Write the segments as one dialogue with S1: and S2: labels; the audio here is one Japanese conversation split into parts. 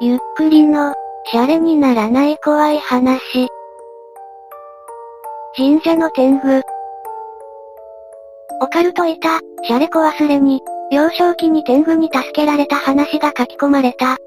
S1: ゆっくりの、シャレにならない怖い話。神社の天狗。オカルトいた、シャレコ忘れに、幼少期に天狗に助けられた話が書き込まれた。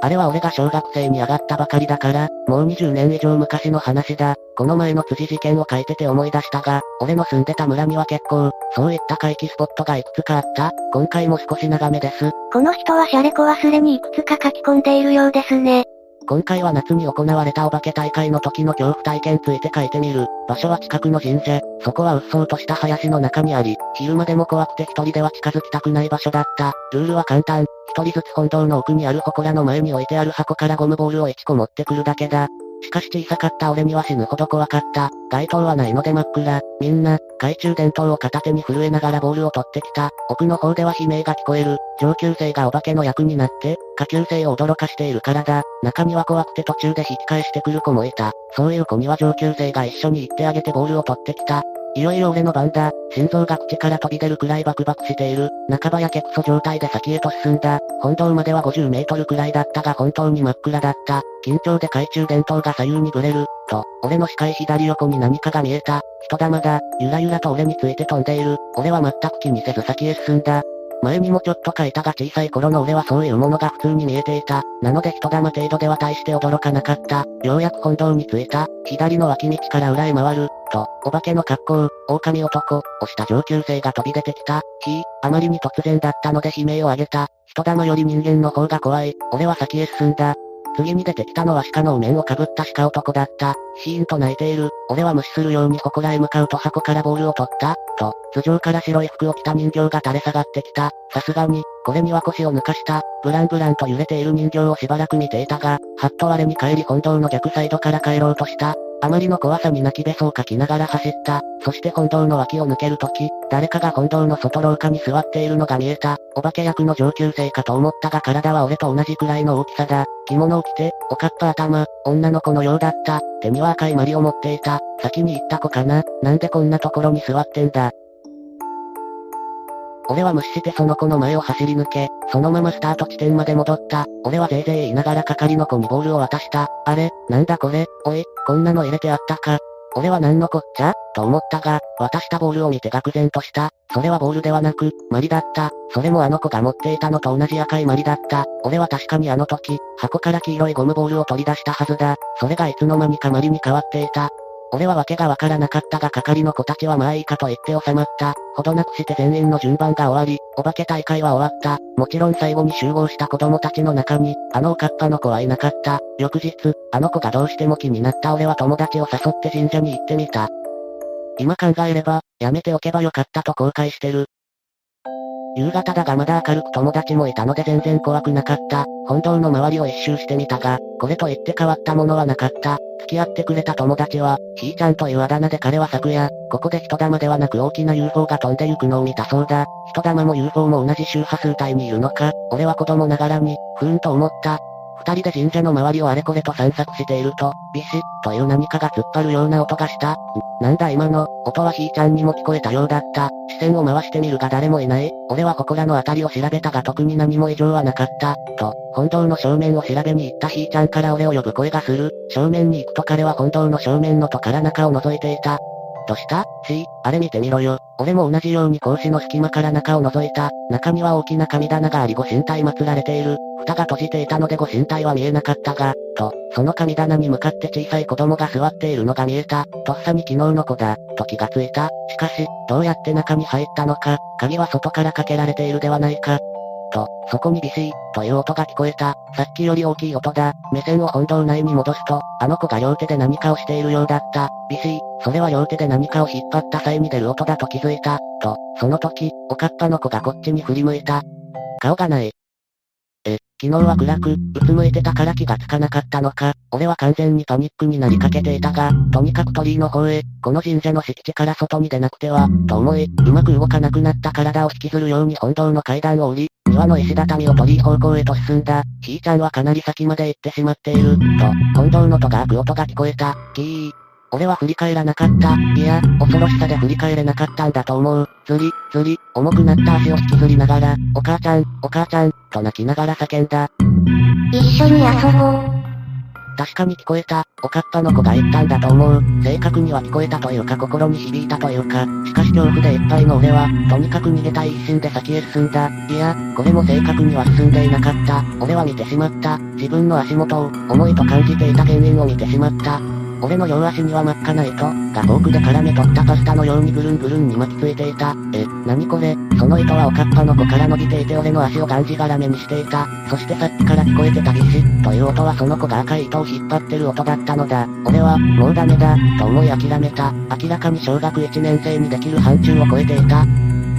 S2: あれは俺が小学生に上がったばかりだから、もう20年以上昔の話だ。この前の辻事件を書いてて思い出したが、俺の住んでた村には結構、そういった回帰スポットがいくつかあった。今回も少し長めです。
S1: この人はシャレコ忘れにいくつか書き込んでいるようですね。
S2: 今回は夏に行われたお化け大会の時の恐怖体験ついて書いてみる。場所は近くの神社。そこはうっそうとした林の中にあり、昼間でも怖くて一人では近づきたくない場所だった。ルールは簡単。一人ずつ本堂の奥にある祠の前に置いてある箱からゴムボールを1個持ってくるだけだ。しかし小さかった俺には死ぬほど怖かった。街灯はないので真っ暗。みんな、懐中電灯を片手に震えながらボールを取ってきた。奥の方では悲鳴が聞こえる。上級生がお化けの役になって、下級生を驚かしているからだ。中には怖くて途中で引き返してくる子もいた。そういう子には上級生が一緒に行ってあげてボールを取ってきた。いよいよ俺の番だ。心臓が口から飛び出るくらいバクバクしている。半ばやけくそ状態で先へと進んだ。本堂までは50メートルくらいだったが本当に真っ暗だった。緊張で懐中電灯が左右にブレる。と、俺の視界左横に何かが見えた。人玉だ。ゆらゆらと俺について飛んでいる。俺は全く気にせず先へ進んだ。前にもちょっと書いたが小さい頃の俺はそういうものが普通に見えていた。なので人玉程度では大して驚かなかった。ようやく本堂に着いた。左の脇道から裏へ回る。と、お化けの格好、狼男、をした上級生が飛び出てきた。ひあまりに突然だったので悲鳴を上げた。人玉より人間の方が怖い。俺は先へ進んだ。次に出てきたのは鹿のお面をかぶった鹿男だった。シーンと泣いている。俺は無視するように祠へ向かうと箱からボールを取った。と、頭上から白い服を着た人形が垂れ下がってきた。さすがに、これには腰を抜かした。ブランブランと揺れている人形をしばらく見ていたが、はっと我に帰り本堂の逆サイドから帰ろうとした。あまりの怖さに泣きべそをかきながら走った。そして本堂の脇を抜けるとき、誰かが本堂の外廊下に座っているのが見えた。お化け役の上級生かと思ったが体は俺と同じくらいの大きさだ。着物を着て、おかっぱ頭、女の子のようだった。手には赤いマリを持っていた。先に行った子かななんでこんなところに座ってんだ。俺は無視してその子の前を走り抜け、そのままスタート地点まで戻った。俺はぜいぜい言いながら係の子にボールを渡した。あれ、なんだこれ、おい、こんなの入れてあったか。俺は何のこっちゃ？と思ったが、渡したボールを見て愕然とした。それはボールではなく、マリだった。それもあの子が持っていたのと同じ赤いマリだった。俺は確かにあの時、箱から黄色いゴムボールを取り出したはずだ。それがいつの間にかマリに変わっていた。俺は訳がわからなかったが係の子たちはまあいいかと言って収まった。ほどなくして全員の順番が終わり、お化け大会は終わった。もちろん最後に集合した子供たちの中に、あのおかっぱの子はいなかった。翌日、あの子がどうしても気になった俺は友達を誘って神社に行ってみた。今考えれば、やめておけばよかったと後悔してる。夕方だがまだ明るく友達もいたので全然怖くなかった。本堂の周りを一周してみたが、これと言って変わったものはなかった。付き合ってくれた友達は、ひーちゃんというあだ名で彼は昨夜、ここで人玉ではなく大きな UFO が飛んでゆくのを見たそうだ。人玉も UFO も同じ周波数帯にいるのか俺は子供ながらに、ふーんと思った。二人で神社の周りをあれこれと散策していると、ビシッという何かが突っ張るような音がした。なんだ今の、音はひーちゃんにも聞こえたようだった。視線を回してみるが誰もいない。俺は祠のあたりを調べたが特に何も異常はなかった。と、本堂の正面を調べに行ったひーちゃんから俺を呼ぶ声がする。正面に行くと彼は本堂の正面の戸から中を覗いていた。どした ?C、あれ見てみろよ。俺も同じように格子の隙間から中を覗いた。中には大きな神棚がありご神体祀られている。蓋が閉じていたのでご神体は見えなかったが、と、その神棚に向かって小さい子供が座っているのが見えた。とっさに昨日の子だ、と気がついた。しかし、どうやって中に入ったのか、鍵は外からかけられているではないか。と、そこにビシー、という音が聞こえた。さっきより大きい音だ。目線を本堂内に戻すと、あの子が両手で何かをしているようだった。ビシー、それは両手で何かを引っ張った際に出る音だと気づいた。と、その時、おかっぱの子がこっちに振り向いた。顔がない。え、昨日は暗く、うつむいてたから気がつかなかったのか。俺は完全にパニックになりかけていたが、とにかく鳥居の方へ、この神社の敷地から外に出なくては、と思い、うまく動かなくなった体を引きずるように本堂の階段を降り、庭の石畳を鳥居方向へと進んだ。ひーちゃんはかなり先まで行ってしまっている。と、本堂の戸が開く音が聞こえた。キー。俺は振り返らなかった。いや、恐ろしさで振り返れなかったんだと思う。ずり、ずり、重くなった足を引きずりながら、お母ちゃん、お母ちゃん、と泣きながら叫んだ。
S1: 一緒に遊ぼう。
S2: 確かに聞こえた、おかっぱの子が言ったんだと思う。正確には聞こえたというか心に響いたというか、しかし恐怖でいっぱいの俺は、とにかく逃げたい一心で先へ進んだ。いや、これも正確には進んでいなかった。俺は見てしまった。自分の足元を、重いと感じていた原因を見てしまった。俺の両足には真っ赤な糸、がフォークで絡め取ったパスタのようにぐるんぐるんに巻きついていた。え、なにこれ？その糸はおかっぱの子から伸びていて俺の足をがんじがらめにしていた。そしてさっきから聞こえてたギシという音はその子が赤い糸を引っ張ってる音だったのだ。俺は、もうダメだ、と思い諦めた。明らかに小学1年生にできる範疇を超えていた。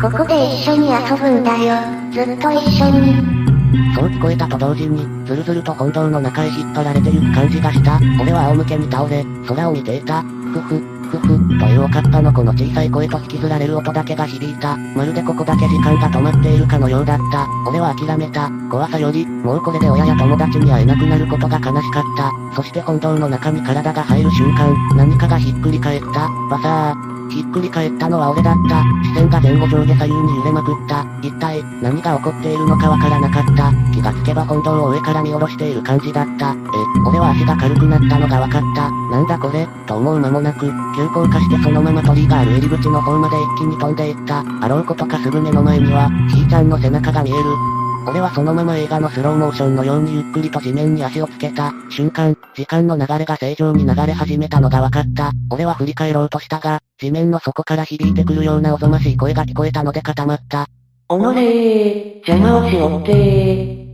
S1: ここで一緒に遊ぶんだよ。ずっと一緒に。
S2: そう聞こえたと同時に、ずるずると本堂の中へ引っ張られてゆく感じがした。俺は仰向けに倒れ、空を見ていた。ふふ、ふふ、というおかっぱの子の小さい声と引きずられる音だけが響いた。まるでここだけ時間が止まっているかのようだった。俺は諦めた。怖さより、もうこれで親や友達に会えなくなることが悲しかった。そして本堂の中に体が入る瞬間、何かがひっくり返った。バサー。ひっくり返ったのは俺だった。視線が前後上下左右に揺れまくった。一体、何が起こっているのかわからなかった。気がつけば本堂を上から見下ろしている感じだった。え、俺は足が軽くなったのがわかった。なんだこれ、と思う間もなく、急降下してそのまま鳥居がある入り口の方まで一気に飛んでいった。あろうことかすぐ目の前には、ひーちゃんの背中が見える。俺はそのまま映画のスローモーションのようにゆっくりと地面に足をつけた瞬間、時間の流れが正常に流れ始めたのが分かった。俺は振り返ろうとしたが、地面の底から響いてくるようなおぞましい声が聞こえたので固まった。
S1: おのれー、邪魔をしおってー。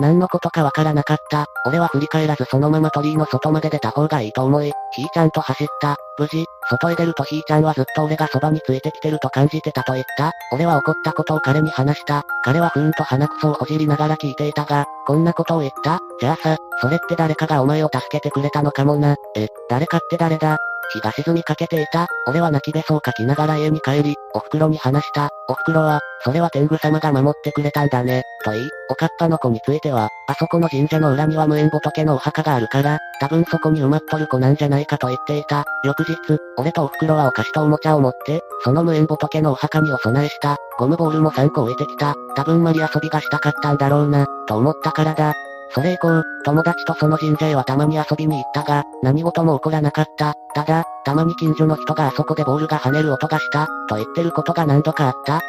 S2: 何のことかわからなかった。俺は振り返らずそのまま鳥居の外まで出た方がいいと思い、ひーちゃんと走った。無事、外へ出るとひーちゃんはずっと俺がそばについてきてると感じてたと言った。俺は怒ったことを彼に話した。彼はふーんと鼻くそをほじりながら聞いていたが、こんなことを言った？じゃあさ、それって誰かがお前を助けてくれたのかもな。え、誰かって誰だ？日が沈みかけていた。俺は泣きべそをかきながら家に帰り、お袋に話した。お袋は、それは天狗様が守ってくれたんだね、と言い、おかっぱの子については、あそこの神社の裏には無縁仏のお墓があるから、多分そこに埋まっとる子なんじゃないかと言っていた。翌日、俺とお袋はお菓子とおもちゃを持って、その無縁仏のお墓にお供えした。ゴムボールも3個置いてきた。多分マリ遊びがしたかったんだろうな、と思ったからだ。それ以降、友達とその神社へはたまに遊びに行ったが、何事も起こらなかった。ただ、たまに近所の人があそこでボールが跳ねる音がした、と言ってることが何度かあった。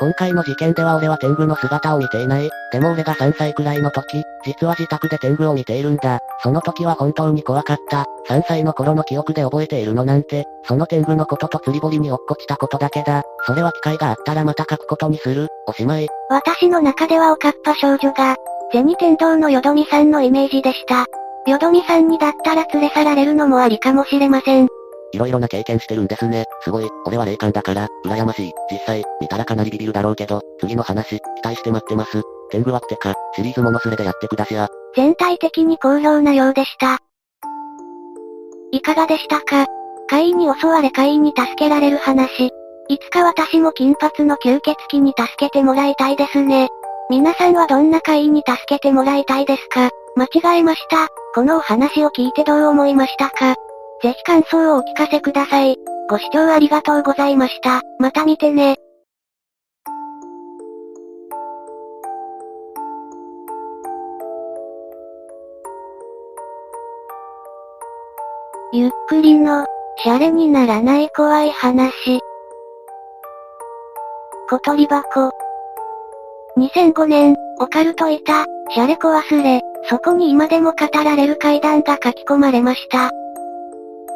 S2: 今回の事件では俺は天狗の姿を見ていない。でも俺が3歳くらいの時、実は自宅で天狗を見ているんだ。その時は本当に怖かった。3歳の頃の記憶で覚えているのなんて、その天狗のことと釣り堀に落っこちたことだけだ。それは機会があったらまた書くことにする。おしまい。
S1: 私の中ではおかっぱ少女が、銭天堂のよどみさんのイメージでした。よどみさんにだったら連れ去られるのもありかもしれません。
S2: いろいろな経験してるんですね。すごい、俺は霊感だから、羨ましい。実際、見たらかなりビビるだろうけど、次の話、期待して待ってます。天狗はってか、シリーズものすれでやってくだしや。
S1: 全体的に好評なようでした。いかがでしたか？怪異に襲われ怪異に助けられる話。いつか私も金髪の吸血鬼に助けてもらいたいですね。皆さんはどんな会員に助けてもらいたいですか？間違えました。このお話を聞いてどう思いましたか？ぜひ感想をお聞かせください。ご視聴ありがとうございました。また見てね。ゆっくりの、シャレにならない怖い話。小鳥箱。2005年、オカルトいた、シャレコ忘れ、そこに今でも語られる階段が書き込まれました。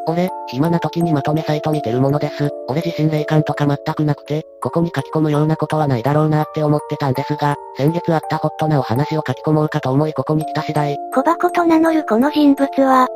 S2: 俺、暇な時にまとめサイト見てるものです。俺自身霊感とか全くなくて、ここに書き込むようなことはないだろうなって思ってたんですが、先月あったホットなお話を書き込もうかと思いここに来た次第。
S1: 小箱と名乗るこの人物は、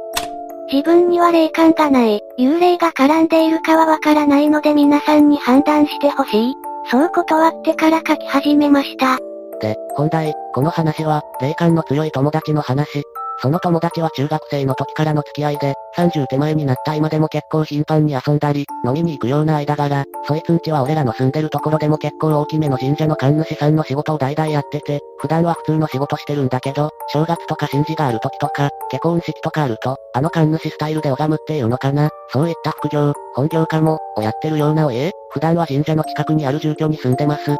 S1: 自分には霊感がない、幽霊が絡んでいるかはわからないので皆さんに判断してほしい。そう断ってから書き始めました。
S2: で、本題、この話は、霊感の強い友達の話。その友達は中学生の時からの付き合いで、30手前になった今でも結構頻繁に遊んだり、飲みに行くような間柄、そいつんちは俺らの住んでるところでも結構大きめの神社の神主さんの仕事を代々やってて、普段は普通の仕事してるんだけど、正月とか神事がある時とか、結婚式とかあると、あの神主スタイルで拝むっていうのかな、そういった副業、本業かも、をやってるようなおえ普段は神社の近くにある住居に住んでます。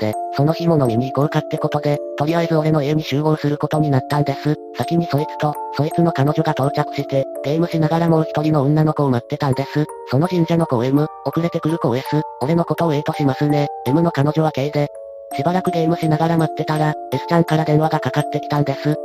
S2: で、その日も飲みに行こうかってことで、とりあえず俺の家に集合することになったんです。先にそいつと、そいつの彼女が到着して、ゲームしながらもう一人の女の子を待ってたんです。その神社の子 M、遅れてくる子 S、俺のことを A としますね。M の彼女は K で、しばらくゲームしながら待ってたら、S ちゃんから電話がかかってきたんです。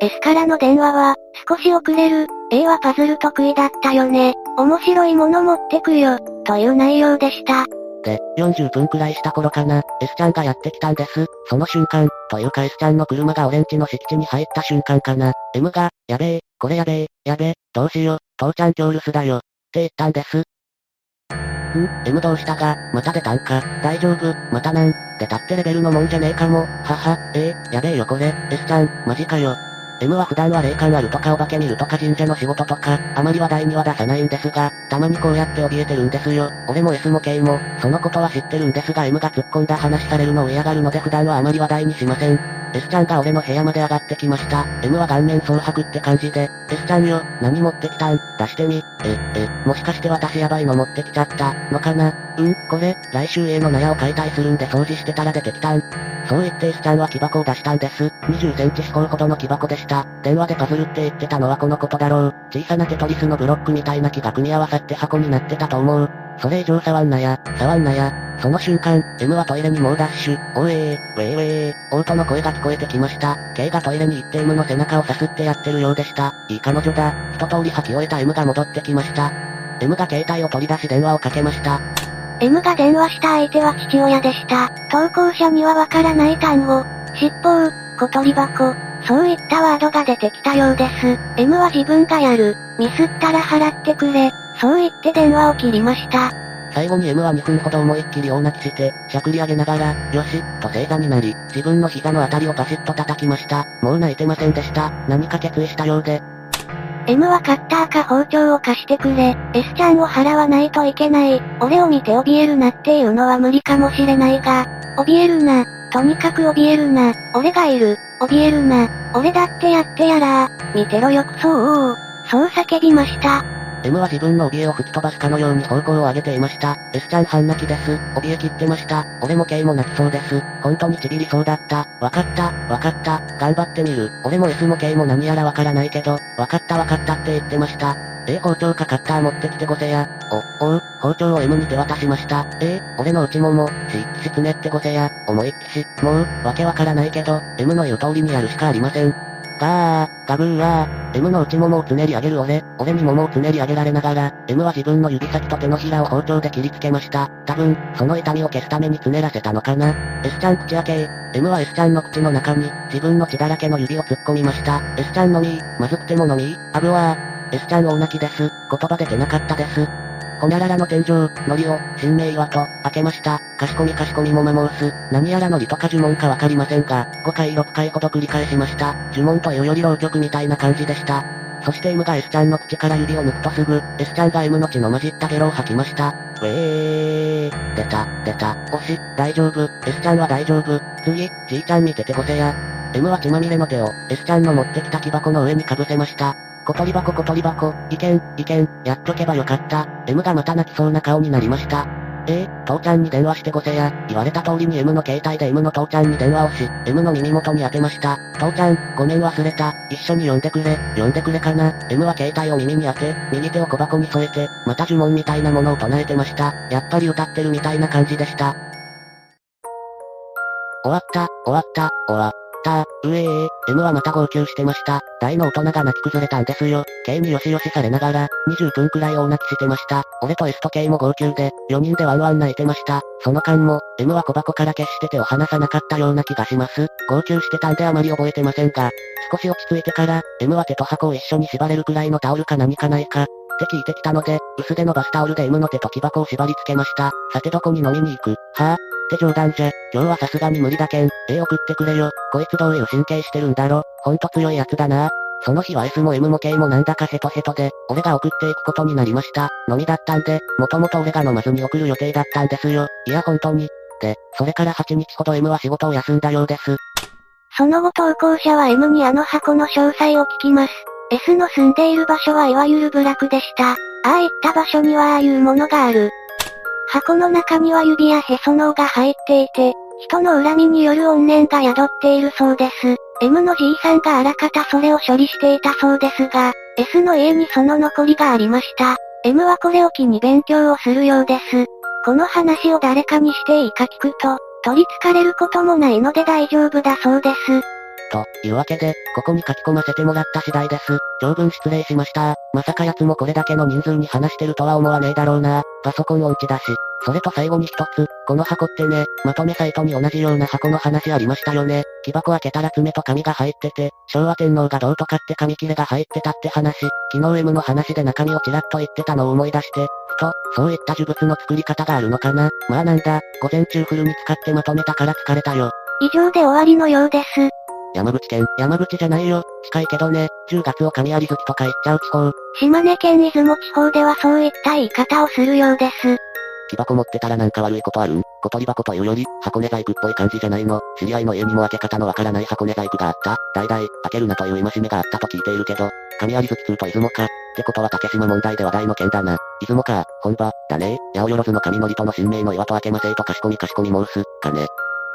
S1: S からの電話は、少し遅れる。A はパズル得意だったよね。面白いもの持ってくよ。という内容でした。
S2: で、40分くらいした頃かな、S ちゃんがやってきたんです。その瞬間、というか S ちゃんの車がオレンジの敷地に入った瞬間かな。M が、やべえ、これやべえ、やべえ、どうしよう、父ちゃん今日留守だよ。って言ったんです。ん ?M どうしたが、また出たんか、大丈夫、またなん、出たってレベルのもんじゃねえかも、はは、えー、やべえよこれ、S ちゃん、マジかよ。M は普段は霊感あるとかお化け見るとか神社の仕事とか、あまり話題には出さないんですが、たまにこうやって怯えてるんですよ。俺も S も K も、そのことは知ってるんですが M が突っ込んだ話されるのを嫌がるので普段はあまり話題にしません。S ちゃんが俺の部屋まで上がってきました。M は顔面蒼白って感じで、S ちゃんよ、何持ってきたん？出してみ。え、え、もしかして私やばいの持ってきちゃったのかな？うん、これ、来週 A の納屋を解体するんで掃除してたら出てきたん。そう言って S ちゃんは木箱を出したんです。20センチ四方ほどの木箱でした。電話でパズルって言ってたのはこのことだろう。小さなテトリスのブロックみたいな木が組み合わさって箱になってたと思う。それ以上触んなや、触んなや。その瞬間、M はトイレに猛ダッシュ。おえー、ウェイウェイ、オートの声が聞こえてきました。K がトイレに行って M の背中をさすってやってるようでした。いい彼女だ。一通り吐き終えた M が戻ってきました。M が携帯を取り出し電話をかけました。
S1: M が電話した相手は父親でした。投稿者にはわからない単語、尻尾、小鳥箱、そういったワードが出てきたようです。M は自分がやる、ミスったら払ってくれ、そう言って電話を切りました。
S2: 最後に M は2分ほど思いっきり大泣きして、しゃくり上げながら、よし、と正座になり、自分の膝のあたりをバシッと叩きました。もう泣いてませんでした。何か決意したようで、
S1: M はカッターか包丁を貸してくれ。S ちゃんを払わないといけない。俺を見て怯えるなっていうのは無理かもしれないが、怯えるな。とにかく怯えるな。俺がいる。怯えるな。俺だってやってやら見てろよくそう。そう叫びました。
S2: M は自分の怯えを吹き飛ばすかのように方向を上げていました。S ちゃん半泣きです。怯え切ってました。俺も K も泣きそうです。本当にちびりそうだった。わかった、わかった、頑張ってみる。俺も S も K も何やらわからないけど、わかったわかったって言ってました。え包丁かカッター持ってきてごせや。お、おう、包丁を M に手渡しました。えー、俺の内もも、し、しつねってごせや。思いっきし、もう、わけわからないけど、M の言う通りにやるしかありません。ガー、ガブーー、M の内ももをつねり上げる俺、俺にももをつねり上げられながら、M は自分の指先と手のひらを包丁で切りつけました。多分、その痛みを消すためにつねらせたのかな。S ちゃん口開け M は S ちゃんの口の中に、自分の血だらけの指を突っ込みました。S ちゃんのみまずくても飲みアブワー。S ちゃん大泣きです。言葉出てなかったです。ほにゃららの天井、のりを、新名岩と、開けました。かしこみかしこみもま申す。何やらのりとか呪文かわかりませんが、5回6回ほど繰り返しました。呪文というより浪曲みたいな感じでした。そして M が S ちゃんの口から指を抜くとすぐ、S ちゃんが M の血の混じったゲロを吐きました。ウェー。出た、出た。おし、大丈夫。S ちゃんは大丈夫。次、じいちゃん見ててごせや。M は血まみれの手を、S ちゃんの持ってきた木箱の上にかぶせました。小鳥箱小鳥箱、いけん、いけん、やっとけばよかった。M がまた泣きそうな顔になりました。えー、父ちゃんに電話してごせや、言われた通りに M の携帯で M の父ちゃんに電話をし、M の耳元に当てました。父ちゃん、ごめん忘れた、一緒に呼んでくれ、呼んでくれかな。M は携帯を耳に当て、右手を小箱に添えて、また呪文みたいなものを唱えてました。やっぱり歌ってるみたいな感じでした。終わった、終わった、終わたうえー、M はまた号泣してました。大の大人が泣き崩れたんですよ。K によしよしされながら、20分くらい大泣きしてました。俺と S と K も号泣で、4人でワンワン泣いてました。その間も、M は小箱から決して手を離さなかったような気がします。号泣してたんであまり覚えてませんが、少し落ち着いてから、M は手と箱を一緒に縛れるくらいのタオルか何かないか、って聞いてきたので、薄手のバスタオルで M の手と木箱を縛り付けました。さてどこに飲みに行く？はぁ、って冗談じゃ。今日はさすがに無理だけん。絵送ってくれよ。こいつどういう神経してるんだろ。ほんと強いやつだな。その日は S も M も K もなんだかヘトヘトで、俺が送っていくことになりました。のみだったんで、もともと俺が飲まずに送る予定だったんですよ。いや本当に。で、それから8日ほど M は仕事を休んだようです。
S1: その後投稿者は M にあの箱の詳細を聞きます。S の住んでいる場所はいわゆる部落でした。ああいった場所にはああいうものがある。箱の中には指やへその緒が入っていて、人の恨みによる怨念が宿っているそうです。M のじいさんがあらかたそれを処理していたそうですが、S の家にその残りがありました。M はこれを機に勉強をするようです。この話を誰かにしていいか聞くと、取り憑かれることもないので大丈夫だそうです。
S2: というわけで、ここに書き込ませてもらった次第です。長文失礼しました。まさか奴もこれだけの人数に話してるとは思わねえだろうな。パソコン音痴だし。それと最後に一つ、この箱ってね、まとめサイトに同じような箱の話ありましたよね。木箱開けたら爪と紙が入ってて、昭和天皇がどうとかって紙切れが入ってたって話、昨日 M の話で中身をちらっと言ってたのを思い出して、ふと、そういった呪物の作り方があるのかな。まあなんだ、午前中フルに使ってまとめたから疲れたよ。
S1: 以上で終わりのようです。
S2: 山口県、山口じゃないよ。近いけどね、10月を神有月とか言っちゃう地方。
S1: 島根県出雲地方ではそういった言い方をするようです。
S2: 木箱持ってたらなんか悪いことある？ん小鳥箱というより、箱根細工っぽい感じじゃないの？知り合いの家にも開け方のわからない箱根細工があった？代々、開けるなという戒めがあったと聞いているけど、神有月通と出雲か？ってことは竹島問題で話題の件だな。出雲か、本場、だね八百万の神のりとの神明の岩と開けませいとかしこみかしこみ申す、かね。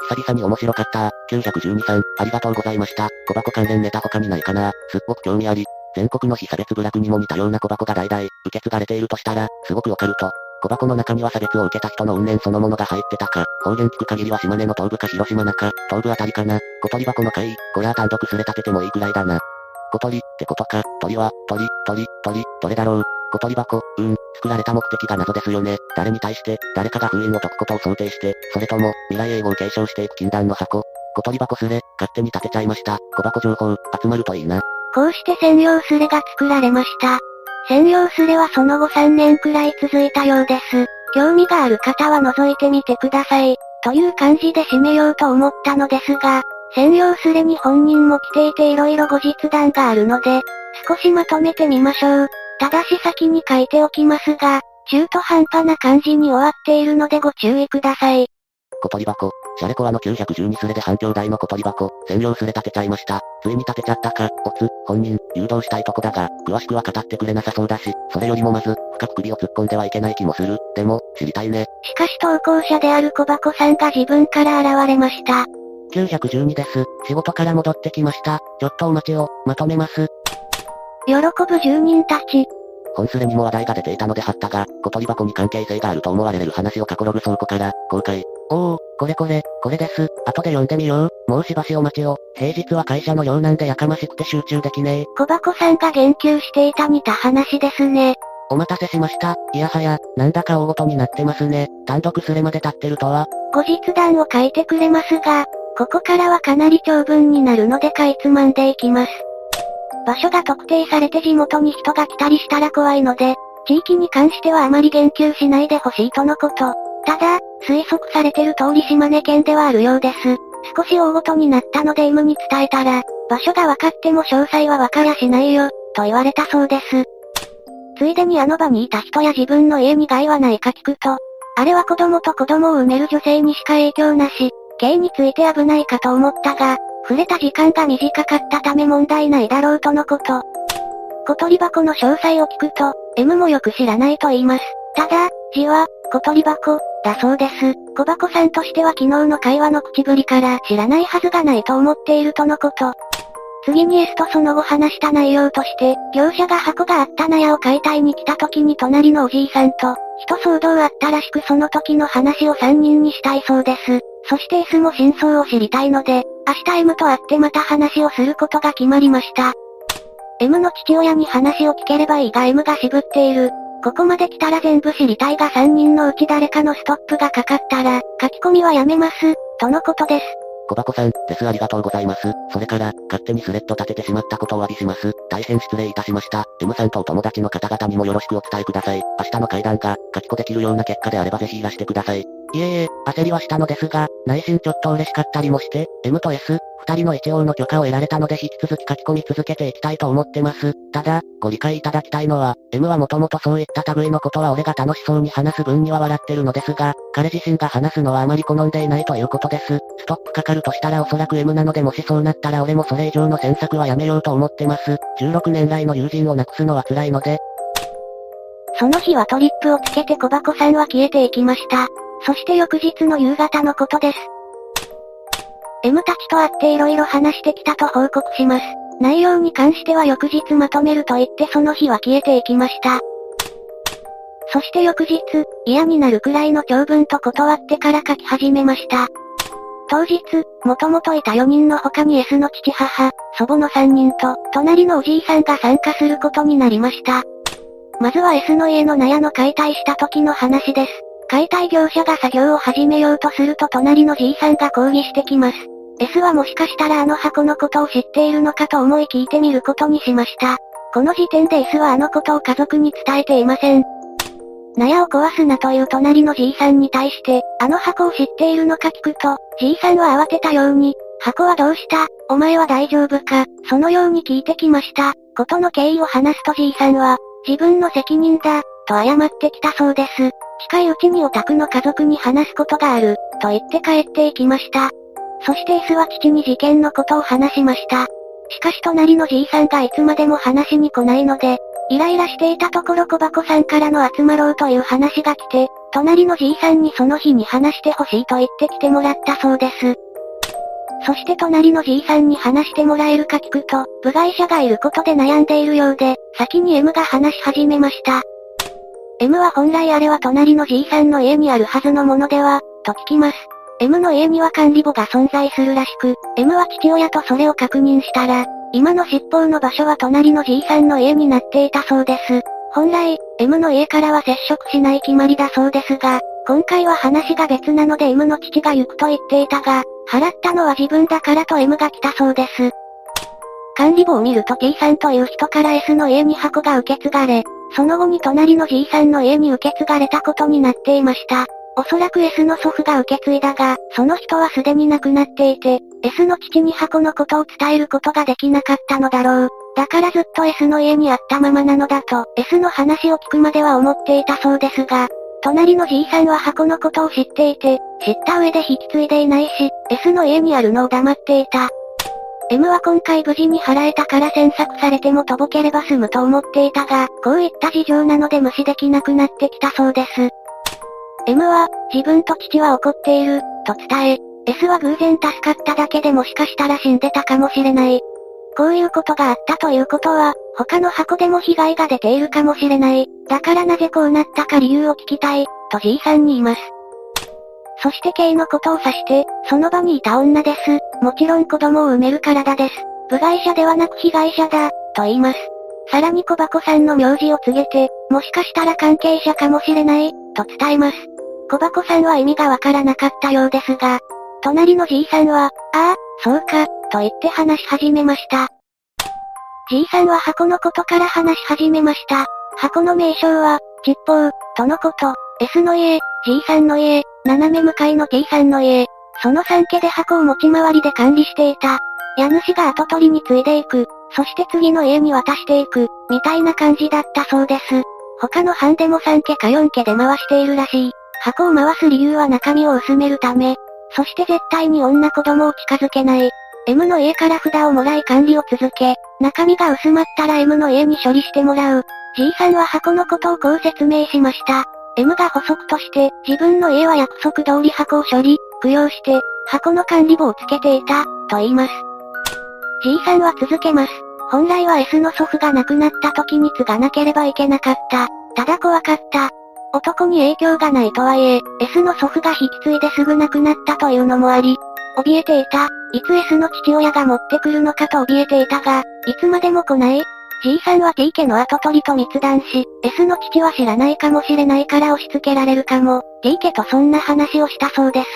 S2: 久々に面白かった。912さん、ありがとうございました。小箱関連ネタ他にないかな。すっごく興味あり。全国の非差別部落にも似たような小箱が代々、受け継がれているとしたら、すごくオカルト。小箱の中には差別を受けた人の怨念そのものが入ってたか。方言聞く限りは島根の東部か広島中、東部あたりかな。小鳥箱の会、こりゃ単独すれ立ててもいいくらいだな。小鳥ってことか。鳥は、鳥、鳥、鳥、どれだろう。小鳥箱、うん、作られた目的が謎ですよね。誰に対して、誰かが封印を解くことを想定して、それとも、未来永劫を継承していく禁断の箱。小鳥箱すれ、勝手に立てちゃいました。小箱情報、集まるといいな。
S1: こうして専用スレが作られました。専用スレはその後3年くらい続いたようです。興味がある方は覗いてみてください。という感じで締めようと思ったのですが、専用スレに本人も来ていて色々後日談があるので、少しまとめてみましょう。ただし先に書いておきますが、中途半端な感じに終わっているのでご注意ください。
S2: 小鳥箱。シャレコアの912スレで反響台の小鳥箱。専用スレ立てちゃいました。ついに立てちゃったか。おつ、本人、誘導したいとこだが、詳しくは語ってくれなさそうだし、それよりもまず、深く首を突っ込んではいけない気もする。でも、知りたいね。
S1: しかし投稿者である小箱さんが自分から現れました。
S2: 912です。仕事から戻ってきました。ちょっとお待ちを、まとめます。
S1: 喜ぶ住人たち。
S2: 本スレにも話題が出ていたので貼ったが、小鳥箱に関係性があると思われる話を過去ログ倉庫から、公開。おお、これこれ、これです。後で読んでみよう。もうしばしお待ちを。平日は会社のようなんでやかましくて集中できねえ。
S1: 小箱さんが言及していた似た話ですね。
S2: お待たせしました。いやはや、なんだか大ごとになってますね。単独スレまで立ってるとは。
S1: 後日談を書いてくれますが、ここからはかなり長文になるのでかいつまんでいきます。場所が特定されて地元に人が来たりしたら怖いので、地域に関してはあまり言及しないでほしいとのこと。ただ、推測されてる通り島根県ではあるようです。少し大ごとになったので M に伝えたら、場所が分かっても詳細は分かりゃしないよ、と言われたそうです。ついでにあの場にいた人や自分の家に害はないか聞くと、あれは子供と子供を産める女性にしか影響なし、刑について危ないかと思ったが、触れた時間が短かったため問題ないだろうとのこと。小鳥箱の詳細を聞くと、M もよく知らないと言います。ただ、字は、小鳥箱、だそうです。小箱さんとしては昨日の会話の口ぶりから知らないはずがないと思っているとのこと。次に S とその後話した内容として、業者が箱があった納屋を解体に来た時に隣のおじいさんと、人騒動あったらしくその時の話を3人にしたいそうです。そして S も真相を知りたいので、明日 M と会ってまた話をすることが決まりました。M の父親に話を聞ければいいが M が渋っている。ここまで来たら全部知りたいが3人のうち誰かのストップがかかったら、書き込みはやめます、とのことです。
S2: 小箱さん、ですありがとうございます。それから、勝手にスレッド立ててしまったことをお詫びします。大変失礼いたしました。M さんとお友達の方々にもよろしくお伝えください。明日の会談が、書き子できるような結果であればぜひいらしてください。いえいえ、焦りはしたのですが、内心ちょっと嬉しかったりもして、M と S、二人の一応の許可を得られたので引き続き書き込み続けていきたいと思ってます。ただ、ご理解いただきたいのは、M はもともとそういった類のことは俺が楽しそうに話す分には笑ってるのですが、彼自身が話すのはあまり好んでいないということです。ストップかかるとしたらおそらく M なのでもしそうなったら俺もそれ以上の詮索はやめようと思ってます。16年来の友人を亡くすのは辛いので。
S1: その日はトリップをつけて小箱さんは消えていきました。そして翌日の夕方のことです。M たちと会って色々話してきたと報告します。内容に関しては翌日まとめると言ってその日は消えていきました。そして翌日、嫌になるくらいの長文と断ってから書き始めました。当日、もともといた4人の他に S の父母、祖母の3人と、隣のおじいさんが参加することになりました。まずは S の家の納屋の解体した時の話です。解体業者が作業を始めようとすると隣のじいさんが抗議してきます。S はもしかしたらあの箱のことを知っているのかと思い聞いてみることにしました。この時点で S はあのことを家族に伝えていません。納屋を壊すなという隣のじいさんに対して、あの箱を知っているのか聞くと、じいさんは慌てたように、箱はどうした？お前は大丈夫か？そのように聞いてきました。ことの経緯を話すとじいさんは、自分の責任だ、と謝ってきたそうです。近いうちにお宅の家族に話すことがある、と言って帰っていきました。そして S は父に事件のことを話しました。しかし隣のじいさんがいつまでも話しに来ないので、イライラしていたところ小箱さんからの集まろうという話が来て、隣のじいさんにその日に話してほしいと言ってきてもらったそうです。そして隣のじいさんに話してもらえるか聞くと、部外者がいることで悩んでいるようで、先に M が話し始めました。M は本来あれは隣のじいさんの家にあるはずのものでは、と聞きます。M の家には管理簿が存在するらしく、M は父親とそれを確認したら、今の尻尾の場所は隣のじいさんの家になっていたそうです。本来、M の家からは接触しない決まりだそうですが、今回は話が別なので M の父が行くと言っていたが、払ったのは自分だからと M が来たそうです。管理簿を見ると T さんという人から S の家に箱が受け継がれ、その後に隣のじいさんの家に受け継がれたことになっていました。おそらく S の祖父が受け継いだが、その人はすでに亡くなっていて、S の父に箱のことを伝えることができなかったのだろう。だからずっと S の家にあったままなのだと、S の話を聞くまでは思っていたそうですが、隣のじいさんは箱のことを知っていて、知った上で引き継いでいないし、S の家にあるのを黙っていた。M は今回無事に払えたから詮索されてもとぼければ済むと思っていたが、こういった事情なので無視できなくなってきたそうです。M は、自分と父は怒っている、と伝え、S は偶然助かっただけでもしかしたら死んでたかもしれない。こういうことがあったということは、他の箱でも被害が出ているかもしれない。だからなぜこうなったか理由を聞きたい、とじいさんに言います。そして K のことを指して、その場にいた女です。もちろん子供を産める体です。部外者ではなく被害者だ、と言います。さらに小箱さんの名字を告げて、もしかしたら関係者かもしれない、と伝えます。小箱さんは意味がわからなかったようですが、隣のじいさんは、ああ、そうか、と言って話し始めました。じいさんは箱のことから話し始めました。箱の名称は、ちっぽう、とのこと、S の家、じいさんの家、斜め向かいの T さんの家、その3家で箱を持ち回りで管理していた。家主が後取りに継いでいく、そして次の家に渡していく、みたいな感じだったそうです。他の班でも3家か4家で回しているらしい。箱を回す理由は中身を薄めるため。そして絶対に女子供を近づけない。M の家から札をもらい管理を続け、中身が薄まったら M の家に処理してもらう。G さんは箱のことをこう説明しました。M が補足として、自分の家は約束通り箱を処理、供養して、箱の管理簿をつけていた、と言います。G さんは続けます。本来は S の祖父が亡くなった時に継がなければいけなかった。ただ怖かった。男に影響がないとはいえ、S の祖父が引き継いですぐ亡くなったというのもあり、怯えていた。いつ S の父親が持ってくるのかと怯えていたが、いつまでも来ない。G さんは T 家の後取りと密談し、S の父は知らないかもしれないから押し付けられるかも。T 家とそんな話をしたそうです。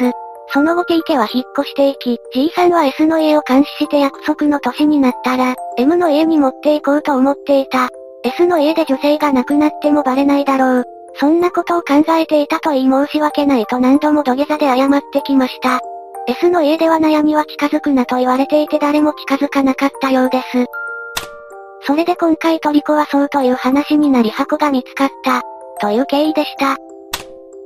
S1: その後 T 家は引っ越していき、G さんは S の家を監視して約束の年になったら、M の家に持っていこうと思っていた。S の家で女性が亡くなってもバレないだろう。そんなことを考えていたと言い申し訳ないと何度も土下座で謝ってきました。S の家では納屋には近づくなと言われていて誰も近づかなかったようです。それで今回取り壊そうという話になり箱が見つかった、という経緯でした。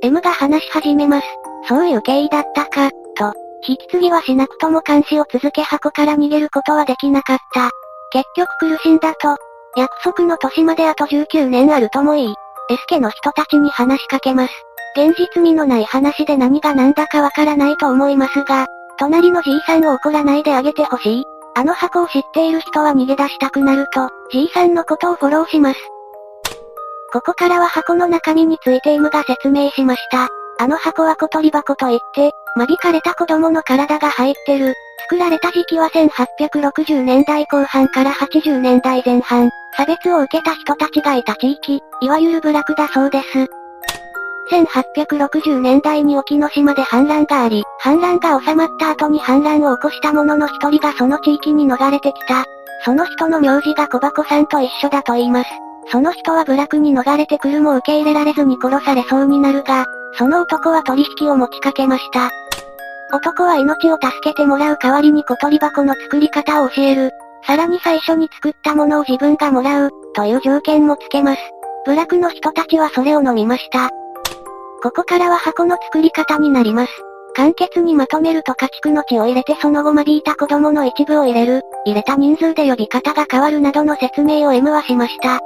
S1: M が話し始めます。そういう経緯だったか、と。引き継ぎはしなくとも監視を続け箱から逃げることはできなかった。結局苦しんだと。約束の年まであと19年あるともいい。エスケの人たちに話しかけます。現実味のない話で何が何だかわからないと思いますが、隣のじいさんを怒らないであげてほしい。あの箱を知っている人は逃げ出したくなると、じいさんのことをフォローします。ここからは箱の中身について M が説明しました。あの箱は小鳥箱といって、間引かれた子供の体が入ってる。作られた時期は1860年代後半から80年代前半。差別を受けた人たちがいた地域、いわゆる部落だそうです。1860年代に沖ノ島で反乱があり、反乱が収まった後に反乱を起こした者の一人がその地域に逃れてきた。その人の名字が小箱さんと一緒だと言います。その人は部落に逃れてくるも受け入れられずに殺されそうになるが、その男は取引を持ちかけました。男は命を助けてもらう代わりに小鳥箱の作り方を教える。さらに最初に作ったものを自分がもらう、という条件もつけます。部落の人たちはそれを飲みました。ここからは箱の作り方になります。簡潔にまとめると家畜の血を入れてその後間引いた子供の一部を入れる、入れた人数で呼び方が変わるなどの説明を M はしました。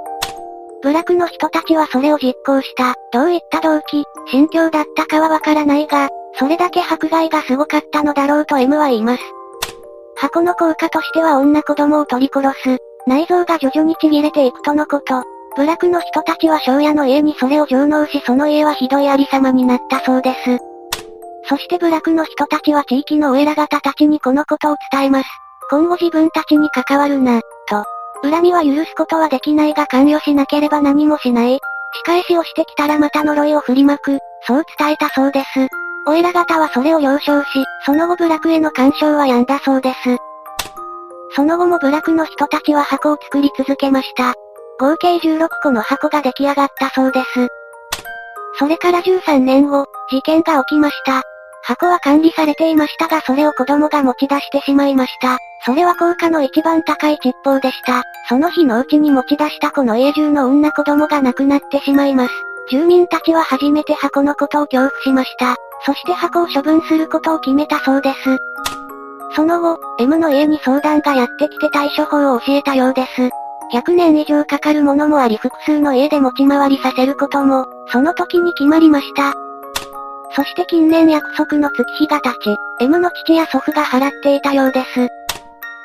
S1: 部落の人たちはそれを実行した。どういった動機、心境だったかはわからないが、それだけ迫害がすごかったのだろうと M は言います。箱の効果としては女子供を取り殺す。内臓が徐々にちぎれていくとのこと。部落の人たちは庄屋の家にそれを上納しその家はひどいありさまになったそうです。そして部落の人たちは地域のお偉方たちにこのことを伝えます。今後自分たちに関わるな、と。恨みは許すことはできないが関与しなければ何もしない。仕返しをしてきたらまた呪いを振りまく、そう伝えたそうです。お偉方はそれを了承し、その後部落への干渉は止んだそうです。その後も部落の人たちは箱を作り続けました。合計16個の箱が出来上がったそうです。それから13年後、事件が起きました。箱は管理されていましたがそれを子供が持ち出してしまいました。それは効果の一番高い吉報でした。その日のうちに持ち出したこの家中の女子供が亡くなってしまいます。住民たちは初めて箱のことを恐怖しました。そして箱を処分することを決めたそうです。その後、M の家に相談がやってきて対処法を教えたようです。100年以上かかるものもあり複数の家で持ち回りさせることも、その時に決まりました。そして近年約束の月日が経ち、M の父や祖父が払っていたようです。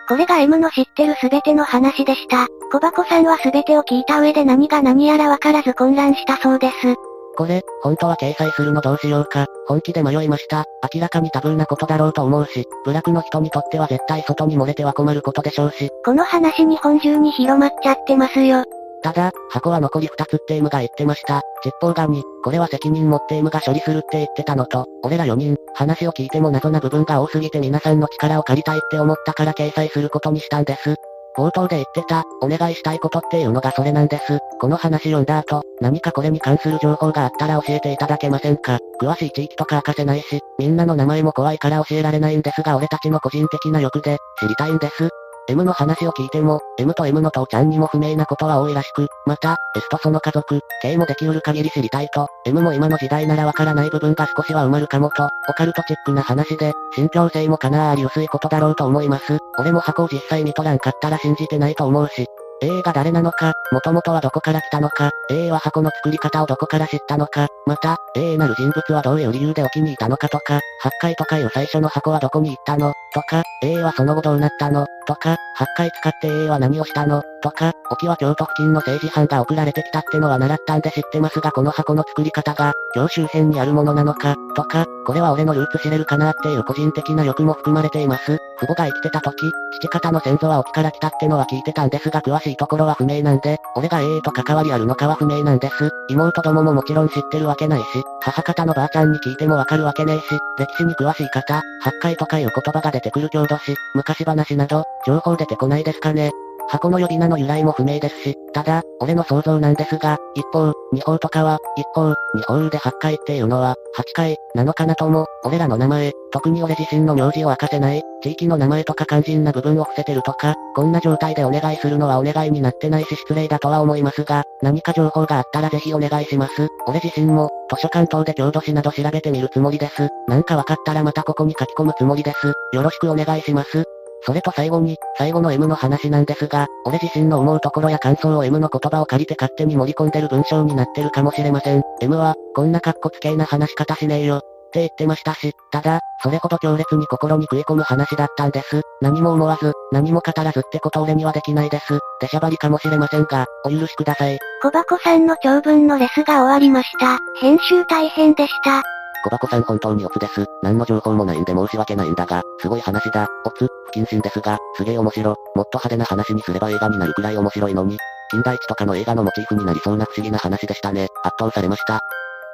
S1: これが M の知ってる全ての話でした。小箱さんは全てを聞いた上で何が何やらわからず混乱したそうです。
S2: これ、本当は掲載するのどうしようか。本気で迷いました。明らかにタブーなことだろうと思うし、部落の人にとっては絶対外に漏れては困ることでしょうし。
S1: この話日本中に広まっちゃってますよ。
S2: ただ、箱は残り2つって M が言ってました。実報が2、これは責任持って M が処理するって言ってたのと、俺ら4人、話を聞いても謎な部分が多すぎて皆さんの力を借りたいって思ったから掲載することにしたんです。冒頭で言ってた、お願いしたいことっていうのがそれなんです。この話読んだ後、何かこれに関する情報があったら教えていただけませんか詳しい地域とか明かせないし、みんなの名前も怖いから教えられないんですが俺たちの個人的な欲で、知りたいんです。M の話を聞いても、M と M の父ちゃんにも不明なことは多いらしく、また、S とその家族、K もできうる限り知りたいと、M も今の時代ならわからない部分が少しは埋まるかもと、オカルトチックな話で、信憑性もかなあり薄いことだろうと思います。俺も箱を実際見とらんかったら信じてないと思うし、AA が誰なのか、もともとはどこから来たのか、AA は箱の作り方をどこから知ったのか、また、AA なる人物はどういう理由で置きにいたのかとか、8階とかいう最初の箱はどこに行ったのとか、AA はその後どうなったのとか、8回使って AA は何をしたのとか、沖は京都付近の政治犯が送られてきたってのは習ったんで知ってますがこの箱の作り方が、京周辺にあるものなのか、とか、これは俺のルーツ知れるかなっていう個人的な欲も含まれています。父母が生きてた時、父方の先祖は沖から来たってのは聞いてたんですが詳しいところは不明なんで、俺が AA と関わりあるのかは不明なんです。妹どもももちろん知ってるわわけないし、母方のばあちゃんに聞いてもわかるわけねえし、歴史に詳しい方、八回とかいう言葉が出てくる郷土史、昔話など、情報出てこないですかね。箱の呼び名の由来も不明ですし、ただ、俺の想像なんですが、一方、二方とかは、一方、二方で8回っていうのは、8回、なのかなとも、俺らの名前、特に俺自身の名字を明かせない、地域の名前とか肝心な部分を伏せてるとか、こんな状態でお願いするのはお願いになってないし失礼だとは思いますが、何か情報があったらぜひお願いします。俺自身も、図書館等で郷土史など調べてみるつもりです。なんかわかったらまたここに書き込むつもりです。よろしくお願いします。それと最後に、最後の M の話なんですが、俺自身の思うところや感想を M の言葉を借りて勝手に盛り込んでる文章になってるかもしれません。M は、こんな格好つけな話し方しねえよ。って言ってましたし、ただ、それほど強烈に心に食い込む話だったんです。何も思わず、何も語らずってこと俺にはできないです。出しゃばりかもしれませんが、お許しください。
S1: 小箱さんの長文のレスが終わりました。編集大変でした。
S2: 小箱さん本当にオツです。何の情報もないんで申し訳ないんだが、すごい話だ。オツ、不謹慎ですが、すげえ面白。もっと派手な話にすれば映画になるくらい面白いのに。金田一とかの映画のモチーフになりそうな不思議な話でしたね。圧倒されました。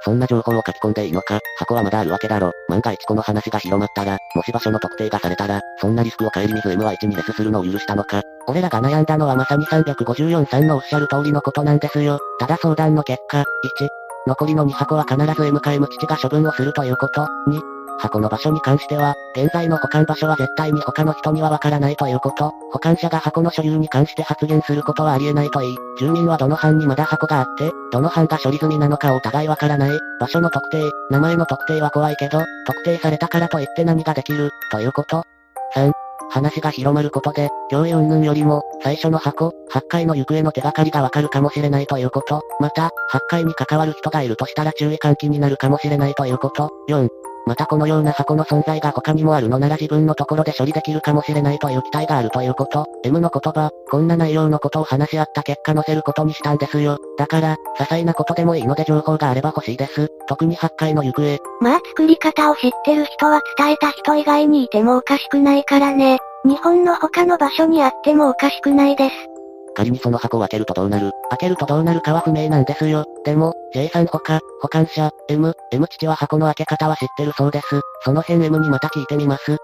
S2: そんな情報を書き込んでいいのか、箱はまだあるわけだろ。万が一この話が広まったら、もし場所の特定がされたら、そんなリスクを顧みず M は1にレスするのを許したのか。俺らが悩んだのはまさに354さんのおっしゃる通りのことなんですよ。ただ相談の結果、1、残りの2箱は必ず M か M 父が処分をするということ。2、箱の場所に関しては、現在の保管場所は絶対に他の人にはわからないということ。保管者が箱の所有に関して発言することはありえないといい、住民はどの班にまだ箱があって、どの班が処理済みなのかお互いわからない。場所の特定、名前の特定は怖いけど、特定されたからといって何ができる、ということ。3、話が広まることで、脅威云々よりも、最初の箱、8回の行方の手がかりがわかるかもしれないということ。また、8回に関わる人がいるとしたら注意喚起になるかもしれないということ。4、またこのような箱の存在が他にもあるのなら自分のところで処理できるかもしれないという期待があるということ。M の言葉、こんな内容のことを話し合った結果載せることにしたんですよ。だから、些細なことでもいいので情報があれば欲しいです。特に8回の行方。
S1: まあ作り方を知ってる人は伝えた人以外にいてもおかしくないからね。日本の他の場所にあってもおかしくないです。
S2: 仮にその箱を開けるとどうなる？開けるとどうなるかは不明なんですよ。でも、J さんほか、保管者、M、M 父は箱の開け方は知ってるそうです。その辺 M にまた聞いてみます。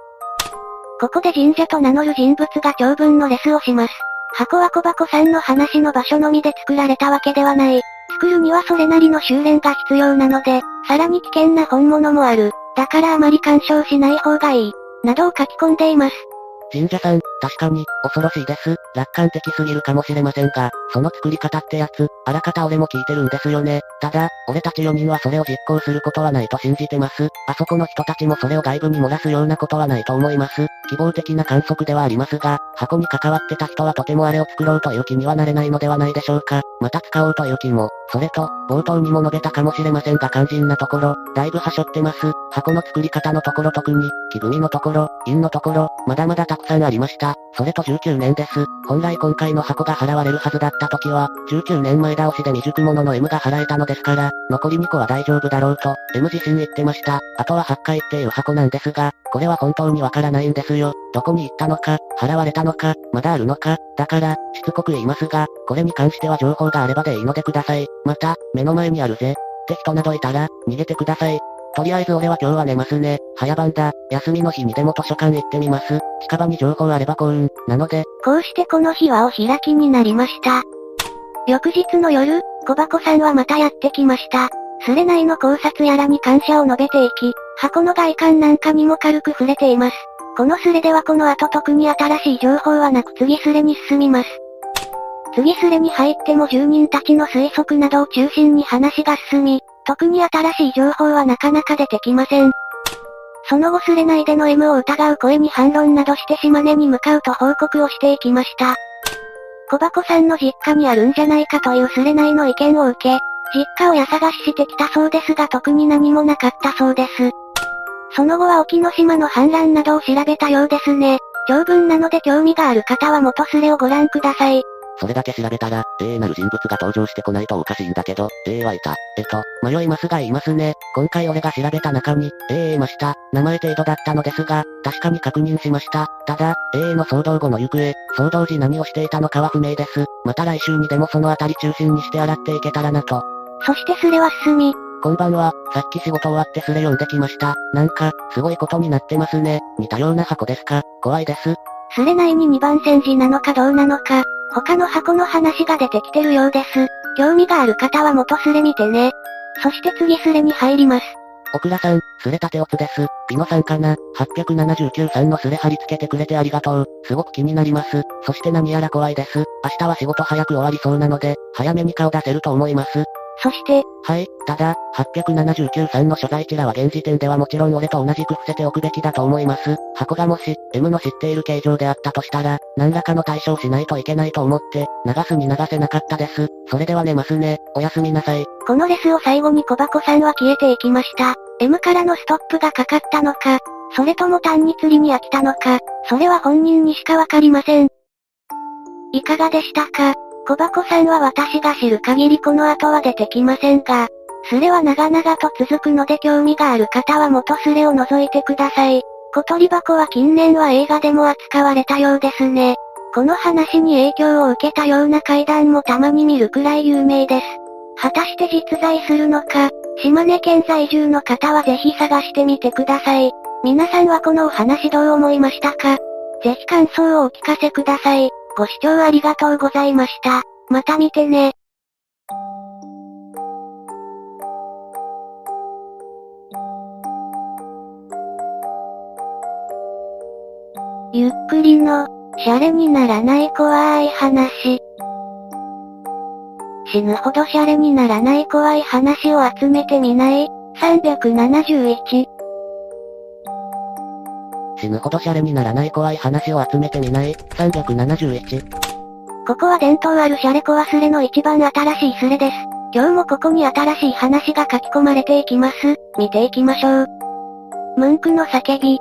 S1: ここで神社と名乗る人物が長文のレスをします。箱は小箱さんの話の場所のみで作られたわけではない。作るにはそれなりの修練が必要なので、さらに危険な本物もある。だからあまり干渉しない方がいい。などを書き込んでいます。
S2: 神社さん、確かに、恐ろしいです。楽観的すぎるかもしれませんが、その作り方ってやつ、あらかた俺も聞いてるんですよね。ただ、俺たち4人はそれを実行することはないと信じてます。あそこの人たちもそれを外部に漏らすようなことはないと思います。希望的な観測ではありますが、箱に関わってた人はとてもあれを作ろうという気にはなれないのではないでしょうか。また使おうという気も、それと、冒頭にも述べたかもしれませんが肝心なところ、だいぶはしょってます。箱の作り方のところ特に、木組みのところ、陰のところ、まだまだたくさんありました。それと19年です。本来今回の箱が払われるはずだった時は、19年前倒しで未熟者の M が払えたのですから、残り2個は大丈夫だろうと、M 自身言ってました。あとは8回っていう箱なんですが、これは本当にわからないんですよ。どこに行ったのか、払われたのか、まだあるのか、だから、しつこく言いますが、これに関しては情報があればでいいのでください。また、目の前にあるぜ。って人などいたら、逃げてください。とりあえず俺は今日は寝ますね。早番だ。休みの日にでも図書館行ってみます。近場に情報あれば幸運。なので。
S1: こうしてこの日はお開きになりました。翌日の夜、小箱さんはまたやってきました。スレ内の考察やらに感謝を述べていき、箱の外観なんかにも軽く触れています。このスレではこの後特に新しい情報はなく次スレに進みます。次スレに入っても住人たちの推測などを中心に話が進み、特に新しい情報はなかなか出てきません。その後スレ内での M を疑う声に反論などして島根に向かうと報告をしていきました。小箱さんの実家にあるんじゃないかというスレ内の意見を受け、実家を家探ししてきたそうですが特に何もなかったそうです。その後は沖ノ島の反乱などを調べたようですね。長文なので興味がある方は元スレをご覧ください。
S2: それだけ調べたら、A なる人物が登場してこないとおかしいんだけど、A はいた。えっと、迷いますが言いますね。今回俺が調べた中に、A いました。名前程度だったのですが、確かに確認しました。ただ、A の騒動後の行方、騒動時何をしていたのかは不明です。また来週にでもそのあたり中心にして洗っていけたらなと。
S1: そしてスレは進み、
S2: こんばんは、さっき仕事終わってスレ読んできました。なんか、すごいことになってますね。似たような箱ですか？怖いです。
S1: スレ内に2番戦時なのかどうなのか、他の箱の話が出てきてるようです。興味がある方は元スレ見てね。そして次スレに入ります。
S2: オクラさん、スレタテオツです。ピノさんかな ?879 さんのスレ貼り付けてくれてありがとう。すごく気になります。そして何やら怖いです。明日は仕事早く終わりそうなので、早めに顔出せると思います。
S1: そして、
S2: はい、ただ、879さんの所在地らは現時点ではもちろん俺と同じく伏せておくべきだと思います。箱がもし、M の知っている形状であったとしたら、何らかの対処をしないといけないと思って、流すに流せなかったです。それでは寝ますね。おやすみなさい。
S1: このレスを最後に小箱さんは消えていきました。M からのストップがかかったのか、それとも単に釣りに飽きたのか、それは本人にしかわかりません。いかがでしたか？小箱さんは私が知る限りこの後は出てきませんが、スレは長々と続くので興味がある方は元スレを覗いてください。小鳥箱は近年は映画でも扱われたようですね。この話に影響を受けたような階段もたまに見るくらい有名です。果たして実在するのか、島根県在住の方はぜひ探してみてください。皆さんはこのお話どう思いましたか？ぜひ感想をお聞かせください。ご視聴ありがとうございました。また見てね。ゆっくりの、シャレにならない怖い話。死ぬほどシャレにならない怖い話を集めてみない ?371。
S2: 死ぬほどシャレにならない怖い話を集めてみない ?371。
S1: ここは伝統あるシャレコワスレの一番新しいスレです。今日もここに新しい話が書き込まれていきます。見ていきましょう。ムンクの叫び。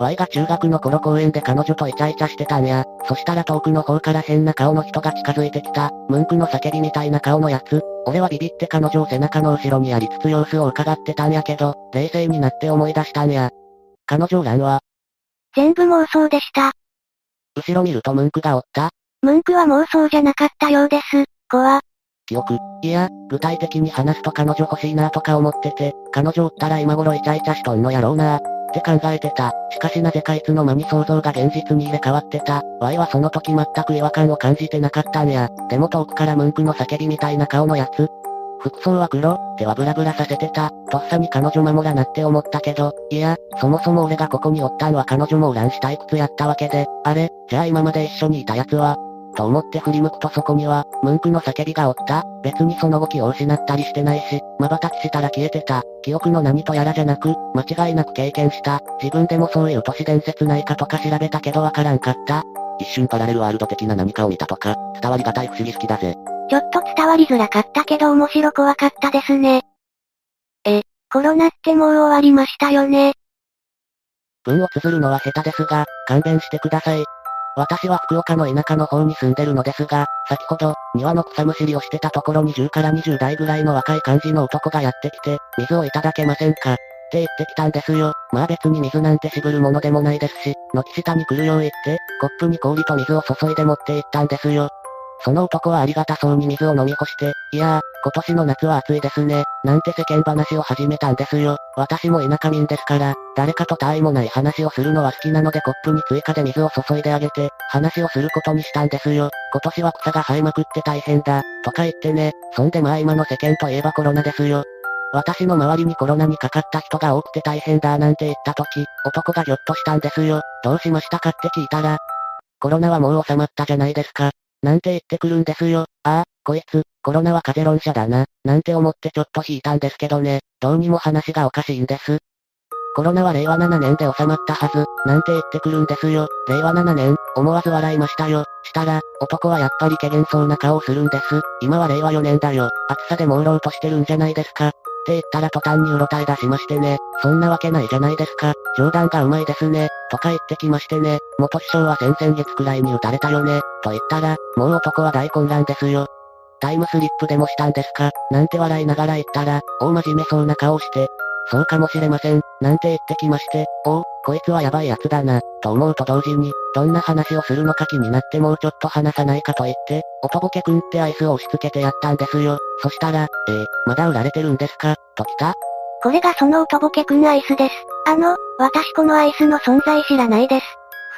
S2: Y が中学の頃公園で彼女とイチャイチャしてたんや。そしたら遠くの方から変な顔の人が近づいてきた。ムンクの叫びみたいな顔のやつ。俺はビビって彼女を背中の後ろにやりつつ様子を伺ってたんやけど、冷静になって思い出したんや。彼女欄は、
S1: 全部妄想でした。
S2: 後ろ見るとムンクがおった
S1: ムンクは妄想じゃなかったようです。怖。
S2: 記憶。いや、具体的に話すと彼女欲しいなとか思ってて、彼女おったら今頃イチャイチャしとんのやろうなって考えてた。しかしなぜかいつの間に想像が現実に入れ替わってた。Y はその時全く違和感を感じてなかったんや。でも遠くからムンクの叫びみたいな顔のやつ、服装は黒手はブラブラさせてた。とっさに彼女守らなって思ったけど、いや、そもそも俺がここにおったんは彼女も乱し退屈やったわけで、あれ、じゃあ今まで一緒にいた奴は、と思って振り向くとそこには、ムンクの叫びがおった。別にその動きを失ったりしてないし、瞬きしたら消えてた。記憶の何とやらじゃなく、間違いなく経験した。自分でもそういう都市伝説ないかとか調べたけどわからんかった。一瞬パラレルワールド的な何かを見たとか、伝わりがたい不思議好きだぜ。
S1: ちょっと伝わりづらかったけど面白怖かったですね。え、コロナってもう終わりましたよね。
S2: 文を綴るのは下手ですが、勘弁してください。私は福岡の田舎の方に住んでるのですが、先ほど、庭の草むしりをしてたところに10から20代ぐらいの若い感じの男がやってきて、水をいただけませんかって言ってきたんですよ。まあ別に水なんて渋るものでもないですし、軒下に来るよう言って、コップに氷と水を注いで持って行ったんですよ。その男はありがたそうに水を飲み干して、いやー、今年の夏は暑いですね、なんて世間話を始めたんですよ。私も田舎民ですから、誰かと他愛もない話をするのは好きなのでコップに追加で水を注いであげて、話をすることにしたんですよ。今年は草が生えまくって大変だ、とか言ってね。そんでまあ今の世間といえばコロナですよ。私の周りにコロナにかかった人が多くて大変だなんて言った時、男がぎょっとしたんですよ。どうしましたかって聞いたら、コロナはもう収まったじゃないですか。なんて言ってくるんですよ。ああ、こいつ、コロナは風論者だな、なんて思ってちょっと引いたんですけどね。どうにも話がおかしいんです。コロナは令和7年で収まったはず、なんて言ってくるんですよ。令和7年、思わず笑いましたよ。したら、男はやっぱり怪げそうな顔をするんです。今は令和4年だよ。暑さで朦朧としてるんじゃないですか。って言ったら途端にうろたえ出しましてね。そんなわけないじゃないですか。冗談がうまいですね。とか言ってきましてね。元首相は先々月くらいに撃たれたよね。と言ったら、もう男は大混乱ですよ。タイムスリップでもしたんですかなんて笑いながら言ったら、大真面目そうな顔して、そうかもしれません、なんて言ってきまして、おお、こいつはやばいやつだな、と思うと同時に、どんな話をするのか気になってもうちょっと話さないかと言って、おとぼけくんってアイスを押し付けてやったんですよ。そしたら、えー、まだ売られてるんですかと来た
S1: これがそのおとぼけくんアイスです。あの、私このアイスの存在知らないです。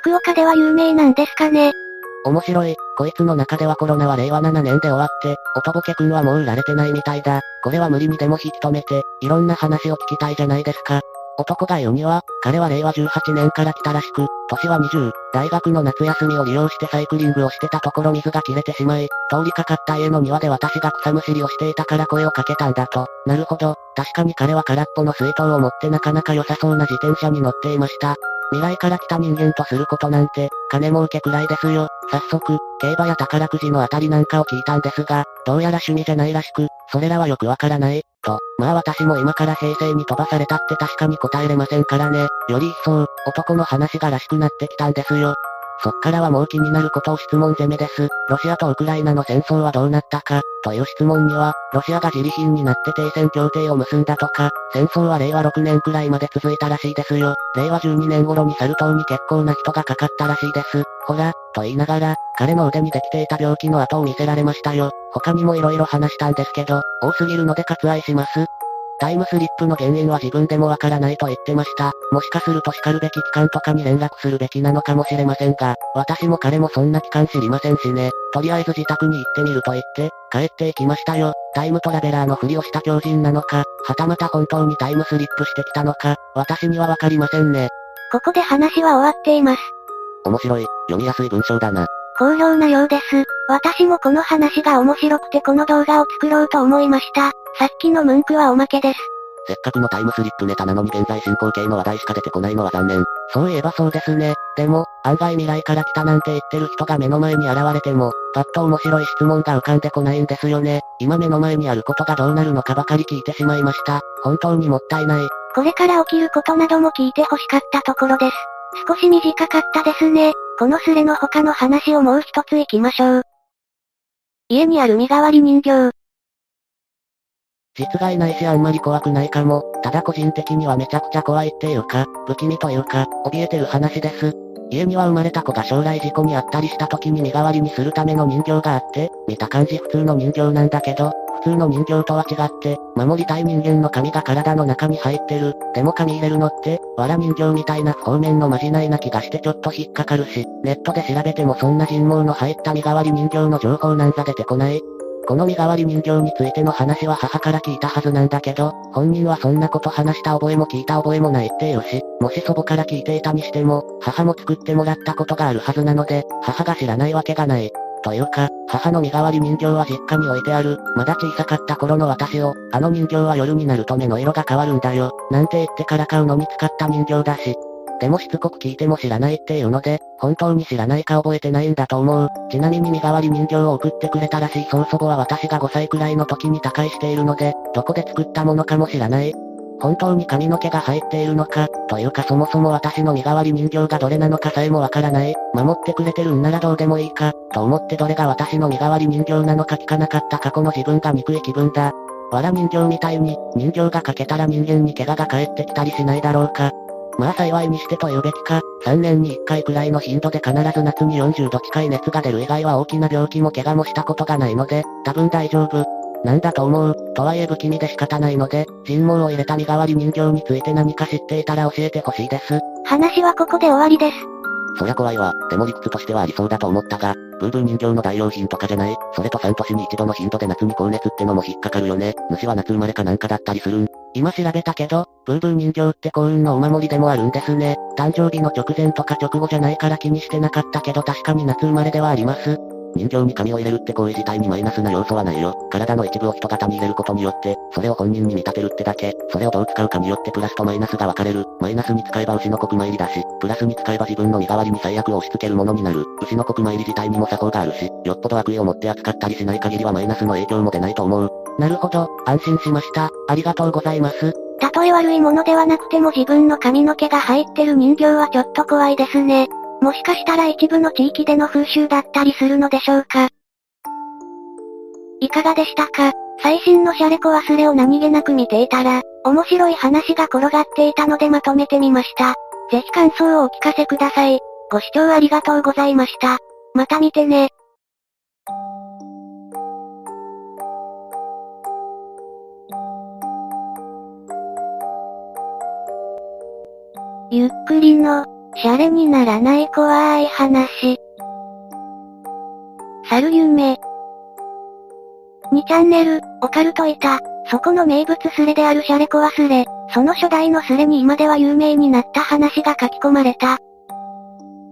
S1: 福岡では有名なんですかね
S2: 面白い。こいつの中ではコロナは令和7年で終わって、おとぼけくんはもう売られてないみたいだ。これは無理にでも引き止めて、いろんな話を聞きたいじゃないですか。男が言うには、彼は令和18年から来たらしく、年は20、大学の夏休みを利用してサイクリングをしてたところ水が切れてしまい、通りかかった家の庭で私が草むしりをしていたから声をかけたんだと。なるほど、確かに彼は空っぽの水筒を持ってなかなか良さそうな自転車に乗っていました。未来から来た人間とすることなんて、金儲けくらいですよ。早速、競馬や宝くじのあたりなんかを聞いたんですが、どうやら趣味じゃないらしく、それらはよくわからない、と。まあ私も今から平成に飛ばされたって確かに答えれませんからね。より一層、男の話がらしくなってきたんですよ。そっからはもう気になることを質問攻めです。ロシアとウクライナの戦争はどうなったか、という質問には、ロシアが自利品になって停戦協定を結んだとか、戦争は令和6年くらいまで続いたらしいですよ。令和12年頃にサル痘に結構な人がかかったらしいです。ほら、と言いながら、彼の腕にできていた病気の後を見せられましたよ。他にも色々話したんですけど、多すぎるので割愛します。タイムスリップの原因は自分でもわからないと言ってました。もしかすると叱るべき機関とかに連絡するべきなのかもしれませんが、私も彼もそんな機関知りませんしね。とりあえず自宅に行ってみると言って、帰っていきましたよ。タイムトラベラーのふりをした狂人なのか、はたまた本当にタイムスリップしてきたのか、私にはわかりませんね。
S1: ここで話は終わっています。
S2: 面白い、読みやすい文章だな。
S1: 好評なようです。私もこの話が面白くてこの動画を作ろうと思いました。さっきの文句はおまけです。
S2: せっかくのタイムスリップネタなのに現在進行形の話題しか出てこないのは残念。そういえばそうですね。でも、案外未来から来たなんて言ってる人が目の前に現れても、パッと面白い質問が浮かんでこないんですよね。今目の前にあることがどうなるのかばかり聞いてしまいました。本当にもったいない。
S1: これから起きることなども聞いて欲しかったところです。少し短かったですね。このスレの他の話をもう一つ行きましょう。家にある身代わり人形。
S2: 実害ないしあんまり怖くないかも。ただ個人的にはめちゃくちゃ怖いっていうか、不気味というか、怯えてる話です。家には生まれた子が将来事故にあったりした時に身代わりにするための人形があって、見た感じ普通の人形なんだけど、普通の人形とは違って、守りたい人間の髪が体の中に入ってる。でも髪入れるのって、藁人形みたいな不方面のまじないな気がしてちょっと引っかかるし、ネットで調べてもそんな人毛の入った身代わり人形の情報なんざ出てこない。この身代わり人形についての話は母から聞いたはずなんだけど、本人はそんなこと話した覚えも聞いた覚えもないっていうし、もし祖母から聞いていたにしても、母も作ってもらったことがあるはずなので、母が知らないわけがない。というか、母の身代わり人形は実家に置いてある。まだ小さかった頃の私を、あの人形は夜になると目の色が変わるんだよ。なんて言ってから買うのに使った人形だし、でもしつこく聞いても知らないっていうので、本当に知らないか覚えてないんだと思う。ちなみに身代わり人形を送ってくれたらしい曽祖母は私が5歳くらいの時に他界しているので、どこで作ったものかも知らない。本当に髪の毛が入っているのか、というかそもそも私の身代わり人形がどれなのかさえもわからない。守ってくれてるんならどうでもいいか、と思ってどれが私の身代わり人形なのか聞かなかった過去の自分が憎い気分だ。藁人形みたいに、人形が欠けたら人間に怪我が返ってきたりしないだろうか。まあ幸いにしてと言うべきか、3年に1回くらいの頻度で必ず夏に40度近い熱が出る以外は大きな病気も怪我もしたことがないので、多分大丈夫。なんだと思う。とはいえ不気味で仕方ないので、人毛を入れた身代わり人形について何か知っていたら教えてほしいです。
S1: 話はここで終わりです。
S2: そりゃ怖いわ。でも理屈としてはありそうだと思ったが、ブーブー人形の代用品とかじゃないそれと3年に一度の頻度で夏に高熱ってのも引っかかるよね。主は夏生まれかなんかだったりするん。今調べたけど、ブーブー人形って幸運のお守りでもあるんですね。誕生日の直前とか直後じゃないから気にしてなかったけど確かに夏生まれではあります。人形に髪を入れるって行為自体にマイナスな要素はないよ。体の一部を人型に入れることによって、それを本人に見立てるってだけ。それをどう使うかによってプラスとマイナスが分かれる。マイナスに使えば牛の国参りだし、プラスに使えば自分の身代わりに最悪を押し付けるものになる。牛の国参り自体にも作法があるし、よっぽど悪意を持って扱ったりしない限りはマイナスの影響も出ないと思う。
S1: なるほど、安心しました。ありがとうございます。たとえ悪いものではなくても自分の髪の毛が入ってる人形はちょっと怖いですね。もしかしたら一部の地域での風習だったりするのでしょうか？いかがでしたか？最新のシャレコ忘れを何気なく見ていたら、面白い話が転がっていたのでまとめてみました。ぜひ感想をお聞かせください。ご視聴ありがとうございました。また見てね。ゆっくりの、シャレにならない怖い話。猿夢。2チャンネル、オカルトいた。そこの名物スレであるシャレコアスレ。その初代のスレに今では有名になった話が書き込まれた。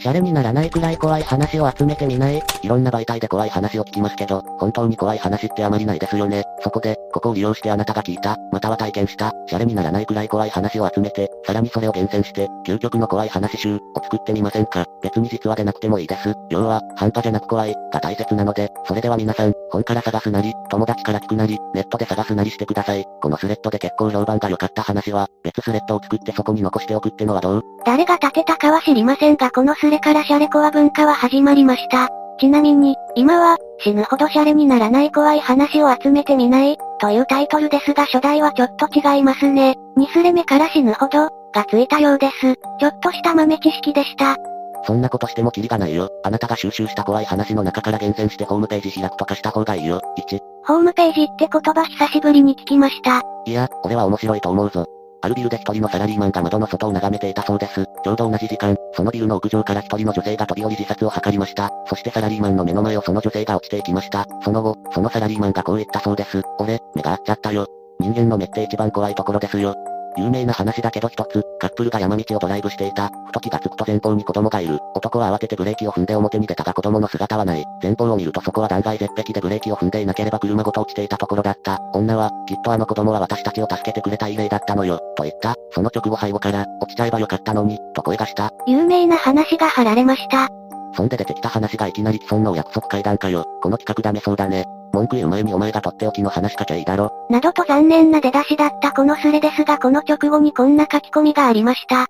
S2: シャレにならないくらい怖い話を集めてみない？いろんな媒体で怖い話を聞きますけど、本当に怖い話ってあまりないですよね。そこで、ここを利用してあなたが聞いた、または体験した、シャレにならないくらい怖い話を集めて、さらにそれを厳選して、究極の怖い話集を作ってみませんか？別に実話でなくてもいいです。要は、半端じゃなく怖い、が大切なので、それでは皆さん、本から探すなり、友達から聞くなり、ネットで探すなりしてください。このスレッドで結構評判が良かった話は、別スレッドを作ってそこに残しておくってのはどう？
S1: 誰が立てたかは知りませんがこのスレからシャレコア文化は始まりました。ちなみに、今は、死ぬほどシャレにならない怖い話を集めてみない、というタイトルですが初代はちょっと違いますね。2スレ目から死ぬほど、がついたようです。ちょっとした豆知識でした。
S2: そんなことしてもキリがないよ。あなたが収集した怖い話の中から厳選してホームページ開くとかした方がいいよ。1。
S1: ホームページって言葉久しぶりに聞きました。
S2: いや、俺は面白いと思うぞ。あるビルで一人のサラリーマンが窓の外を眺めていたそうです。ちょうど同じ時間、そのビルの屋上から一人の女性が飛び降り自殺を図りました。そしてサラリーマンの目の前をその女性が落ちていきました。その後、そのサラリーマンがこう言ったそうです。俺、目が合っちゃったよ。人間の目って一番怖いところですよ。有名な話だけど一つ、カップルが山道をドライブしていた。ふと気がつくと前方に子供がいる。男は慌ててブレーキを踏んで表に出たが子供の姿はない。前方を見るとそこは断崖絶壁でブレーキを踏んでいなければ車ごと落ちていたところだった。女は、きっとあの子供は私たちを助けてくれた異例だったのよ、と言った。その直後背後から、落ちちゃえばよかったのに、と声がした。
S1: 有名な話が貼られました。
S2: そんで出てきた話がいきなり既存のお約束会談かよ。この企画ダメそうだね。文句言う前にお前がとっておきの話しかきゃいいだろ。
S1: などと残念な出だしだったこのスレですがこの直後にこんな書き込みがありました。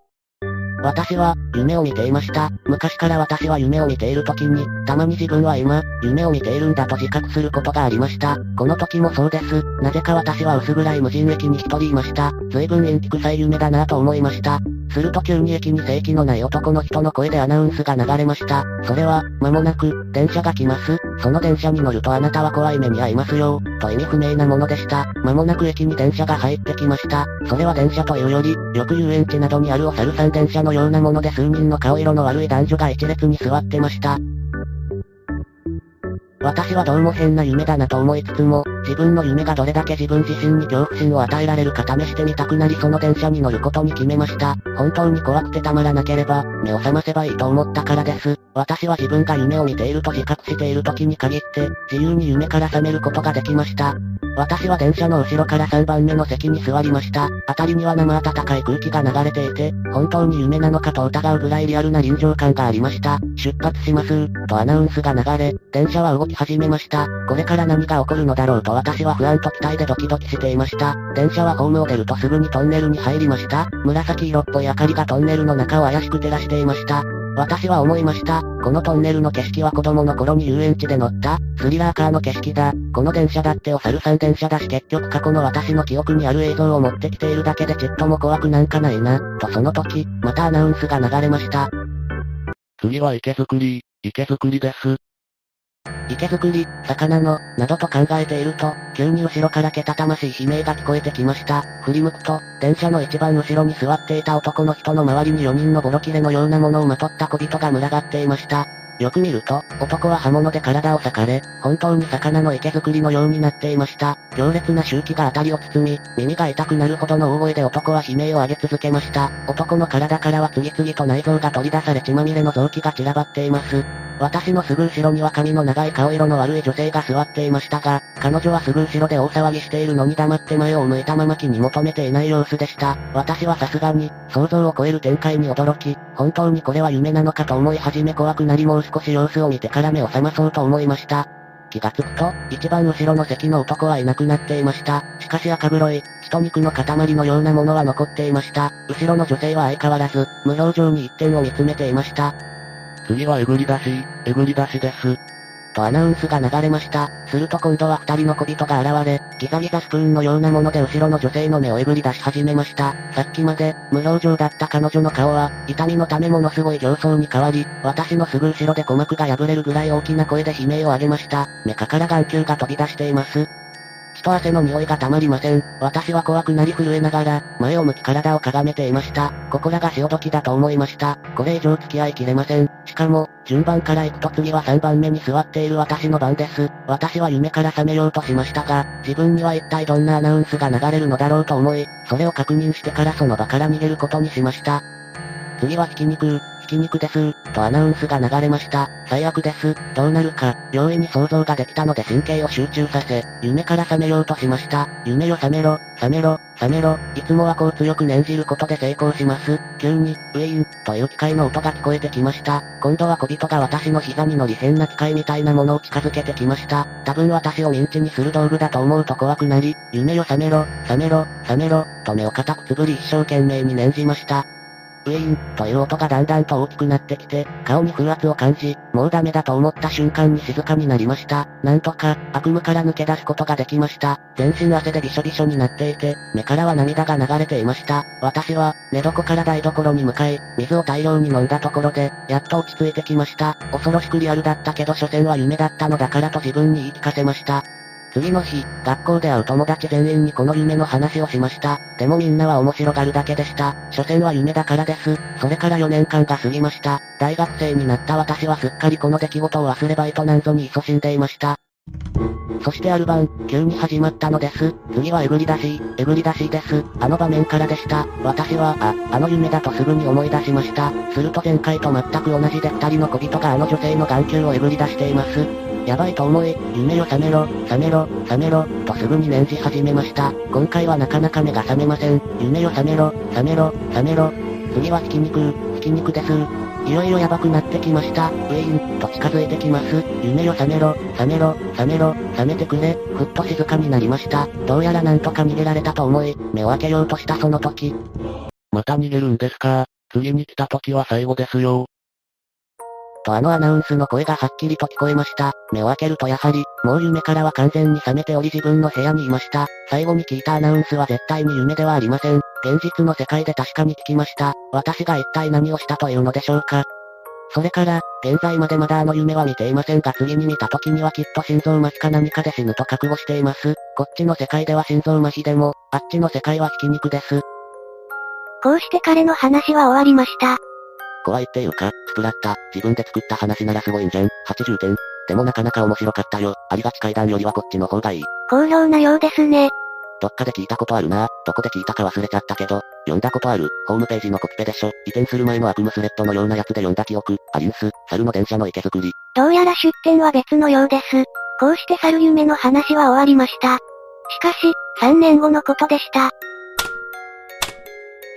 S2: 私は、夢を見ていました。昔から私は夢を見ている時に、たまに自分は今、夢を見ているんだと自覚することがありました。この時もそうです。なぜか私は薄暗い無人駅に一人いました。随分縁起臭い夢だなと思いました。すると急に駅に正気のない男の人の声でアナウンスが流れました。それは、間もなく、電車が来ます。その電車に乗るとあなたは怖い目に遭いますよ。と意味不明なものでした。間もなく駅に電車が入ってきました。それは電車というより、よく遊園地などにあるお猿さん電車ののようなもので数人の顔色の悪い男女が一列に座ってました。私はどうも変な夢だなと思いつつも、自分の夢がどれだけ自分自身に恐怖心を与えられるか試してみたくなりその電車に乗ることに決めました。本当に怖くてたまらなければ、目を覚ませばいいと思ったからです。私は自分が夢を見ていると自覚している時に限って、自由に夢から覚めることができました。私は電車の後ろから3番目の席に座りました。辺りには生暖かい空気が流れていて、本当に夢なのかと疑うぐらいリアルな臨場感がありました。出発しますとアナウンスが流れ、電車は動き始めました。これから何が起こるのだろうと私は不安と期待でドキドキしていました。電車はホームを出るとすぐにトンネルに入りました。紫色っぽい明かりがトンネルの中を怪しく照らしていました。私は思いました。このトンネルの景色は子供の頃に遊園地で乗った、スリラーカーの景色だ。この電車だってお猿さん電車だし結局過去の私の記憶にある映像を持ってきているだけでちっとも怖くなんかないな。とその時、またアナウンスが流れました。
S3: 次は池作り、池作りです。
S2: 池作り、魚の、などと考えていると、急に後ろからけたたましい悲鳴が聞こえてきました。振り向くと、電車の一番後ろに座っていた男の人の周りに4人のボロキレのようなものをまとった小人が群がっていました。よく見ると、男は刃物で体を裂かれ、本当に魚の池作りのようになっていました。強烈な周期が辺りを包み、耳が痛くなるほどの大声で男は悲鳴を上げ続けました。男の体からは次々と内臓が取り出され血まみれの臓器が散らばっています。私のすぐ後ろには髪の長い顔色の悪い女性が座っていましたが、彼女はすぐ後ろで大騒ぎしているのに黙って前を向いたまま気に求めていない様子でした。私はさすがに、想像を超える展開に驚き、本当にこれは夢なのかと思い始め怖くなりもう少し様子を見てから目を覚まそうと思いました。気がつくと、一番後ろの席の男はいなくなっていました。しかし赤黒い、血と肉の塊のようなものは残っていました。後ろの女性は相変わらず、無表情に一点を見つめていました。
S3: 次はえぐり出し、えぐり出しです。
S2: とアナウンスが流れました。すると今度は二人の小人が現れ、ギザギザスプーンのようなもので後ろの女性の目をえぐり出し始めました。さっきまで、無表情だった彼女の顔は、痛みのためものすごい形相に変わり、私のすぐ後ろで鼓膜が破れるぐらい大きな声で悲鳴を上げました。目から眼球が飛び出しています。血と汗の匂いがたまりません。私は怖くなり震えながら、前を向き体をかがめていました。ここらが潮時だと思いました。これ以上付き合いきれません。しかも、順番から行くと次は3番目に座っている私の番です。私は夢から覚めようとしましたが、自分には一体どんなアナウンスが流れるのだろうと思い、それを確認してからその場から逃げることにしました。次はひき肉、き肉です、とアナウンスが流れました。最悪です。どうなるか、容易に想像ができたので神経を集中させ、夢から覚めようとしました。夢よ覚めろ、覚めろ、覚めろ、いつもはこう強く念じることで成功します。急に、ウィーン、という機械の音が聞こえてきました。今度は小人が私の膝に乗り変な機械みたいなものを近づけてきました。多分私をミンチにする道具だと思うと怖くなり、夢よ覚めろ、覚めろ、覚めろ、と目を固くつぶり一生懸命に念じました。ウィーン、という音がだんだんと大きくなってきて、顔に風圧を感じ、もうダメだと思った瞬間に静かになりました。なんとか、悪夢から抜け出すことができました。全身汗でびしょびしょになっていて、目からは涙が流れていました。私は、寝床から台所に向かい、水を大量に飲んだところで、やっと落ち着いてきました。恐ろしくリアルだったけど所詮は夢だったのだからと自分に言い聞かせました。次の日、学校で会う友達全員にこの夢の話をしました。でもみんなは面白がるだけでした。所詮は夢だからです。それから4年間が過ぎました。大学生になった私はすっかりこの出来事を忘れバイトなんぞに勤しんでいました。そしてある晩、急に始まったのです。次はえぐり出し、えぐり出しです。あの場面からでした。私は、あ、あの夢だとすぐに思い出しました。すると前回と全く同じで二人の小人があの女性の眼球をえぐり出しています。やばいと思い、夢よ覚めろ、覚めろ、覚めろ、とすぐに念じ始めました。今回はなかなか目が覚めません。夢よ覚めろ、覚めろ、覚めろ。次はひき肉、ひき肉です。いよいよやばくなってきました。ウェイン、と近づいてきます。夢よ覚めろ、覚めろ、覚めろ、覚めてくれ。ふっと静かになりました。どうやらなんとか逃げられたと思い、目を開けようとしたその時。
S3: また逃げるんですか？次に来た時は最後ですよ。
S2: とあのアナウンスの声がはっきりと聞こえました。目を開けるとやはり、もう夢からは完全に覚めており自分の部屋にいました。最後に聞いたアナウンスは絶対に夢ではありません。現実の世界で確かに聞きました。私が一体何をしたというのでしょうか。それから、現在までまだあの夢は見ていませんが次に見た時にはきっと心臓麻痺か何かで死ぬと覚悟しています。こっちの世界では心臓麻痺でも、あっちの世界はひき肉です。
S1: こうして彼の話は終わりました。
S2: 怖いっていうか、スプラッタ、自分で作った話ならすごいんじゃん。80点。でもなかなか面白かったよ。ありがち階段よりはこっちの方がいい。
S1: 好評なようですね。
S2: どっかで聞いたことあるな。どこで聞いたか忘れちゃったけど、読んだことある。ホームページのコピペでしょ。移転する前の悪夢スレッドのようなやつで読んだ記憶。アリンス、猿の電車の池作り。
S1: どうやら出典は別のようです。こうして猿夢の話は終わりました。しかし、3年後のことでした。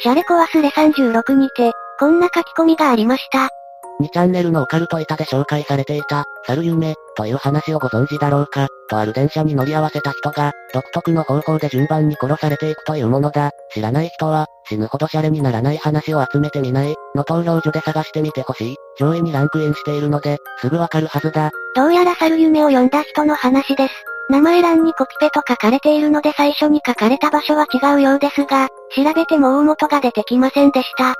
S1: シャレコ忘れ36にて、こんな書き込みがありました。
S2: 2チャンネルのオカルト板で紹介されていた、猿夢、という話をご存知だろうか、とある電車に乗り合わせた人が、独特の方法で順番に殺されていくというものだ。知らない人は、死ぬほどシャレにならない話を集めてみない、の投票所で探してみてほしい。上位にランクインしているので、すぐわかるはずだ。
S1: どうやら猿夢を読んだ人の話です。名前欄にコピペと書かれているので最初に書かれた場所は違うようですが、調べても大元が出てきませんでした。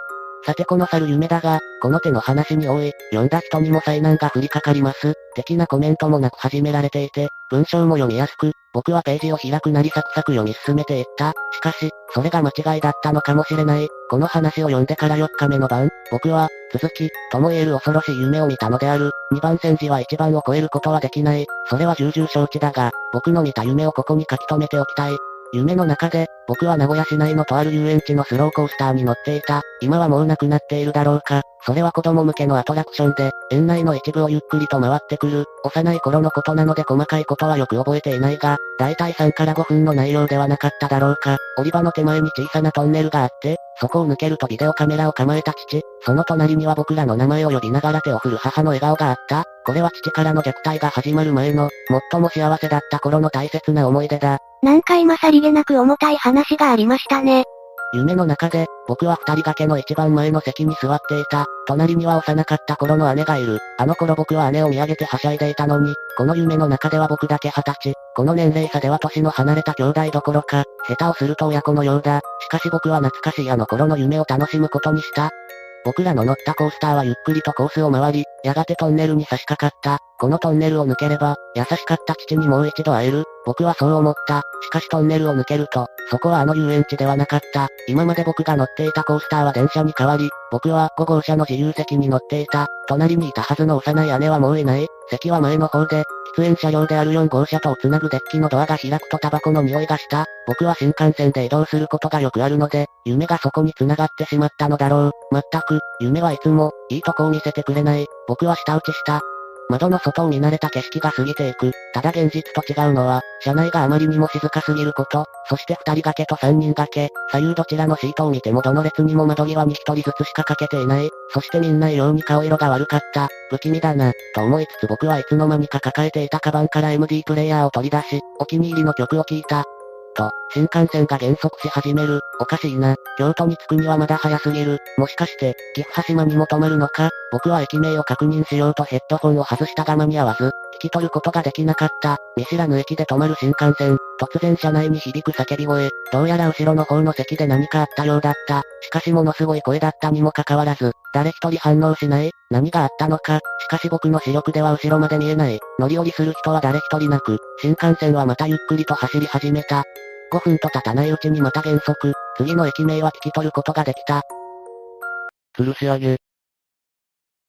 S2: さてこの猿夢だが、この手の話に多い、読んだ人にも災難が降りかかります。的なコメントもなく始められていて、文章も読みやすく、僕はページを開くなりサクサク読み進めていった。しかし、それが間違いだったのかもしれない。この話を読んでから4日目の晩、僕は、続き、とも言える恐ろしい夢を見たのである。2番戦時は1番を超えることはできない。それは重々承知だが、僕の見た夢をここに書き留めておきたい。夢の中で、僕は名古屋市内のとある遊園地のスローコースターに乗っていた。今はもうなくなっているだろうか。それは子供向けのアトラクションで、園内の一部をゆっくりと回ってくる、幼い頃のことなので細かいことはよく覚えていないが、だいたい3から5分の内容ではなかっただろうか。降り場の手前に小さなトンネルがあって、そこを抜けるとビデオカメラを構えた父、その隣には僕らの名前を呼びながら手を振る母の笑顔があった。これは父からの虐待が始まる前の、最も幸せだった頃の大切な思い出だ。
S1: なんか今さりげなく重たい話がありましたね。
S2: 夢の中で、僕は二人掛けの一番前の席に座っていた。隣には幼かった頃の姉がいる。あの頃僕は姉を見上げてはしゃいでいたのに、この夢の中では僕だけ二十歳。この年齢差では年の離れた兄弟どころか、下手をすると親子のようだ。しかし僕は懐かしいあの頃の夢を楽しむことにした。僕らの乗ったコースターはゆっくりとコースを回り、やがてトンネルに差し掛かった。このトンネルを抜ければ、優しかった父にもう一度会える。僕はそう思った。しかしトンネルを抜けると、そこはあの遊園地ではなかった。今まで僕が乗っていたコースターは電車に変わり、僕は5号車の自由席に乗っていた。隣にいたはずの幼い姉はもういない。席は前の方で、喫煙車両である4号車とをつなぐデッキのドアが開くとタバコの匂いがした。僕は新幹線で移動することがよくあるので、夢がそこに繋がってしまったのだろう。まったく、夢はいつも、いいとこを見せてくれない。僕は舌打ちした。窓の外を見慣れた景色が過ぎていく。ただ現実と違うのは、車内があまりにも静かすぎること、そして二人掛けと三人掛け、左右どちらのシートを見てもどの列にも窓際に一人ずつしかかけていない。そしてみんな異様に顔色が悪かった。不気味だな、と思いつつ僕はいつの間にか抱えていたカバンから MD プレイヤーを取り出し、お気に入りの曲を聴いた。と、新幹線が減速し始める。おかしいな。京都に着くにはまだ早すぎる。もしかして、岐阜羽島にも止まるのか？僕は駅名を確認しようとヘッドホンを外したが間に合わず、聞き取ることができなかった。見知らぬ駅で止まる新幹線。突然車内に響く叫び声。どうやら後ろの方の席で何かあったようだった。しかしものすごい声だったにもかかわらず、誰一人反応しない。何があったのか。しかし僕の視力では後ろまで見えない。乗り降りする人は誰一人なく、新幹線はまたゆっくりと走り始めた。5分と経たないうちにまた減速。次の駅名は聞き取ることができた。
S3: 吊るし上げ。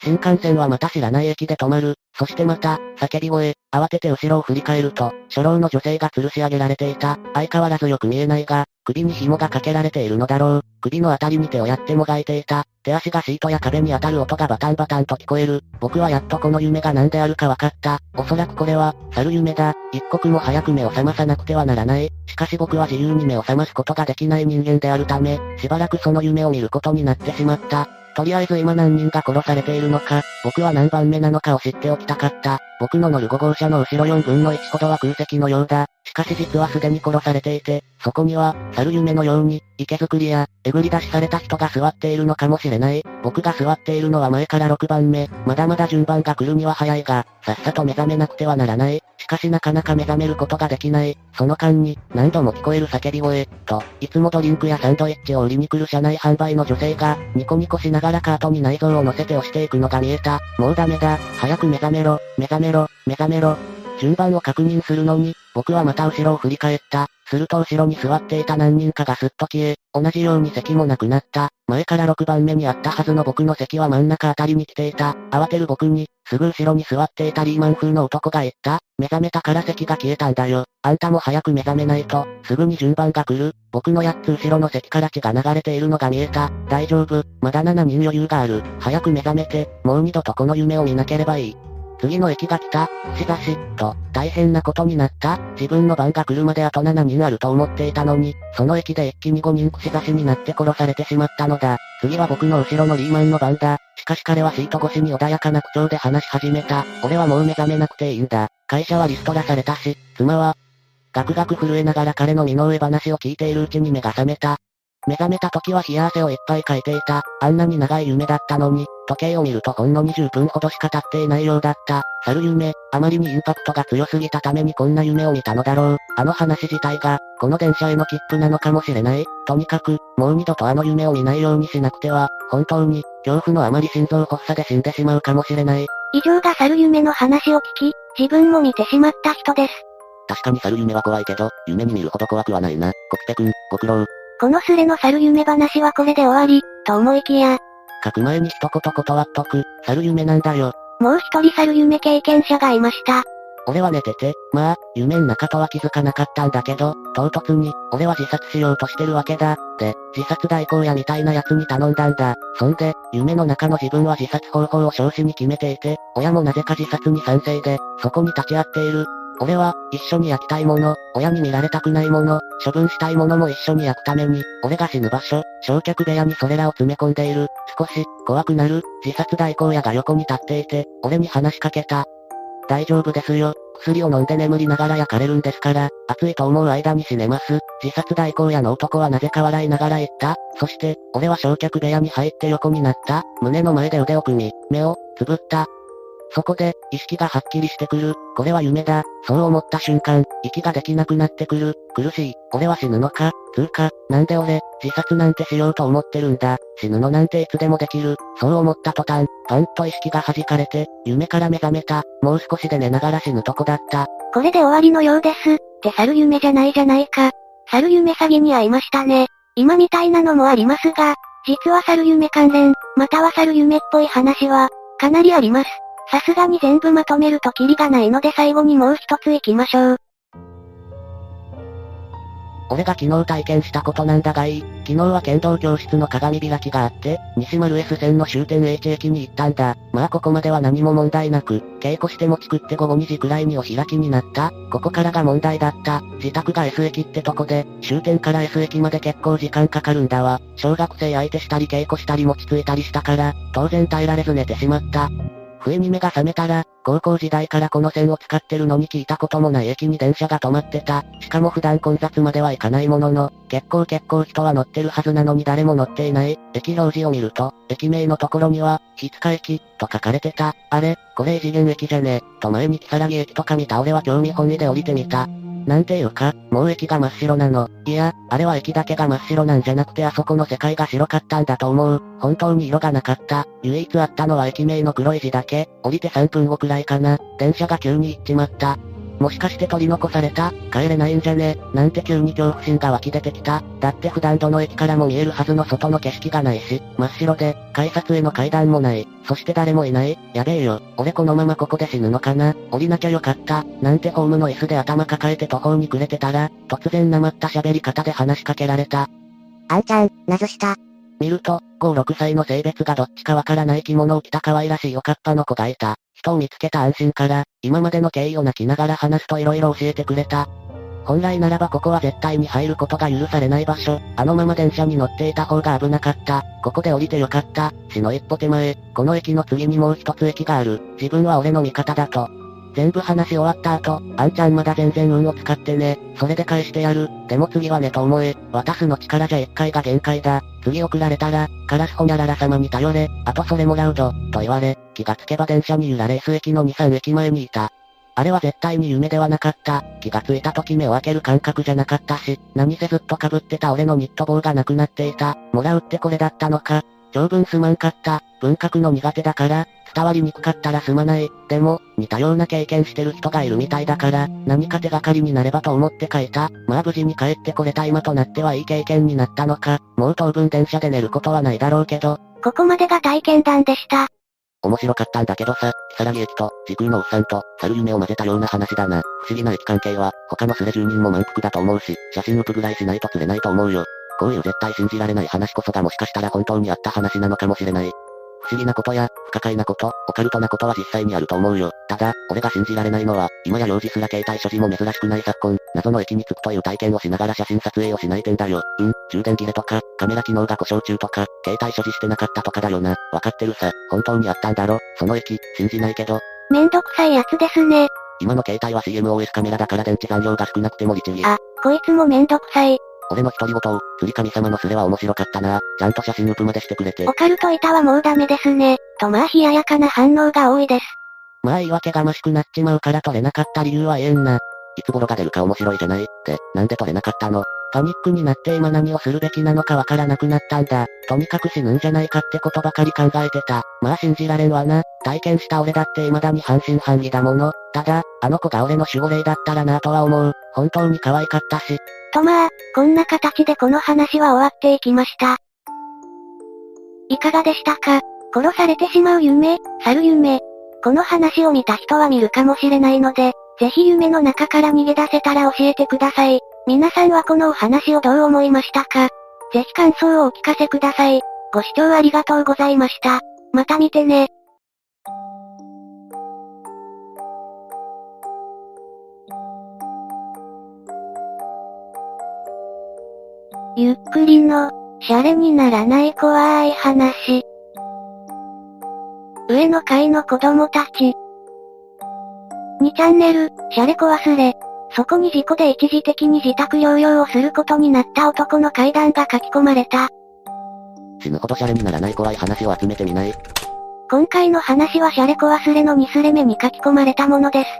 S2: 新幹線はまた知らない駅で止まる。そしてまた、叫び声、慌てて後ろを振り返ると、初老の女性が吊るし上げられていた。相変わらずよく見えないが、首に紐がかけられているのだろう。首のあたりに手をやってもがいていた。手足がシートや壁に当たる音がバタンバタンと聞こえる。僕はやっとこの夢が何であるか分かった。おそらくこれは、猿夢だ。一刻も早く目を覚まさなくてはならない。しかし僕は自由に目を覚ますことができない人間であるため、しばらくその夢を見ることになってしまった。とりあえず今何人が殺されているのか、僕は何番目なのかを知っておきたかった。僕の乗る5号車の後ろ4分の1ほどは空席のようだ。しかし実はすでに殺されていて、そこには、猿夢のように、池作りや、えぐり出しされた人が座っているのかもしれない。僕が座っているのは前から6番目。まだまだ順番が来るには早いが、さっさと目覚めなくてはならない。しかしなかなか目覚めることができない。その間に、何度も聞こえる叫び声、と、いつもドリンクやサンドイッチを売りに来る車内販売の女性が、ニコニコしながらカートに内臓を乗せて押していくのが見えた。もうダメだ。早く目覚めろ、目覚めめろ、目覚めろ。順番を確認するのに、僕はまた後ろを振り返った。すると後ろに座っていた何人かがすっと消え、同じように席もなくなった。前から6番目にあったはずの僕の席は真ん中あたりに来ていた。慌てる僕に、すぐ後ろに座っていたリーマン風の男が言った。目覚めたから席が消えたんだよ。あんたも早く目覚めないと、すぐに順番が来る。僕の8つ後ろの席から血が流れているのが見えた。大丈夫、まだ7人余裕がある。早く目覚めて、もう二度とこの夢を見なければいい。次の駅が来た、串刺し、と、大変なことになった。自分の番が来るまであと7人あると思っていたのに、その駅で一気に5人串刺しになって殺されてしまったのだ。次は僕の後ろのリーマンの番だ。しかし彼はシート越しに穏やかな口調で話し始めた。俺はもう目覚めなくていいんだ。会社はリストラされたし、妻は、ガクガク震えながら彼の身の上話を聞いているうちに目が覚めた。目覚めた時は冷や汗をいっぱいかいていた。あんなに長い夢だったのに、時計を見るとほんの20分ほどしか経っていないようだった。猿夢、あまりにインパクトが強すぎたためにこんな夢を見たのだろう。あの話自体が、この電車への切符なのかもしれない。とにかく、もう二度とあの夢を見ないようにしなくては、本当に、恐怖のあまり心臓発作で死んでしまうかもしれない。
S1: 以上が猿夢の話を聞き、自分も見てしまった人です。
S2: 確かに猿夢は怖いけど、夢に見るほど怖くはないな。コピペくん、ご苦労。
S1: このスレの猿夢話はこれで終わり、と思いきや。
S2: 書く前に一言断っとく、猿夢なんだよ。
S1: もう一人猿夢経験者がいました。
S2: 俺は寝てて、まあ、夢ん中とは気づかなかったんだけど、唐突に、俺は自殺しようとしてるわけだ。で、自殺代行屋みたいな奴に頼んだんだ。そんで、夢の中の自分は自殺方法を少子に決めていて、親もなぜか自殺に賛成で、そこに立ち会っている。俺は、一緒に焼きたいもの、親に見られたくないもの、処分したいものも一緒に焼くために、俺が死ぬ場所、焼却部屋にそれらを詰め込んでいる。少し、怖くなる、自殺代行屋が横に立っていて、俺に話しかけた。大丈夫ですよ。薬を飲んで眠りながら焼かれるんですから、暑いと思う間に死ねます。自殺代行屋の男はなぜか笑いながら言った。そして、俺は焼却部屋に入って横になった。胸の前で腕を組み、目を、つぶった。そこで、意識がはっきりしてくる。これは夢だ。そう思った瞬間、息ができなくなってくる。苦しい。俺は死ぬのか？つうか、なんで俺、自殺なんてしようと思ってるんだ？死ぬのなんていつでもできる。そう思った途端、パンと意識が弾かれて、夢から目覚めた。もう少しで寝ながら死ぬとこだった。
S1: これで終わりのようです。って猿夢じゃないじゃないか。猿夢詐欺に遭いましたね。今みたいなのもありますが、実は猿夢関連、または猿夢っぽい話は、かなりあります。さすがに全部まとめるとキリがないので最後にもう一つ行きましょう。
S2: 俺が昨日体験したことなんだがいい。昨日は剣道教室の鏡開きがあって、西丸 S 線の終点 H 駅に行ったんだ。まあここまでは何も問題なく、稽古しても作って午後2時くらいにお開きになった。ここからが問題だった。自宅が S 駅ってとこで、終点から S 駅まで結構時間かかるんだわ。小学生相手したり稽古したり餅ついたりしたから、当然耐えられず寝てしまった。不意に目が覚めたら、高校時代からこの線を使ってるのに聞いたこともない駅に電車が止まってた。しかも普段混雑まではいかないものの、結構結構人は乗ってるはずなのに誰も乗っていない。駅表示を見ると、駅名のところには、日塚駅、と書かれてた。あれ、これ異次元駅じゃねと前に木更木駅とか見た俺は興味本位で降りてみた。なんていうか、もう駅が真っ白なの。いや、あれは駅だけが真っ白なんじゃなくてあそこの世界が白かったんだと思う。本当に色がなかった。唯一あったのは駅名の黒い字だけ。降りて3分後くらいかな。電車が急に行っちまった。もしかして取り残された？帰れないんじゃね？なんて急に恐怖心が湧き出てきた？だって普段どの駅からも見えるはずの外の景色がないし、真っ白で、改札への階段もない。そして誰もいない。やべえよ。俺このままここで死ぬのかな？降りなきゃよかった。なんてホームの椅子で頭抱えて途方に暮れてたら、突然なまった喋り方で話しかけられた。
S1: あんちゃん、なずした。
S2: 見ると、5、6歳の性別がどっちかわからない着物を着た可愛らしいおかっぱの子がいた。人を見つけた安心から、今までの経緯を泣きながら話すと色々教えてくれた。本来ならばここは絶対に入ることが許されない場所。あのまま電車に乗っていた方が危なかった。ここで降りてよかった。死の一歩手前。この駅の次にもう一つ駅がある。自分は俺の味方だと。全部話し終わった後、あんちゃんまだ全然運を使ってね。それで返してやる。でも次はねと思え。渡すの力じゃ一回が限界だ。次送られたら、カラスホニャララ様に頼れ。あとそれもらうぞ。と言われ、気がつけば電車に揺られ S 駅の2、3駅前にいた。あれは絶対に夢ではなかった。気がついた時目を開ける感覚じゃなかったし、何せずっと被ってた俺のニット帽がなくなっていた。もらうってこれだったのか。長文すまんかった。文学の苦手だから、伝わりにくかったらすまない。でも、似たような経験してる人がいるみたいだから、何か手がかりになればと思って書いた。まあ無事に帰ってこれた今となってはいい経験になったのか。もう当分電車で寝ることはないだろうけど。
S1: ここまでが体験談でした。
S2: 面白かったんだけどさ、木更木駅と、時空のおっさんと、猿夢を混ぜたような話だな。不思議な駅関係は、他のスレ住人も満腹だと思うし、写真浮くぐらいしないと釣れないと思うよ。こういう絶対信じられない話こそがもしかしたら本当にあった話なのかもしれない。不思議なことや、不可解なこと、オカルトなことは実際にあると思うよ。ただ、俺が信じられないのは、今や幼児すら携帯所持も珍しくない昨今、謎の駅に着くという体験をしながら写真撮影をしない点だよ。うん、充電切れとか、カメラ機能が故障中とか、携帯所持してなかったとかだよな。わかってるさ。本当にあったんだろ。その駅、信じないけど。
S1: めんどくさいやつですね。
S2: 今の携帯は CMOS カメラだから電池残量が少なくても律儀。
S1: あ、こいつもめんどくさい。
S2: 俺の独り言を、釣り神様のスレは面白かったな。ちゃんと写真ウプまでしてくれて。
S1: オカルト板はもうダメですね。とまあ冷ややかな反応が多いです。
S2: まあ言い訳がましくなっちまうから撮れなかった理由は言えんな。いつ頃が出るか面白いじゃないって、なんで撮れなかったの？パニックになって今何をするべきなのかわからなくなったんだ。とにかく死ぬんじゃないかってことばかり考えてた。まあ信じられんわな。体験した俺だって未だに半信半疑だもの。ただ、あの子が俺の守護霊だったらなとは思う。本当に可愛かったし。
S1: とまあ、こんな形でこの話は終わっていきました。いかがでしたか殺されてしまう夢、猿夢。この話を見た人は見るかもしれないので、ぜひ夢の中から逃げ出せたら教えてください。皆さんはこのお話をどう思いましたかぜひ感想をお聞かせください。ご視聴ありがとうございました。また見てね。ゆっくりの、シャレにならない怖い話。上の階の子供たち。2チャンネル、シャレコ忘れ。そこに事故で一時的に自宅療養をすることになった男の階段が書き込まれた。
S2: 死ぬほどシャレにならない怖い話を集めてみない？
S1: 今回の話はシャレコ忘れの2スレ目に書き込まれたものです。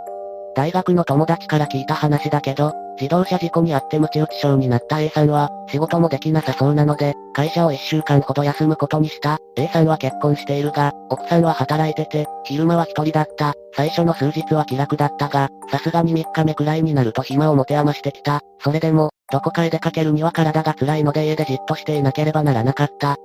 S2: 大学の友達から聞いた話だけど、自動車事故にあって鞭打ち症になった A さんは、仕事もできなさそうなので、会社を1週間ほど休むことにした。A さんは結婚しているが、奥さんは働いてて、昼間は一人だった。最初の数日は気楽だったが、さすがに3日目くらいになると暇を持て余してきた。それでも、どこかへ出かけるには体が辛いので家でじっとしていなければならなかった。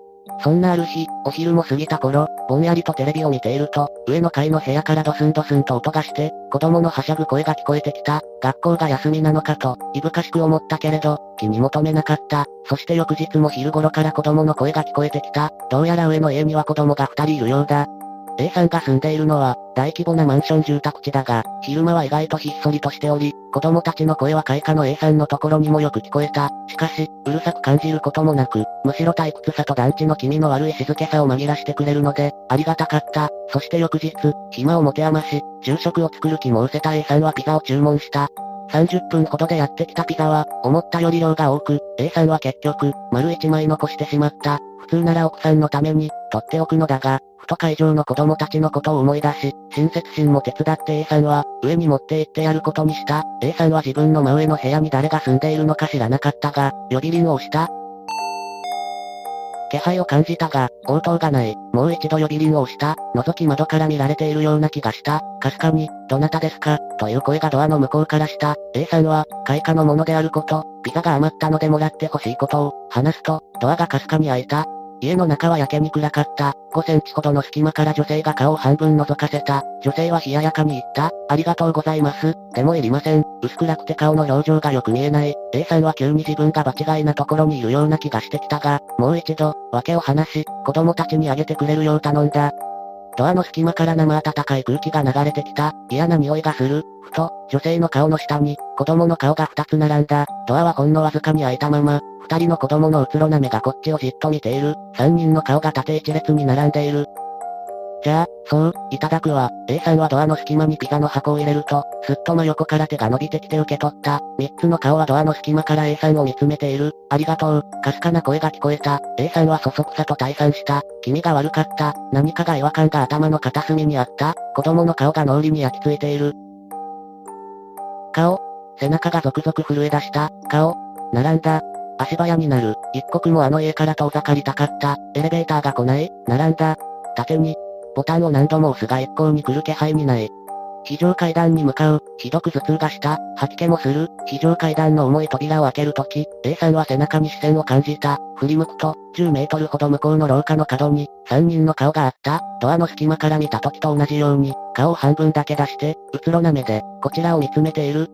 S2: そんなある日、お昼も過ぎた頃、ぼんやりとテレビを見ていると、上の階の部屋からドスンドスンと音がして、子供のはしゃぐ声が聞こえてきた。学校が休みなのかと、いぶかしく思ったけれど、気に求めなかった。そして翌日も昼頃から子供の声が聞こえてきた。どうやら上の家には子供が二人いるようだ。A さんが住んでいるのは、大規模なマンション住宅地だが、昼間は意外とひっそりとしており、子供たちの声は開花の A さんのところにもよく聞こえた。しかし、うるさく感じることもなく、むしろ退屈さと団地の気味の悪い静けさを紛らしてくれるので、ありがたかった。そして翌日、暇を持て余し、昼食を作る気も失せた A さんはピザを注文した。30分ほどでやってきたピザは、思ったより量が多く、A さんは結局、丸1枚残してしまった。普通なら奥さんのために、取っておくのだが、と会場の子供たちのことを思い出し、親切心も手伝って A さんは、上に持って行ってやることにした。A さんは自分の真上の部屋に誰が住んでいるのか知らなかったが、呼び鈴を押した。気配を感じたが、応答がない。もう一度呼び鈴を押した。覗き窓から見られているような気がした。かすかに、どなたですか？という声がドアの向こうからした。A さんは、開花のものであること、ピザが余ったのでもらってほしいことを、話すと、ドアがかすかに開いた。家の中はやけに暗かった。5センチほどの隙間から女性が顔を半分覗かせた。女性は冷ややかに言った。ありがとうございます。でもいりません。薄暗くて顔の表情がよく見えない。A さんは急に自分が場違いなところにいるような気がしてきたが、もう一度、訳を話し、子供たちにあげてくれるよう頼んだ。ドアの隙間から生暖かい空気が流れてきた。嫌な匂いがする。ふと、女性の顔の下に、子供の顔が二つ並んだ。ドアはほんのわずかに開いたまま、二人の子供のうつろな目がこっちをじっと見ている。三人の顔が縦一列に並んでいる。じゃあ、そう、いただくわ。A さんはドアの隙間にピザの箱を入れると、すっと真横から手が伸びてきて受け取った。三つの顔はドアの隙間から A さんを見つめている。ありがとう。かすかな声が聞こえた。A さんはそそくさと退散した。君が悪かった。何かが違和感が頭の片隅にあった。子供の顔が脳裏に焼き付いている。顔。背中がゾクゾク震え出した。顔。並んだ。足早になる。一刻もあの家から遠ざかりたかった。エレベーターが来ない。並んだ。縦に。ボタンを何度も押すが一向に来る気配にない。非常階段に向かう。ひどく頭痛がした。吐き気もする。非常階段の重い扉を開けるとき、A さんは背中に視線を感じた。振り向くと、10メートルほど向こうの廊下の角に、3人の顔があった。ドアの隙間から見た時と同じように、顔を半分だけ出して、うつろな目で、こちらを見つめている。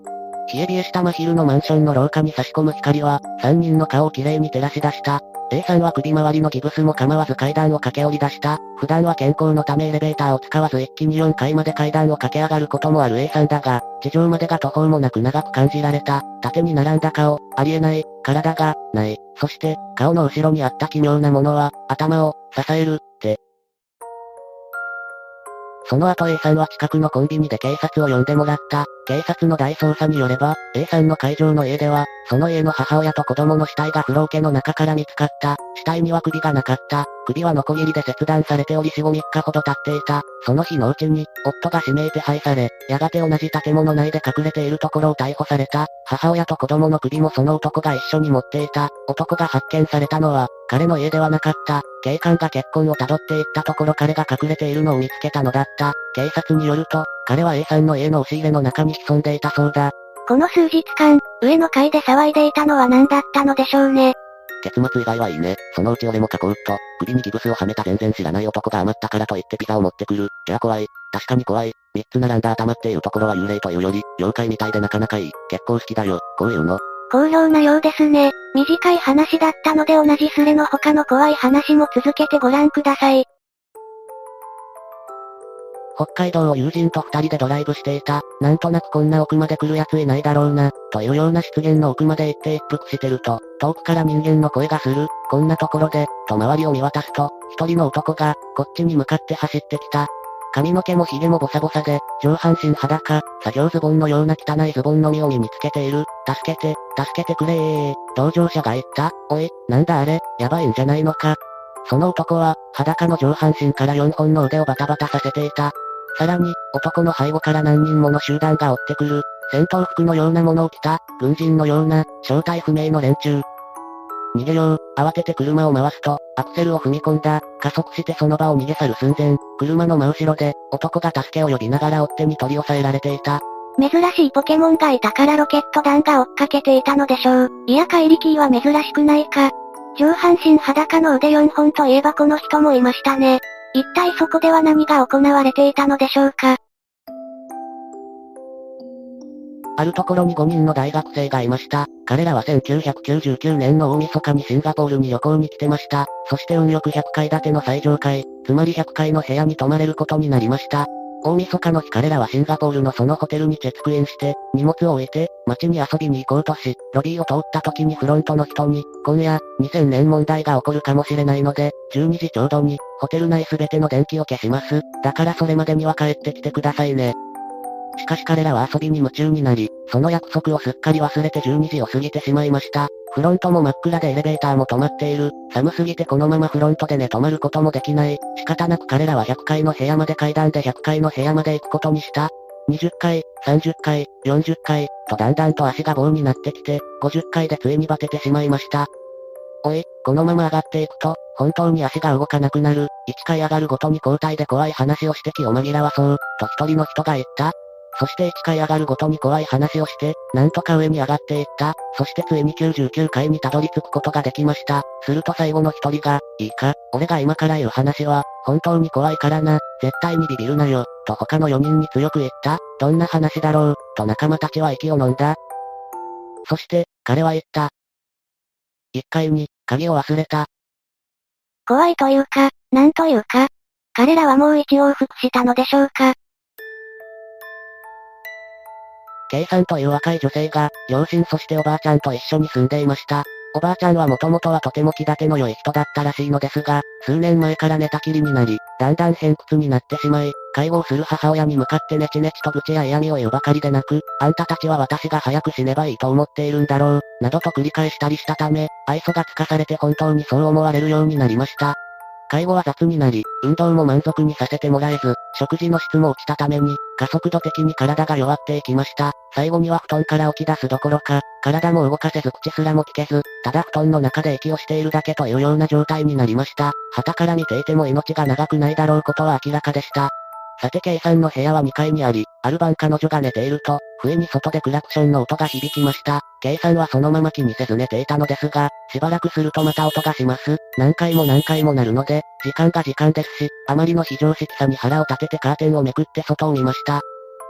S2: 冷え冷えした真昼のマンションの廊下に差し込む光は、3人の顔をきれいに照らし出した。A さんは首周りのギブスも構わず階段を駆け下り出した。普段は健康のためエレベーターを使わず一気に4階まで階段を駆け上がることもある A さんだが、地上までが途方もなく長く感じられた。縦に並んだ顔、ありえない、体が、ない。そして、顔の後ろにあった奇妙なものは、頭を、支える、って。その後 A さんは近くのコンビニで警察を呼んでもらった。警察の大捜査によれば、A さんの会場の家では、その家の母親と子供の死体が風呂桶の中から見つかった。死体には首がなかった。首はノコギリで切断されており死後3日ほど経っていた。その日のうちに、夫が指名手配され、やがて同じ建物内で隠れているところを逮捕された。母親と子供の首もその男が一緒に持っていた。男が発見されたのは、彼の家ではなかった。警官が結婚を辿っていったところ彼が隠れているのを見つけたのだった。警察によると、彼は A さんの家の押し入れの中に潜んでいたそうだ。
S1: この数日間、上の階で騒いでいたのは何だったのでしょうね。
S2: 結末以外はいいね。そのうち俺も囲うと、首にギブスをはめた全然知らない男が余ったからと言ってピザを持ってくる。じゃあ怖い。確かに怖い。三つ並んだ頭っていうところは幽霊というより、妖怪みたいでなかなかいい。結構好きだよ。こういうの。
S1: 好評なようですね。短い話だったので同じスレの他の怖い話も続けてご覧ください。
S2: 北海道を友人と二人でドライブしていた。なんとなくこんな奥まで来る奴いないだろうな。というような出現の奥まで行って一服してると、遠くから人間の声がする。こんなところで、と周りを見渡すと、一人の男が、こっちに向かって走ってきた。髪の毛も髭もボサボサで、上半身裸、作業ズボンのような汚いズボンのみを身につけている。助けて、助けてくれー。同乗者が言った。おい、なんだあれ、やばいんじゃないのか。その男は、裸の上半身から4本の腕をバタバタさせていた。さらに、男の背後から何人もの集団が追ってくる。戦闘服のようなものを着た、軍人のような、正体不明の連中。逃げよう、慌てて車を回すと、アクセルを踏み込んだ、加速してその場を逃げ去る寸前、車の真後ろで、男が助けを呼びながら追っ手に取り押さえられていた。
S1: 珍しいポケモンがいたからロケット弾が追っかけていたのでしょう。いや怪力は珍しくないか。上半身裸の腕4本といえばこの人もいましたね。一体そこでは何が行われていたのでしょうか。
S2: あるところに5人の大学生がいました。彼らは1999年の大晦日にシンガポールに旅行に来てました。そして運よく100階建ての最上階、つまり100階の部屋に泊まれることになりました。大晦日の日彼らはシンガポールのそのホテルにチェックインして、荷物を置いて、街に遊びに行こうとし、ロビーを通った時にフロントの人に、今夜、2000年問題が起こるかもしれないので、12時ちょうどに、ホテル内すべての電気を消します。だからそれまでには帰ってきてくださいね。しかし彼らは遊びに夢中になり、その約束をすっかり忘れて12時を過ぎてしまいました。フロントも真っ暗でエレベーターも止まっている。寒すぎてこのままフロントで寝泊まることもできない。仕方なく彼らは100階の部屋まで階段で100階の部屋まで行くことにした。20階、30階、40階、とだんだんと足が棒になってきて、50階でついにバテてしまいました。おい、このまま上がっていくと、本当に足が動かなくなる。1階上がるごとに交代で怖い話をして気を紛らわそう、と一人の人が言った。そして1階上がるごとに怖い話をして、なんとか上に上がっていった。そしてついに99階にたどり着くことができました。すると最後の一人が、いいか、俺が今から言う話は、本当に怖いからな、絶対にビビるなよ、と他の4人に強く言った。どんな話だろう、と仲間たちは息を飲んだ。そして、彼は言った。1階に、鍵を忘れた。
S1: 怖いというか、なんというか、彼らはもう一往復したのでしょうか。
S2: K さんという若い女性が、両親そしておばあちゃんと一緒に住んでいました。おばあちゃんはもともとはとても気立ての良い人だったらしいのですが、数年前から寝たきりになり、だんだん偏屈になってしまい、介護をする母親に向かってネチネチと愚痴や嫌味を言うばかりでなく、あんたたちは私が早く死ねばいいと思っているんだろう、などと繰り返したりしたため、愛想がつかされて本当にそう思われるようになりました。介護は雑になり、運動も満足にさせてもらえず、食事の質も落ちたために、加速度的に体が弱っていきました。最後には布団から起き出すどころか、体も動かせず口すらも聞けず、ただ布団の中で息をしているだけというような状態になりました。旗から見ていても命が長くないだろうことは明らかでした。さて K さんの部屋は2階にあり、ある晩彼女が寝ていると、不意に外でクラクションの音が響きました。K さんはそのまま気にせず寝ていたのですが、しばらくするとまた音がします。何回も何回も鳴るので、時間が時間ですし、あまりの非常識さに腹を立ててカーテンをめくって外を見ました。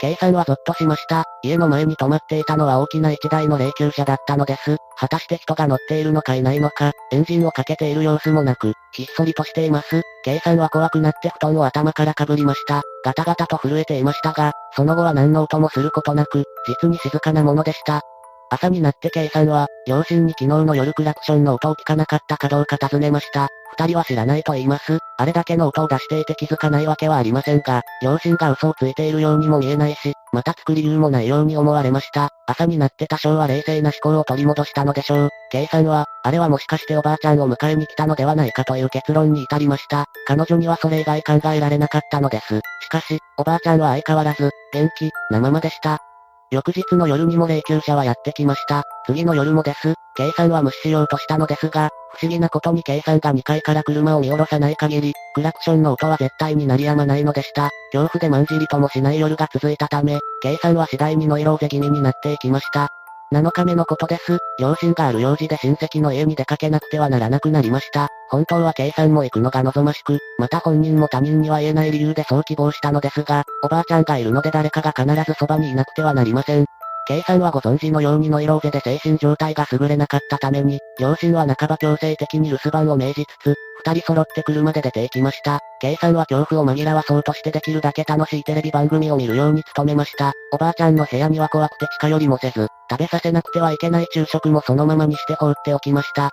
S2: K さんはゾッとしました。家の前に止まっていたのは大きな一台の霊柩車だったのです。果たして人が乗っているのかいないのか、エンジンをかけている様子もなく、ひっそりとしています。K さんは怖くなって布団を頭からかぶりました。ガタガタと震えていましたが、その後は何の音もすることなく、実に静かなものでした。朝になって K さんは、両親に昨日の夜クラクションの音を聞かなかったかどうか尋ねました。二人は知らないと言います。あれだけの音を出していて気づかないわけはありませんが、両親が嘘をついているようにも見えないし、また作り理由もないように思われました。朝になって多少は冷静な思考を取り戻したのでしょう。K さんは、あれはもしかしておばあちゃんを迎えに来たのではないかという結論に至りました。彼女にはそれ以外考えられなかったのです。しかし、おばあちゃんは相変わらず、元気、なままでした。翌日の夜にも霊柩車はやってきました。次の夜もです。計算は無視しようとしたのですが、不思議なことに計算が2階から車を見下ろさない限り、クラクションの音は絶対に鳴りやまないのでした。恐怖でまんじりともしない夜が続いたため、計算は次第にノイローゼ気味になっていきました。7日目のことです。両親がある用事で親戚の家に出かけなくてはならなくなりました。本当は K さんも行くのが望ましく、また本人も他人には言えない理由でそう希望したのですが、おばあちゃんがいるので誰かが必ずそばにいなくてはなりません。K さんはご存知のようにノイローゼで精神状態が優れなかったために、両親は半ば強制的に留守番を命じつつ、二人揃って車で出て行きました。K さんは恐怖を紛らわそうとしてできるだけ楽しいテレビ番組を見るように努めました。おばあちゃんの部屋には怖くて近寄りもせず、食べさせなくてはいけない昼食もそのままにして放っておきました。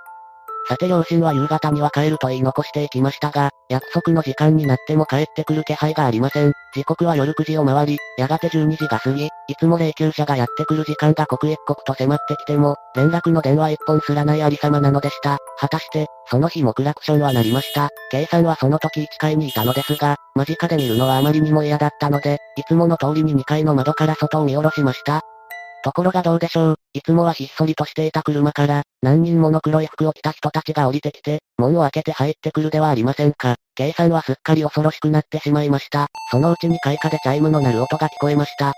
S2: さて両親は夕方には帰ると言い残していきましたが、約束の時間になっても帰ってくる気配がありません。時刻は夜9時を回り、やがて12時が過ぎ、いつも霊柩車がやってくる時間が刻一刻と迫ってきても、連絡の電話一本すらないありさまなのでした。果たして、その日もクラクションは鳴りました。K さんはその時1階にいたのですが、間近で見るのはあまりにも嫌だったので、いつもの通りに2階の窓から外を見下ろしました。ところがどうでしょう。いつもはひっそりとしていた車から、何人もの黒い服を着た人たちが降りてきて、門を開けて入ってくるではありませんか。計算はすっかり恐ろしくなってしまいました。そのうちに開花でチャイムの鳴る音が聞こえました。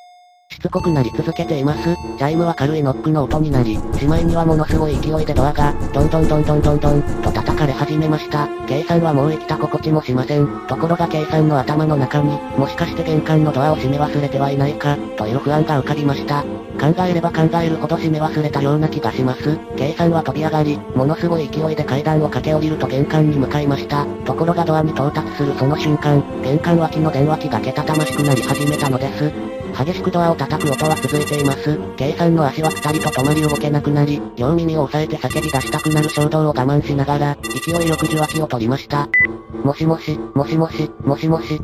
S2: しつこくなり続けています。チャイムは軽いノックの音になり、しまいにはものすごい勢いでドアが、どんどんどんどんどんどん、と叩かれ始めました。K さんはもう生きた心地もしません。ところが K さんの頭の中に、もしかして玄関のドアを閉め忘れてはいないか、という不安が浮かびました。考えれば考えるほど閉め忘れたような気がします。K さんは飛び上がり、ものすごい勢いで階段を駆け下りると玄関に向かいました。ところがドアに到達するその瞬間、玄関脇の電話機がけたたましくなり始めたのです。激しくドアを叩く音は続いています。K さんの足はピタリと止まり動けなくなり、両耳を押さえて叫び出したくなる衝動を我慢しながら、勢いよく受話器を取りました。もしもし、もしもし、もしもし。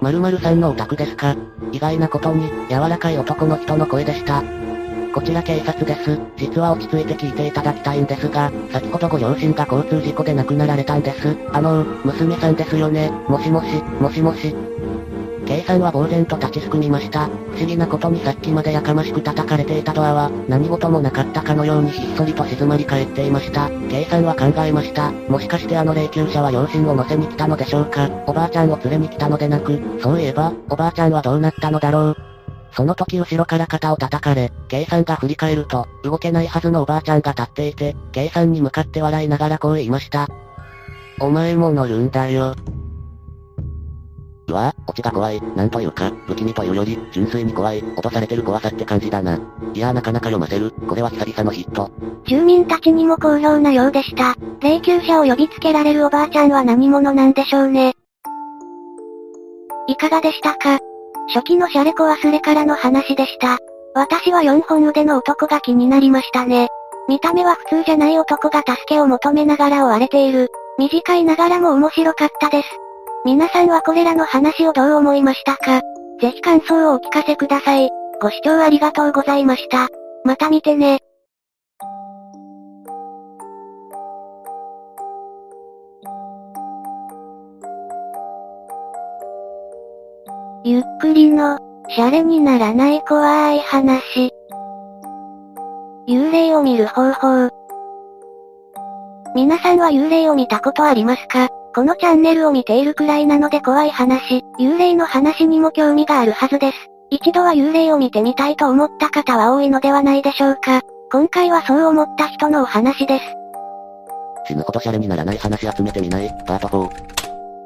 S2: 〇〇さんのお宅ですか？意外なことに、柔らかい男の人の声でした。こちら警察です。実は落ち着いて聞いていただきたいんですが、先ほどご両親が交通事故で亡くなられたんです。あの娘さんですよね？もしもし、もしもし。K さんは呆然と立ちすくみました。不思議なことにさっきまでやかましく叩かれていたドアは、何事もなかったかのようにひっそりと静まり返っていました。K さんは考えました。もしかしてあの霊柩車は両親を乗せに来たのでしょうかおばあちゃんを連れに来たのでなく、そういえば、おばあちゃんはどうなったのだろうその時後ろから肩を叩かれ、K さんが振り返ると、動けないはずのおばあちゃんが立っていて、K さんに向かって笑いながらこう言いました。お前も乗るんだよ。うわぁオチが怖い。なんというか、不気味というより、純粋に怖い、脅されてる怖さって感じだな。いやーなかなか読ませる。これは久々のヒット。
S1: 住民たちにも好評なようでした。霊柩車を呼びつけられるおばあちゃんは何者なんでしょうね。いかがでしたか？初期のシャレコ忘れからの話でした。私は4本腕の男が気になりましたね。見た目は普通じゃない男が助けを求めながら追われている。短いながらも面白かったです。皆さんはこれらの話をどう思いましたか？ぜひ感想をお聞かせください。ご視聴ありがとうございました。また見てね。ゆっくりの、シャレにならない怖い話。幽霊を見る方法。皆さんは幽霊を見たことありますか？このチャンネルを見ているくらいなので怖い話、幽霊の話にも興味があるはずです。一度は幽霊を見てみたいと思った方は多いのではないでしょうか。今回はそう思った人のお話です。
S2: 死ぬほどシャレにならない話集めてみない、パート4。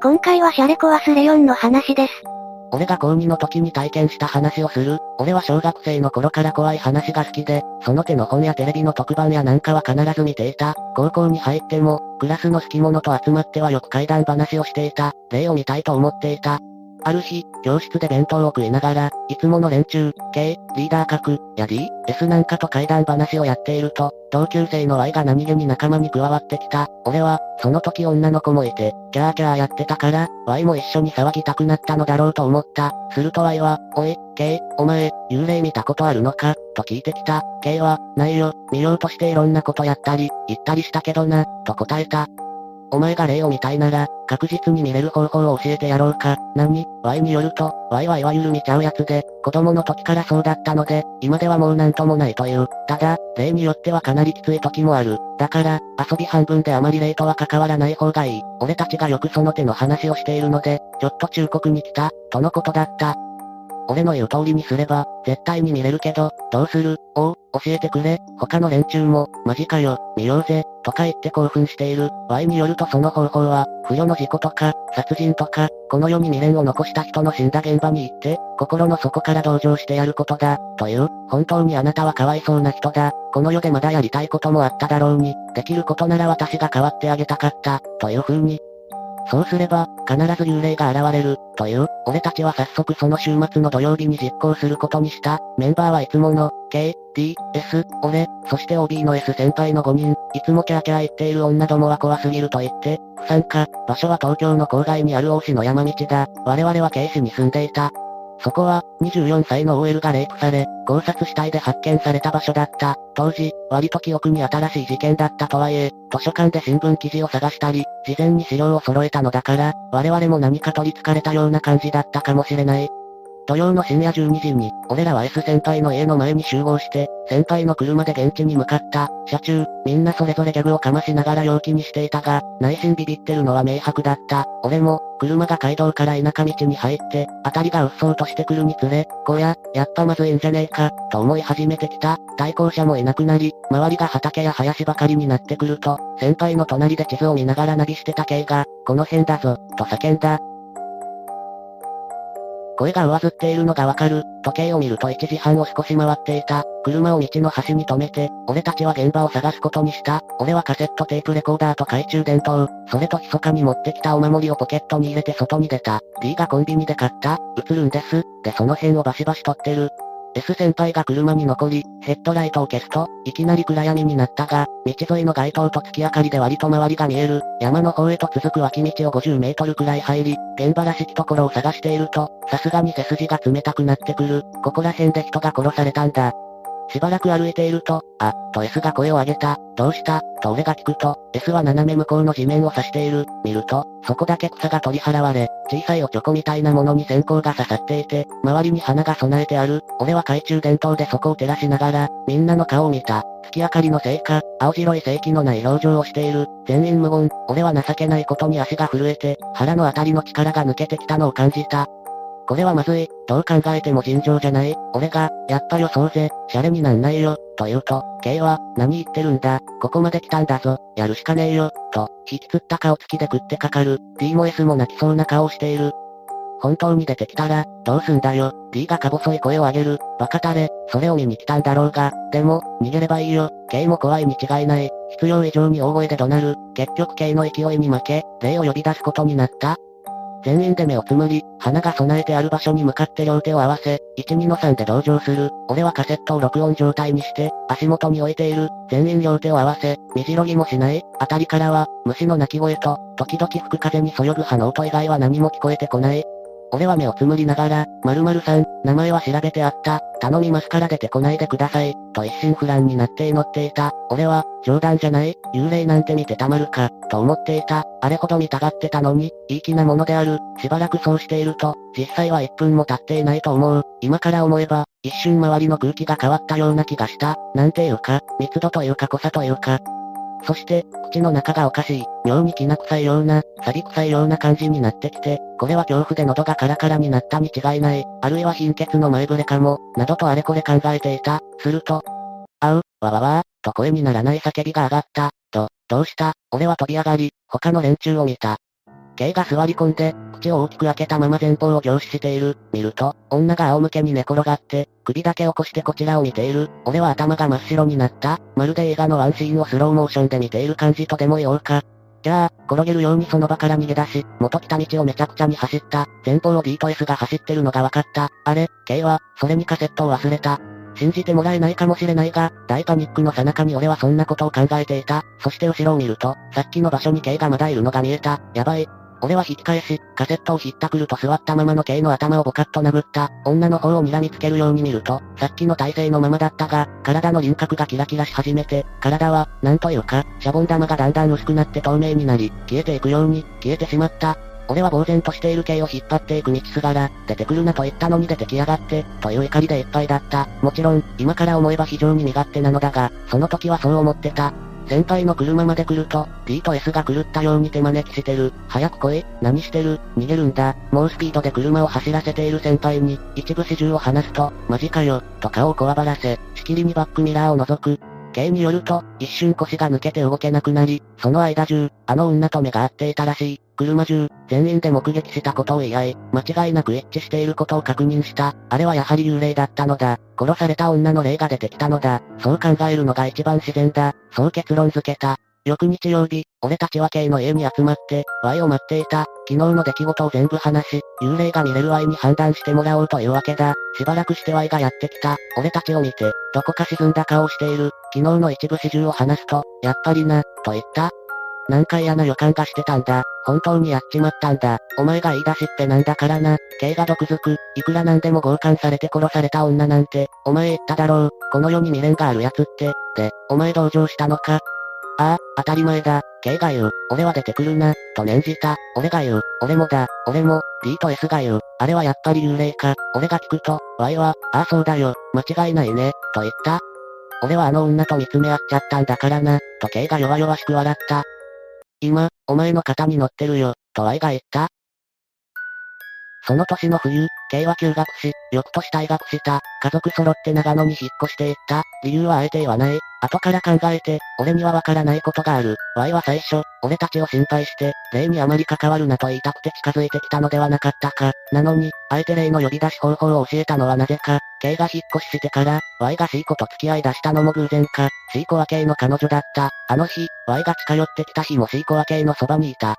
S1: 今回はシャレコ忘れ4の話です。
S2: 俺が高2の時に体験した話をする。俺は小学生の頃から怖い話が好きで、その手の本やテレビの特番やなんかは必ず見ていた。高校に入っても、クラスの好き者と集まってはよく怪談話をしていた。例を見たいと思っていた。ある日、教室で弁当を食いながら、いつもの連中、K、リーダー格、や D、S なんかと怪談話をやっていると、同級生の Y が何気に仲間に加わってきた。俺は、その時女の子もいて、キャーキャーやってたから、Y も一緒に騒ぎたくなったのだろうと思った。すると Y は、おい、K、お前、幽霊見たことあるのか？と聞いてきた。K は、ないよ、見ようとしていろんなことやったり、言ったりしたけどな、と答えた。お前が霊を見たいなら、確実に見れる方法を教えてやろうか。何 ?Y によると、Y はいわゆる見ちゃうやつで、子供の時からそうだったので、今ではもうなんともないという。ただ、例によってはかなりきつい時もある。だから、遊び半分であまり霊とは関わらない方がいい。俺たちがよくその手の話をしているので、ちょっと忠告に来た、とのことだった。俺の言う通りにすれば、絶対に見れるけど、どうする？おう、教えてくれ。他の連中も、マジかよ、見ようぜ、とか言って興奮している。Y によるとその方法は、不慮の事故とか、殺人とか、この世に未練を残した人の死んだ現場に行って、心の底から同情してやることだ、という、本当にあなたはかわいそうな人だ。この世でまだやりたいこともあっただろうに、できることなら私が変わってあげたかった、という風に、そうすれば、必ず幽霊が現れる、という、俺たちは早速その週末の土曜日に実行することにした。メンバーはいつもの、K、D、S、俺、そして OB の S 先輩の5人、いつもキャーキャー言っている女どもは怖すぎると言って、不参加、場所は東京の郊外にある大市の山道だ。我々は K 市に住んでいた。そこは、24歳の OL がレイプされ、考察死体で発見された場所だった。当時、割と記憶に新しい事件だったとはいえ、図書館で新聞記事を探したり、事前に資料を揃えたのだから、我々も何か取り憑かれたような感じだったかもしれない。土曜の深夜12時に、俺らは S 先輩の家の前に集合して、先輩の車で現地に向かった。車中、みんなそれぞれギャグをかましながら陽気にしていたが、内心ビビってるのは明白だった。俺も、車が街道から田舎道に入って、辺りがうっそうとしてくるにつれ、こや、やっぱまずいんじゃねえか、と思い始めてきた。対向車もいなくなり、周りが畑や林ばかりになってくると、先輩の隣で地図を見ながらナビしてた系が、この辺だぞ、と叫んだ。声が上ずっているのがわかる。時計を見ると1時半を少し回っていた。車を道の端に止めて、俺たちは現場を探すことにした。俺はカセットテープレコーダーと懐中電灯、それと密かに持ってきたお守りをポケットに入れて外に出た。D がコンビニで買った。映るんです。でその辺をバシバシ撮ってる。S 先輩が車に残り、ヘッドライトを消すと、いきなり暗闇になったが、道沿いの街灯と月明かりで割と周りが見える、山の方へと続く脇道を50メートルくらい入り、現場らしきところを探していると、さすがに背筋が冷たくなってくる、ここら辺で人が殺されたんだ。しばらく歩いていると、あ、と S が声を上げた、どうした？と俺が聞くと、S は斜め向こうの地面を指している、見ると、そこだけ草が取り払われ、小さいおちょこみたいなものに線香が刺さっていて、周りに花が備えてある、俺は懐中電灯でそこを照らしながら、みんなの顔を見た、月明かりのせいか、青白い正気のない表情をしている、全員無言、俺は情けないことに足が震えて、腹のあたりの力が抜けてきたのを感じた、これはまずい、どう考えても尋常じゃない、俺が、やっぱ予想ぜ、シャレになんないよ、と言うと、K は、何言ってるんだ、ここまで来たんだぞ、やるしかねえよ、と、引きつった顔つきで食ってかかる、D も S も泣きそうな顔をしている。本当に出てきたら、どうすんだよ、D がか細い声を上げる、バカタレ、それを見に来たんだろうが、でも、逃げればいいよ、K も怖いに違いない、必要以上に大声で怒鳴る、結局 K の勢いに負け、霊を呼び出すことになった、全員で目をつむり、花が備えてある場所に向かって両手を合わせ、1、2の3で同情する。俺はカセットを録音状態にして、足元に置いている。全員両手を合わせ、みじろぎもしない。あたりからは、虫の鳴き声と、時々吹く風にそよぐ葉の音以外は何も聞こえてこない。俺は目をつむりながら、〇〇さん、名前は調べてあった、頼みますから出てこないでください、と一心不乱になって祈っていた。俺は、冗談じゃない、幽霊なんて見てたまるか、と思っていた。あれほど見たがってたのに、いい気なものである。しばらくそうしていると、実際は1分も経っていないと思う。今から思えば、一瞬周りの空気が変わったような気がした。なんていうか、密度というか濃さというか、そして、口の中がおかしい、妙にきな臭いような、錆臭いような感じになってきて、これは恐怖で喉がカラカラになったに違いない、あるいは貧血の前触れかも、などとあれこれ考えていた。すると、あう、わわわーと声にならない叫びが上がった。と、どうした？俺は飛び上がり、他の連中を見た。K が座り込んで、口を大きく開けたまま前方を凝視している。見ると、女が仰向けに寝転がって、首だけ起こしてこちらを見ている。俺は頭が真っ白になった。まるで映画のワンシーンをスローモーションで見ている感じとでも言おうか。じゃあ、転げるようにその場から逃げ出し、元来た道をめちゃくちゃに走った。前方を D と S が走ってるのが分かった。あれ、K は、それにカセットを忘れた。信じてもらえないかもしれないが、大パニックの最中に俺はそんなことを考えていた。そして後ろを見ると、さっきの場所に K がまだいるのが見えた。やばい、俺は引き返し、カセットをひったくると座ったままの K の頭をボカッと殴った。女の方を睨みつけるように見ると、さっきの体勢のままだったが、体の輪郭がキラキラし始めて、体は、なんというか、シャボン玉がだんだん薄くなって透明になり、消えていくように、消えてしまった。俺は呆然としている系を引っ張っていく道すがら、出てくるなと言ったのに出てきやがって、という怒りでいっぱいだった。もちろん、今から思えば非常に身勝手なのだが、その時はそう思ってた。先輩の車まで来ると、D と S が狂ったように手招きしてる。早く来い、何してる、逃げるんだ。猛スピードで車を走らせている先輩に、一部始終を話すと、マジかよ、と顔をこわばらせ、しきりにバックミラーを覗く。K によると、一瞬腰が抜けて動けなくなり、その間中、あの女と目が合っていたらしい。車中、全員で目撃したことを言い合い、間違いなく一致していることを確認した。あれはやはり幽霊だったのだ。殺された女の霊が出てきたのだ。そう考えるのが一番自然だ。そう結論付けた。翌日曜日、俺たちは K の家に集まって、Y を待っていた。昨日の出来事を全部話し、幽霊が見れる Y に判断してもらおうというわけだ。しばらくして Y がやってきた。俺たちを見て、どこか沈んだ顔をしている。昨日の一部始終を話すと、やっぱりな、と言った。なんか嫌な予感がしてたんだ。本当にやっちまったんだ。お前が言い出しってなんだからな。K が毒づく。いくらなんでも強姦されて殺された女なんて、お前言っただろう。この世に未練がある奴って。で、お前同情したのかああ、当たり前だ。K が言う。俺は出てくるな。と念じた。俺が言う。俺もだ。俺も、D と S が言う。あれはやっぱり幽霊か。俺が聞くと、Y は、ああそうだよ、間違いないね、と言った。俺はあの女と見つめ合っちゃったんだからな、と K が弱々しく笑った。今、お前の肩に乗ってるよ、と Y が言った。その年の冬、K は休学し、翌年退学した、家族揃って長野に引っ越していった、理由はあえて言わない、後から考えて、俺にはわからないことがある。Y は最初、俺たちを心配して、霊にあまり関わるなと言いたくて近づいてきたのではなかったか。なのに、あえて霊の呼び出し方法を教えたのはなぜか。K が引っ越ししてから、Y が C 子と付き合い出したのも偶然か。C 子は K の彼女だった。あの日、Y が近寄ってきた日も C 子は K のそばにいた。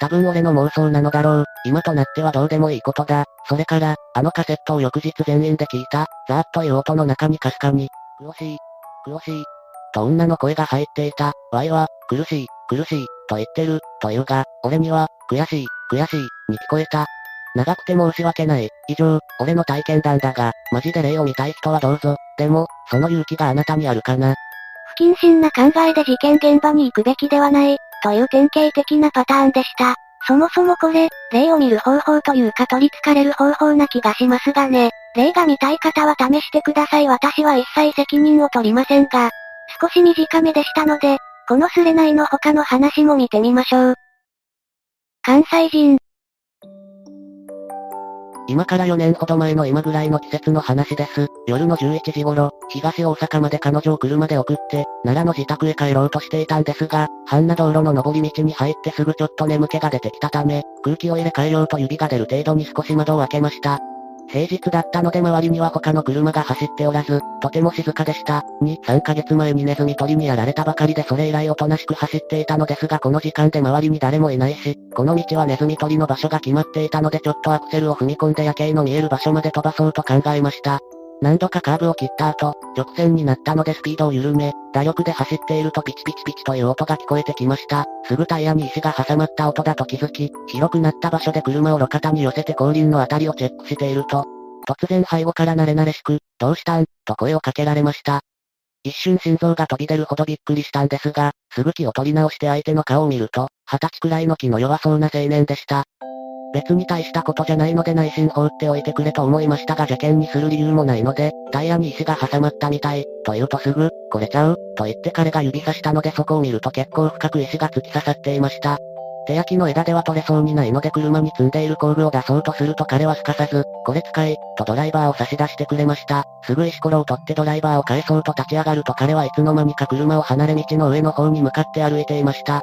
S2: 多分俺の妄想なのだろう。今となってはどうでもいいことだ。それから、あのカセットを翌日全員で聞いた。ザーッという音の中にかすかに、苦しい、苦しい、と女の声が入っていた。Y は、苦しい、苦しい、と言ってる、というが、俺には、悔しい、悔しい、に聞こえた。長くて申し訳ない。以上、俺の体験談だが、マジで霊を見たい人はどうぞ。でも、その勇気があなたにあるかな。
S1: 不謹慎な考えで事件現場に行くべきではない、という典型的なパターンでした。そもそもこれ、霊を見る方法というか取り憑かれる方法な気がしますがね。霊が見たい方は試してください。私は一切責任を取りませんが、少し短めでしたので、このスレナイの他の話も見てみましょう。関西人。
S2: 今から4年ほど前の今ぐらいの季節の話です。夜の11時頃、東大阪まで彼女を車で送って、奈良の自宅へ帰ろうとしていたんですが、半な道路の上り道に入ってすぐちょっと眠気が出てきたため、空気を入れ替えようと指が出る程度に少し窓を開けました。平日だったので周りには他の車が走っておらず、とても静かでした。2、3ヶ月前にネズミ取りにやられたばかりでそれ以来おとなしく走っていたのですがこの時間で周りに誰もいないし、この道はネズミ取りの場所が決まっていたのでちょっとアクセルを踏み込んで夜景の見える場所まで飛ばそうと考えました。何度かカーブを切った後、直線になったのでスピードを緩め、打力で走っているとピチピチピチという音が聞こえてきました。すぐタイヤに石が挟まった音だと気づき、広くなった場所で車を路肩に寄せて後輪のあたりをチェックしていると、突然背後から慣れ慣れしく、どうしたん？と声をかけられました。一瞬心臓が飛び出るほどびっくりしたんですが、すぐ気を取り直して相手の顔を見ると、二十歳くらいの気の弱そうな青年でした。別に大したことじゃないので内心放っておいてくれと思いましたが受験にする理由もないので、タイヤに石が挟まったみたい、と言うとすぐ、これちゃう、と言って彼が指さしたのでそこを見ると結構深く石が突き刺さっていました。手焼きの枝では取れそうにないので車に積んでいる工具を出そうとすると彼はすかさず、これ使い、とドライバーを差し出してくれました。すぐ石ころを取ってドライバーを返そうと立ち上がると彼はいつの間にか車を離れ道の上の方に向かって歩いていました。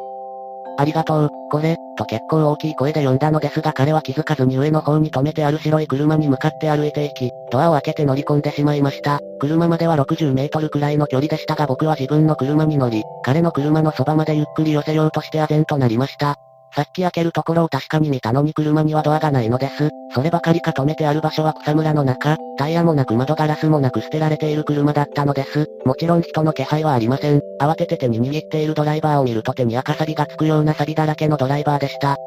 S2: ありがとう、これ、と結構大きい声で呼んだのですが彼は気づかずに上の方に止めてある白い車に向かって歩いていき、ドアを開けて乗り込んでしまいました。車までは60メートルくらいの距離でしたが僕は自分の車に乗り、彼の車のそばまでゆっくり寄せようとして唖然となりました。さっき開けるところを確かに見たのに車にはドアがないのです。そればかりか止めてある場所は草むらの中、タイヤもなく窓ガラスもなく捨てられている車だったのです。もちろん人の気配はありません。慌てて手に握っているドライバーを見ると手に赤サビがつくようなサビだらけのドライバーでした。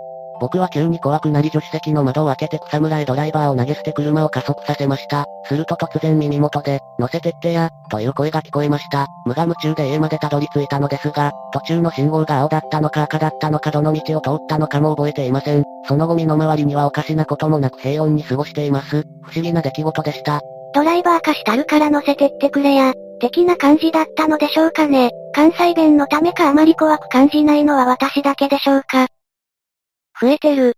S2: 僕は急に怖くなり助手席の窓を開けて草むらへドライバーを投げ捨て車を加速させました。すると突然耳元で、乗せてってや、という声が聞こえました。無我夢中で家までたどり着いたのですが、途中の信号が青だったのか赤だったのかどの道を通ったのかも覚えていません。その後身の回りにはおかしなこともなく平穏に過ごしています。不思議な出来事でした。
S1: ドライバー化したるから乗せてってくれや、的な感じだったのでしょうかね。関西弁のためかあまり怖く感じないのは私だけでしょうか。増えてる。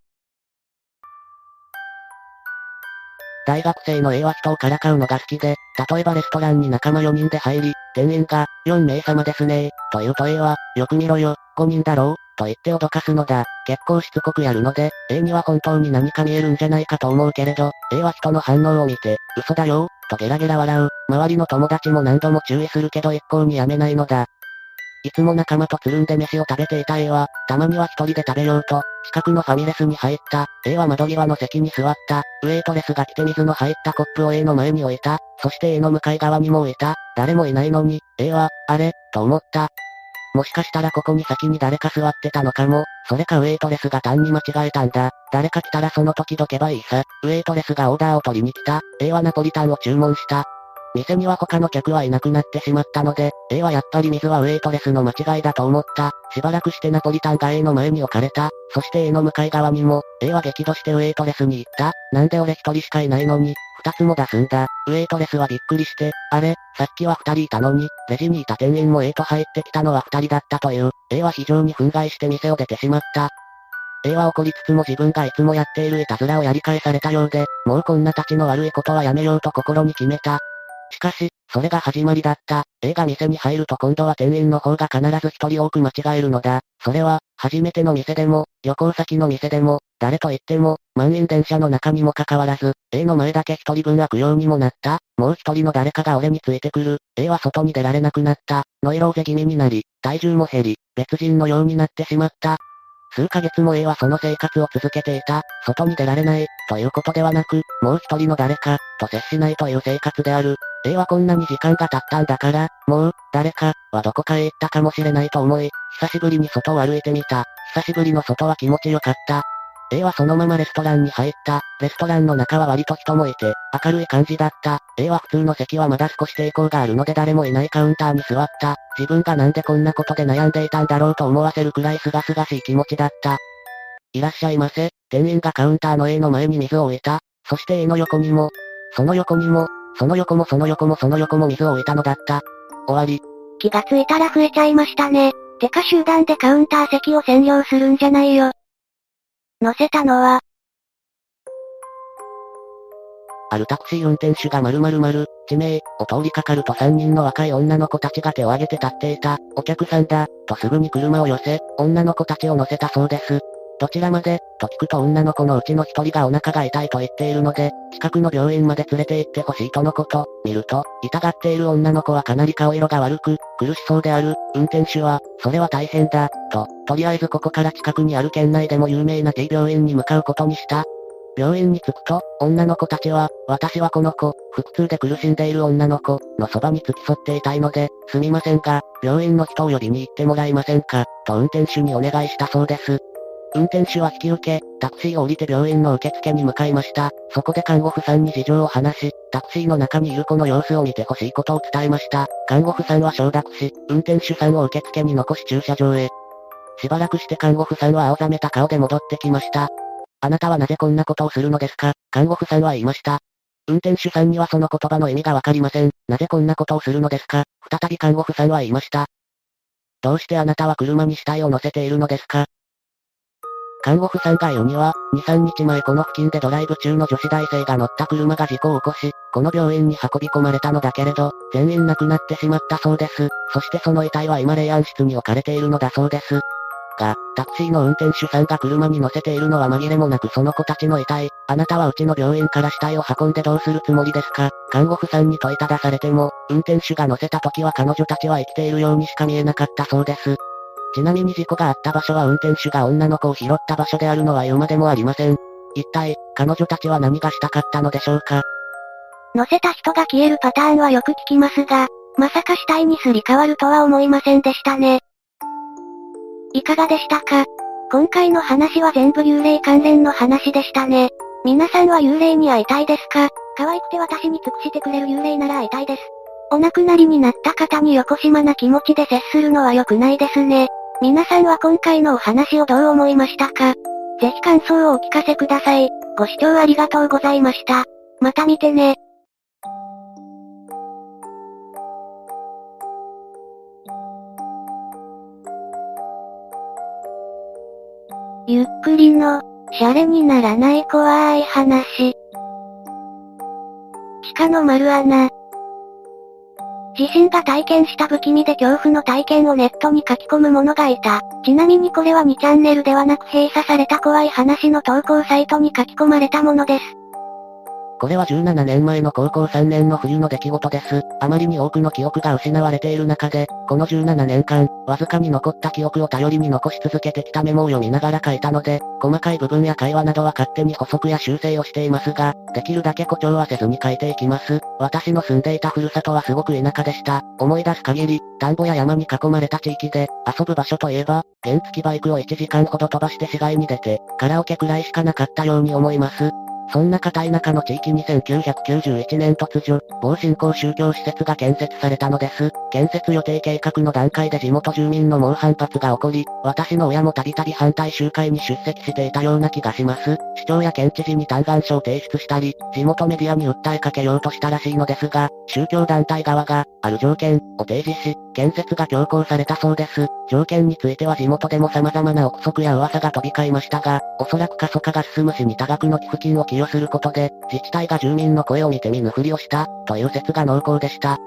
S2: 大学生の A は人をからかうのが好きで、例えばレストランに仲間4人で入り、店員が、4名様ですねと言うと A は、よく見ろよ、5人だろう、と言って脅かすのだ。結構しつこくやるので、A には本当に何か見えるんじゃないかと思うけれど、A は人の反応を見て、嘘だよ、とゲラゲラ笑う。周りの友達も何度も注意するけど一向にやめないのだ。いつも仲間とつるんで飯を食べていた A は、たまには一人で食べようと、近くのファミレスに入った。A は窓際の席に座った。ウェイトレスが来て水の入ったコップを A の前に置いた。そして A の向かい側にも置いた。誰もいないのに、A は、あれ、と思った。もしかしたらここに先に誰か座ってたのかも。それかウェイトレスが単に間違えたんだ。誰か来たらその時どけばいいさ。ウェイトレスがオーダーを取りに来た。A はナポリタンを注文した。店には他の客はいなくなってしまったので、A はやっぱり水はウェイトレスの間違いだと思った。しばらくしてナポリタンが A の前に置かれた。そして A の向かい側にも、A は激怒してウェイトレスに行った。なんで俺一人しかいないのに、二つも出すんだ。ウェイトレスはびっくりして、あれ、さっきは二人いたのに、レジにいた店員も A と入ってきたのは二人だったという。A は非常に憤慨して店を出てしまった。A は怒りつつも自分がいつもやっているいたずらをやり返されたようで、もうこんな立ちの悪いことはやめようと心に決めた。しかし、それが始まりだった。A が店に入ると今度は店員の方が必ず一人多く間違えるのだ。それは、初めての店でも、旅行先の店でも、誰と言っても、満員電車の中にもかかわらず、A の前だけ一人分開くようにもなった。もう一人の誰かが俺についてくる。A は外に出られなくなった。ノイローゼ気味になり、体重も減り、別人のようになってしまった。数ヶ月も A はその生活を続けていた。外に出られない、ということではなく、もう一人の誰か、と接しないという生活である。A はこんなに時間が経ったんだから、もう、誰か、はどこかへ行ったかもしれないと思い、久しぶりに外を歩いてみた。久しぶりの外は気持ちよかった。A はそのままレストランに入った。レストランの中は割と人もいて、明るい感じだった。A は普通の席はまだ少し抵抗があるので誰もいないカウンターに座った。自分がなんでこんなことで悩んでいたんだろうと思わせるくらい清々しい気持ちだった。いらっしゃいませ。店員がカウンターの A の前に水を置いた。そして A の横にも、その横にも、その横もその横もその横も水を置いたのだった。終わり。
S1: 気がついたら増えちゃいましたね。てか集団でカウンター席を占領するんじゃないよ。乗せたのは、
S2: あるタクシー運転手が〇〇〇、地名、を通りかかると3人の若い女の子たちが手を挙げて立っていた。お客さんだ、とすぐに車を寄せ、女の子たちを乗せたそうです。どちらまで、と聞くと女の子のうちの一人がお腹が痛いと言っているので、近くの病院まで連れて行ってほしいとのこと。見ると、痛がっている女の子はかなり顔色が悪く、苦しそうである。運転手は、それは大変だ、と、とりあえずここから近くにある県内でも有名な T 病院に向かうことにした。病院に着くと、女の子たちは、私はこの子、腹痛で苦しんでいる女の子、のそばに付き添っていたいので、すみませんが、病院の人を呼びに行ってもらえませんか、と運転手にお願いしたそうです。運転手は引き受け、タクシーを降りて病院の受付に向かいました。そこで看護婦さんに事情を話し、タクシーの中にいる子の様子を見てほしいことを伝えました。看護婦さんは承諾し、運転手さんを受付に残し駐車場へ。しばらくして看護婦さんは青ざめた顔で戻ってきました。あなたはなぜこんなことをするのですか？看護婦さんは言いました。運転手さんにはその言葉の意味がわかりません。なぜこんなことをするのですか？再び看護婦さんは言いました。どうしてあなたは車に死体を乗せているのですか？看護婦さんが言うには、2、3日前この付近でドライブ中の女子大生が乗った車が事故を起こし、この病院に運び込まれたのだけれど、全員亡くなってしまったそうです。そしてその遺体は今霊安室に置かれているのだそうです。が、タクシーの運転手さんが車に乗せているのは紛れもなくその子たちの遺体。あなたはうちの病院から死体を運んでどうするつもりですか？看護婦さんに問いただされても、運転手が乗せた時は彼女たちは生きているようにしか見えなかったそうです。ちなみに事故があった場所は運転手が女の子を拾った場所であるのは言うまでもありません。一体、彼女たちは何がしたかったのでしょうか？
S1: 乗せた人が消えるパターンはよく聞きますが、まさか死体にすり替わるとは思いませんでしたね。いかがでしたか？今回の話は全部幽霊関連の話でしたね。皆さんは幽霊に会いたいですか？可愛くて私に尽くしてくれる幽霊なら会いたいです。お亡くなりになった方に横島な気持ちで接するのは良くないですね。皆さんは今回のお話をどう思いましたか？ぜひ感想をお聞かせください。ご視聴ありがとうございました。また見てね。ゆっくりの、シャレにならない怖い話。地下の丸穴。自身が体験した不気味で恐怖の体験をネットに書き込む者がいた。ちなみにこれは2チャンネルではなく閉鎖された怖い話の投稿サイトに書き込まれたものです。
S2: これは17年前の高校3年の冬の出来事です。あまりに多くの記憶が失われている中で、この17年間、わずかに残った記憶を頼りに残し続けてきたメモを読みながら書いたので、細かい部分や会話などは勝手に補足や修正をしていますが、できるだけ誇張はせずに書いていきます。私の住んでいたふるさとはすごく田舎でした。思い出す限り、田んぼや山に囲まれた地域で、遊ぶ場所といえば、原付バイクを1時間ほど飛ばして市街に出て、カラオケくらいしかなかったように思います。そんな片田舎の地域に1991年突如、某新興宗教施設が建設されたのです。建設予定計画の段階で地元住民の猛反発が起こり、私の親もたびたび反対集会に出席していたような気がします。市長や県知事に嘆願書を提出したり、地元メディアに訴えかけようとしたらしいのですが、宗教団体側が、ある条件を提示し、建設が強行されたそうです。条件については地元でも様々な憶測や噂が飛び交いましたが、おそらく過疎化が進むしに多額の寄付金を寄与することで、自治体が住民の声を見て見ぬふりをした、という説が濃厚でした。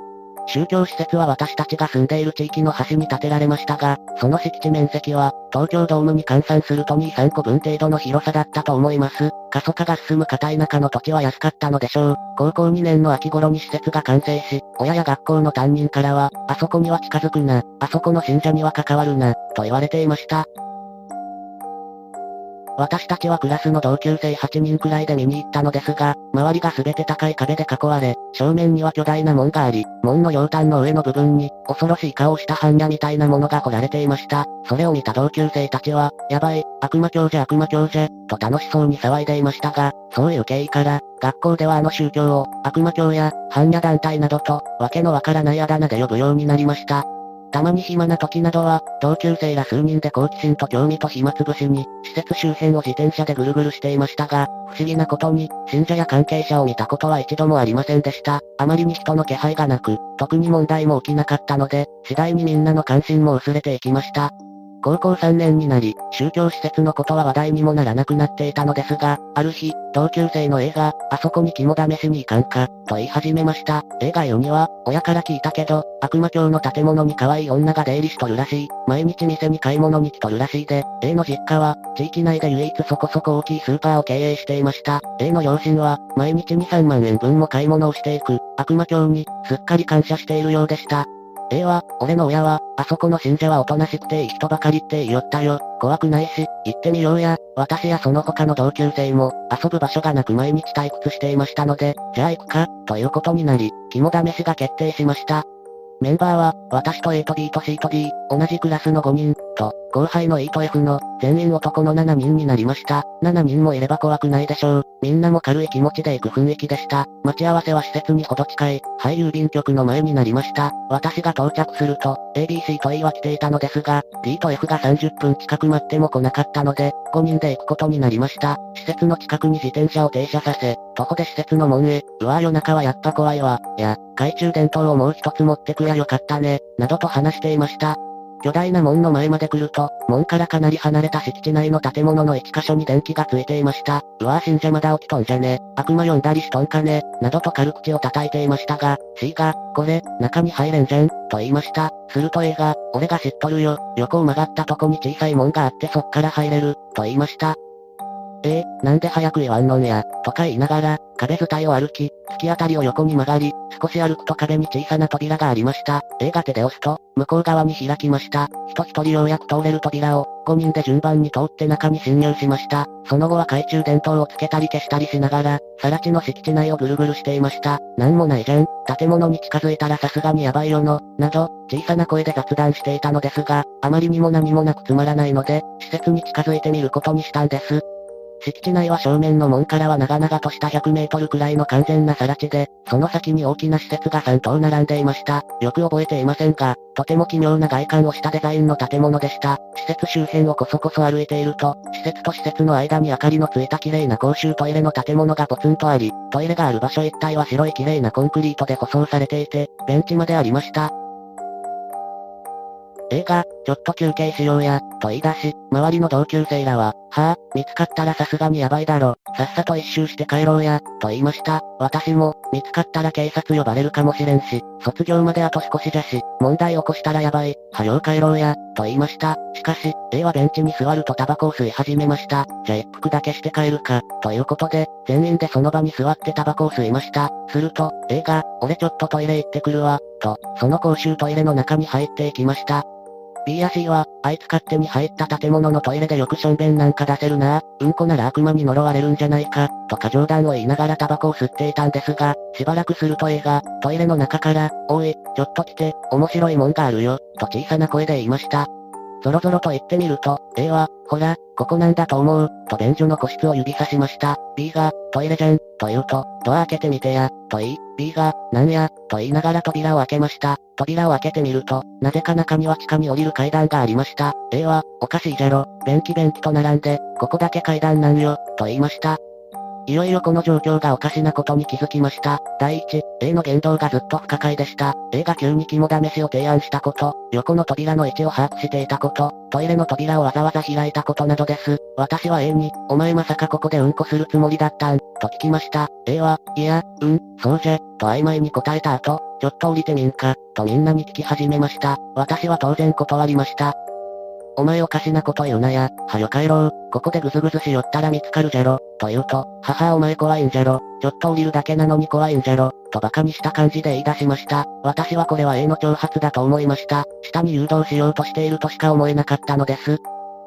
S2: 宗教施設は私たちが住んでいる地域の端に建てられましたが、その敷地面積は、東京ドームに換算すると2、3個分程度の広さだったと思います。過疎化が進む片田舎の土地は安かったのでしょう。高校2年の秋頃に施設が完成し、親や学校の担任からは、あそこには近づくな、あそこの信者には関わるな、と言われていました。私たちはクラスの同級生8人くらいで見に行ったのですが、周りがすべて高い壁で囲われ、正面には巨大な門があり、門の両端の上の部分に、恐ろしい顔をした般若みたいなものが彫られていました。それを見た同級生たちは、やばい、悪魔教じゃ悪魔教じゃ、と楽しそうに騒いでいましたが、そういう経緯から、学校ではあの宗教を、悪魔教や、般若団体などと、わけのわからないあだ名で呼ぶようになりました。たまに暇な時などは、同級生ら数人で好奇心と興味と暇つぶしに、施設周辺を自転車でぐるぐるしていましたが、不思議なことに、信者や関係者を見たことは一度もありませんでした。あまりに人の気配がなく、特に問題も起きなかったので、次第にみんなの関心も薄れていきました。高校3年になり、宗教施設のことは話題にもならなくなっていたのですが、ある日、同級生の映画、あそこに肝試しに行かんか、と言い始めました。映画読には、親から聞いたけど、悪魔教の建物に可愛い女が出入りしとるらしい。毎日店に買い物に来とるらしいで、A の実家は、地域内で唯一そこそこ大きいスーパーを経営していました。A の両親は、毎日2、3万円分も買い物をしていく、悪魔教に、すっかり感謝しているようでした。A は、俺の親は、あそこの信者はおとなしくていい人ばかりって言いよったよ。怖くないし、行ってみようや。私やその他の同級生も、遊ぶ場所がなく毎日退屈していましたので、じゃあ行くか、ということになり、肝試しが決定しました。メンバーは、私と A と B と C と D、同じクラスの5人、と、後輩の E と F の、全員男の7人になりました。7人もいれば怖くないでしょう。みんなも軽い気持ちで行く雰囲気でした。待ち合わせは施設にほど近い、廃郵便局の前になりました。私が到着すると、ABC と E は来ていたのですが、D と F が30分近く待っても来なかったので、5人で行くことになりました。施設の近くに自転車を停車させ、徒歩で施設の門へ、うわ夜中はやっぱ怖いわ、や、懐中電灯をもう一つ持ってくりゃよかったね、などと話していました。巨大な門の前まで来ると、門からかなり離れた敷地内の建物の1箇所に電気がついていました。うわぁ信者まだ起きとんじゃね。悪魔呼んだりしとんかね。などと軽口を叩いていましたが、C が、これ、中に入れんじゃん、と言いました。すると A が、俺が知っとるよ。横を曲がったとこに小さい門があってそっから入れる、と言いました。ええー、なんで早く言わんのんや、とか言いながら、壁伝いを歩き、突き当たりを横に曲がり、少し歩くと壁に小さな扉がありました。A が手で押すと、向こう側に開きました。人一人ようやく通れる扉を、5人で順番に通って中に侵入しました。その後は懐中電灯をつけたり消したりしながら、さら地の敷地内をぐるぐるしていました。なんもないじゃん。建物に近づいたらさすがにやばいよの、など、小さな声で雑談していたのですが、あまりにも何もなくつまらないので、施設に近づいてみることにしたんです。敷地内は正面の門からは長々とした100メートルくらいの完全な更地で、その先に大きな施設が3棟並んでいました。よく覚えていませんが、とても奇妙な外観をしたデザインの建物でした。施設周辺をこそこそ歩いていると、施設と施設の間に明かりのついた綺麗な公衆トイレの建物がポツンとあり、トイレがある場所一帯は白い綺麗なコンクリートで舗装されていて、ベンチまでありました。A が、ちょっと休憩しようや、と言い出し、周りの同級生らは、はぁ、あ、見つかったらさすがにやばいだろ、さっさと一周して帰ろうや、と言いました。私も、見つかったら警察呼ばれるかもしれんし、卒業まであと少しじゃし、問題起こしたらやばい、はよう帰ろうや、と言いました。しかし、A はベンチに座るとタバコを吸い始めました。じゃ一服だけして帰るか、ということで、全員でその場に座ってタバコを吸いました。すると、A が、俺ちょっとトイレ行ってくるわ、と、その公衆トイレの中に入っていきました。B や C は、あいつ勝手に入った建物のトイレでよくしょんべんなんか出せるなうんこなら悪魔に呪われるんじゃないか、とか冗談を言いながらタバコを吸っていたんですが、しばらくすると A が、トイレの中から、おい、ちょっと来て、面白いもんがあるよ、と小さな声で言いました。ぞろぞろと言ってみると、A は、ほら、ここなんだと思う、と便所の個室を指さしました。B が、トイレじゃん、と言うと、ドア開けてみてや、と言い、B が、なんや、と言いながら扉を開けました。扉を開けてみると、なぜか中には地下に降りる階段がありました。A は、おかしいじゃろ、便器便器と並んで、ここだけ階段なんよ、と言いました。いよいよこの状況がおかしなことに気づきました。第一、A の言動がずっと不可解でした。A が急に肝試しを提案したこと、横の扉の位置を把握していたこと、トイレの扉をわざわざ開いたことなどです。私は A に、お前まさかここでうんこするつもりだったん、と聞きました。A は、いや、うん、そうじゃ、と曖昧に答えた後、ちょっと降りてみんか、とみんなに聞き始めました。私は当然断りました。お前おかしなこと言うなや、はよ帰ろう、ここでぐずぐずしよったら見つかるじゃろ、と言うと、母お前怖いんじゃろ、ちょっと降りるだけなのに怖いんじゃろ、と馬鹿にした感じで言い出しました。私はこれは A の挑発だと思いました。下に誘導しようとしているとしか思えなかったのです。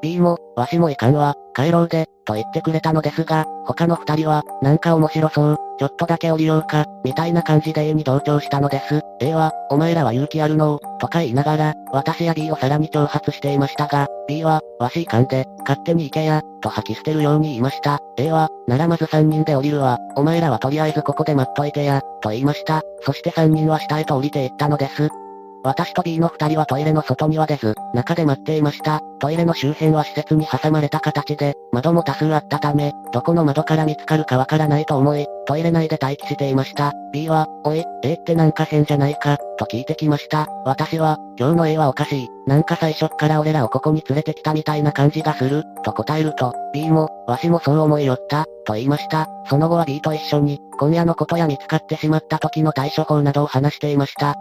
S2: B も、わしもいかんわ、帰ろうで、と言ってくれたのですが、他の二人は、なんか面白そう、ちょっとだけ降りようか、みたいな感じで A に同調したのです。A は、お前らは勇気あるのとか言いながら、私や B をさらに挑発していましたが、B は、わしいかんで、勝手に行けや、と吐き捨てるように言いました。A は、ならまず三人で降りるわ、お前らはとりあえずここで待っといてや、と言いました。そして三人は下へと降りていったのです。私と B の二人はトイレの外には出ず、中で待っていました。トイレの周辺は施設に挟まれた形で、窓も多数あったため、どこの窓から見つかるかわからないと思い、トイレ内で待機していました。B は、おい、A ってなんか変じゃないか、と聞いてきました。私は、今日の A はおかしい。なんか最初っから俺らをここに連れてきたみたいな感じがする、と答えると、B も、わしもそう思いよった、と言いました。その後は B と一緒に、今夜のことや見つかってしまった時の対処法などを話していました。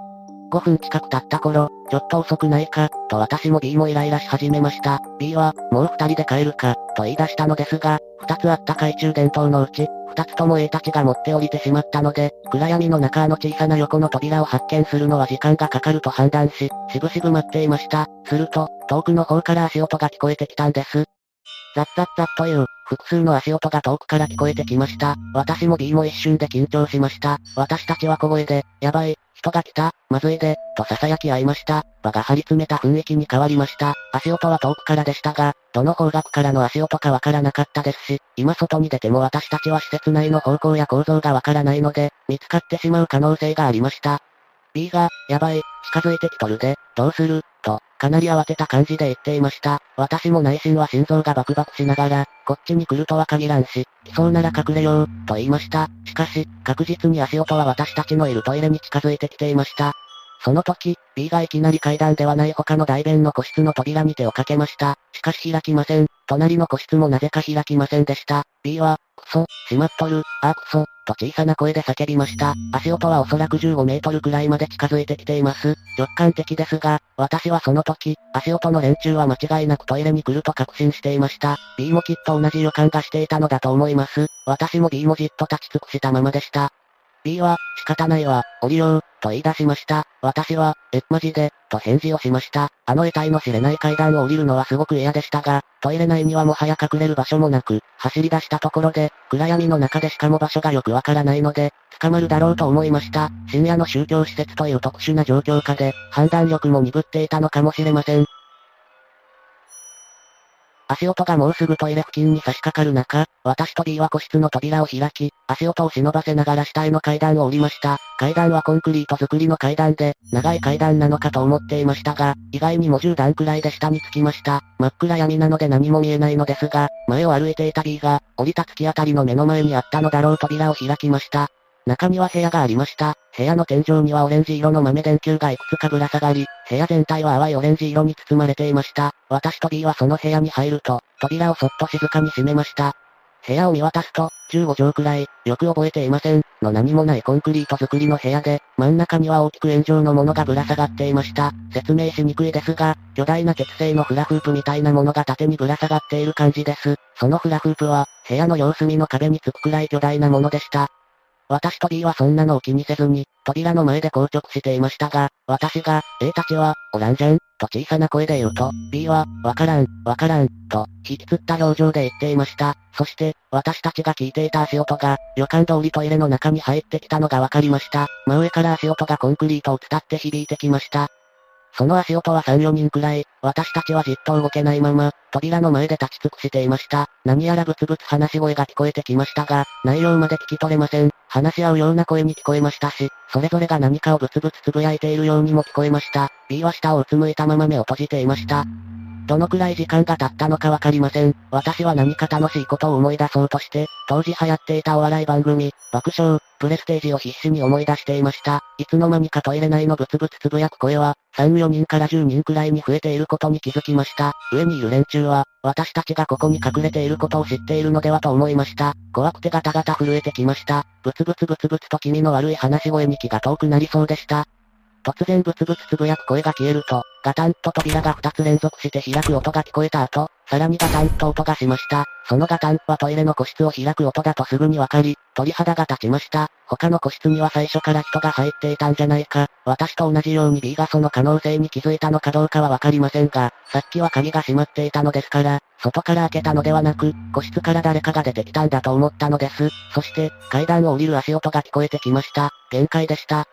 S2: 5分近く経った頃、ちょっと遅くないか、と私も B もイライラし始めました。B は、もう二人で帰るか、と言い出したのですが、二つあった懐中電灯のうち、二つとも A たちが持って降りてしまったので、暗闇の中あの小さな横の扉を発見するのは時間がかかると判断し、しぶしぶ待っていました。すると、遠くの方から足音が聞こえてきたんです。ザッザッザッという、複数の足音が遠くから聞こえてきました。私も B も一瞬で緊張しました。私たちは小声で、やばい、人が来た、まずいで、と囁き合いました。場が張り詰めた雰囲気に変わりました。足音は遠くからでしたが、どの方角からの足音かわからなかったですし、今外に出ても私たちは施設内の方向や構造がわからないので、見つかってしまう可能性がありました。B が、やばい、近づいてきとるで、どうする、と、かなり慌てた感じで言っていました。私も内心は心臓がバクバクしながら、こっちに来るとは限らんし、来そうなら隠れよう、と言いました。しかし、確実に足音は私たちのいるトイレに近づいてきていました。その時、B がいきなり階段ではない他の大便の個室の扉に手をかけました。しかし開きません。隣の個室もなぜか開きませんでした。B は、クソ、しまっとる、あクソ、と小さな声で叫びました。足音はおそらく15メートルくらいまで近づいてきています。直感的ですが、私はその時、足音の連中は間違いなくトイレに来ると確信していました。B もきっと同じ予感がしていたのだと思います。私も B もじっと立ち尽くしたままでした。B は、仕方ないわ、降りよう、と言い出しました。私は、え、マジで、と返事をしました。あの得体の知れない階段を降りるのはすごく嫌でしたが、トイレ内にはもはや隠れる場所もなく、走り出したところで、暗闇の中でしかも場所がよくわからないので、捕まるだろうと思いました。深夜の宗教施設という特殊な状況下で、判断力も鈍っていたのかもしれません。足音がもうすぐトイレ付近に差し掛かる中、私と B は個室の扉を開き、足音を忍ばせながら下への階段を降りました。階段はコンクリート作りの階段で、長い階段なのかと思っていましたが、意外にも10段くらいで下に着きました。真っ暗闇なので何も見えないのですが、前を歩いていた B が、降りた突き当たりの目の前にあったのだろう扉を開きました。中には部屋がありました。部屋の天井にはオレンジ色の豆電球がいくつかぶら下がり、部屋全体は淡いオレンジ色に包まれていました。私と B はその部屋に入ると、扉をそっと静かに閉めました。部屋を見渡すと、15畳くらい、よく覚えていません、の何もないコンクリート作りの部屋で、真ん中には大きく円状のものがぶら下がっていました。説明しにくいですが、巨大な鉄製のフラフープみたいなものが縦にぶら下がっている感じです。そのフラフープは、部屋の様子見の壁につくくらい巨大なものでした。私と B はそんなのを気にせずに、扉の前で硬直していましたが、私が、A たちは、おらんじゃんと小さな声で言うと、B は、わからん、わからん、と、引きつった表情で言っていました。そして、私たちが聞いていた足音が、旅館通りトイレの中に入ってきたのがわかりました。真上から足音がコンクリートを伝って響いてきました。その足音は3、4人くらい、私たちはじっと動けないまま、扉の前で立ち尽くしていました。何やらブツブツ話し声が聞こえてきましたが、内容まで聞き取れません。話し合うような声に聞こえましたし、それぞれが何かをブツブツつぶやいているようにも聞こえました。B は下をうつむいたまま目を閉じていました。どのくらい時間が経ったのかわかりません。私は何か楽しいことを思い出そうとして、当時流行っていたお笑い番組、爆笑、プレステージを必死に思い出していました。いつの間にかトイレ内のブツブツつぶやく声は、3、4人から10人くらいに増えていることに気づきました。上にいる連中は、私たちがここに隠れていることを知っているのではと思いました。怖くてガタガタ震えてきました。ブツブツブツブツと気味の悪い話し声に気が遠くなりそうでした。突然ブツブツつぶやく声が消えると、ガタンと扉が2つ連続して開く音が聞こえた後、さらにガタンと音がしました。そのガタンはトイレの個室を開く音だとすぐにわかり、鳥肌が立ちました。他の個室には最初から人が入っていたんじゃないか。私と同じように B がその可能性に気づいたのかどうかはわかりませんが、さっきは鍵が閉まっていたのですから、外から開けたのではなく、個室から誰かが出てきたんだと思ったのです。そして、階段を降りる足音が聞こえてきました。限界でした。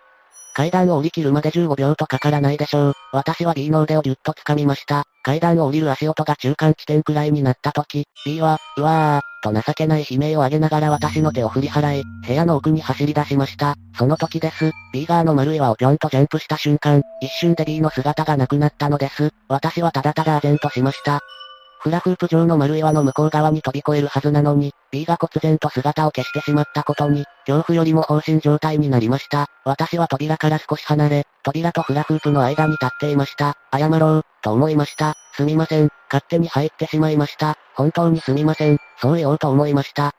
S2: 階段を降り切るまで15秒とかからないでしょう。私は B の腕をぎゅっと掴みました。階段を降りる足音が中間地点くらいになった時、B は、うわー、と情けない悲鳴を上げながら私の手を振り払い、部屋の奥に走り出しました。その時です。B 側の丸岩をぴょんとジャンプした瞬間、一瞬で B の姿がなくなったのです。私はただただ唖然としました。フラフープ状の丸岩の向こう側に飛び越えるはずなのに、B が忽然と姿を消してしまったことに、恐怖よりも放心状態になりました。私は扉から少し離れ、扉とフラフープの間に立っていました。謝ろう、と思いました。すみません、勝手に入ってしまいました。本当にすみません、そう言おうと思いました。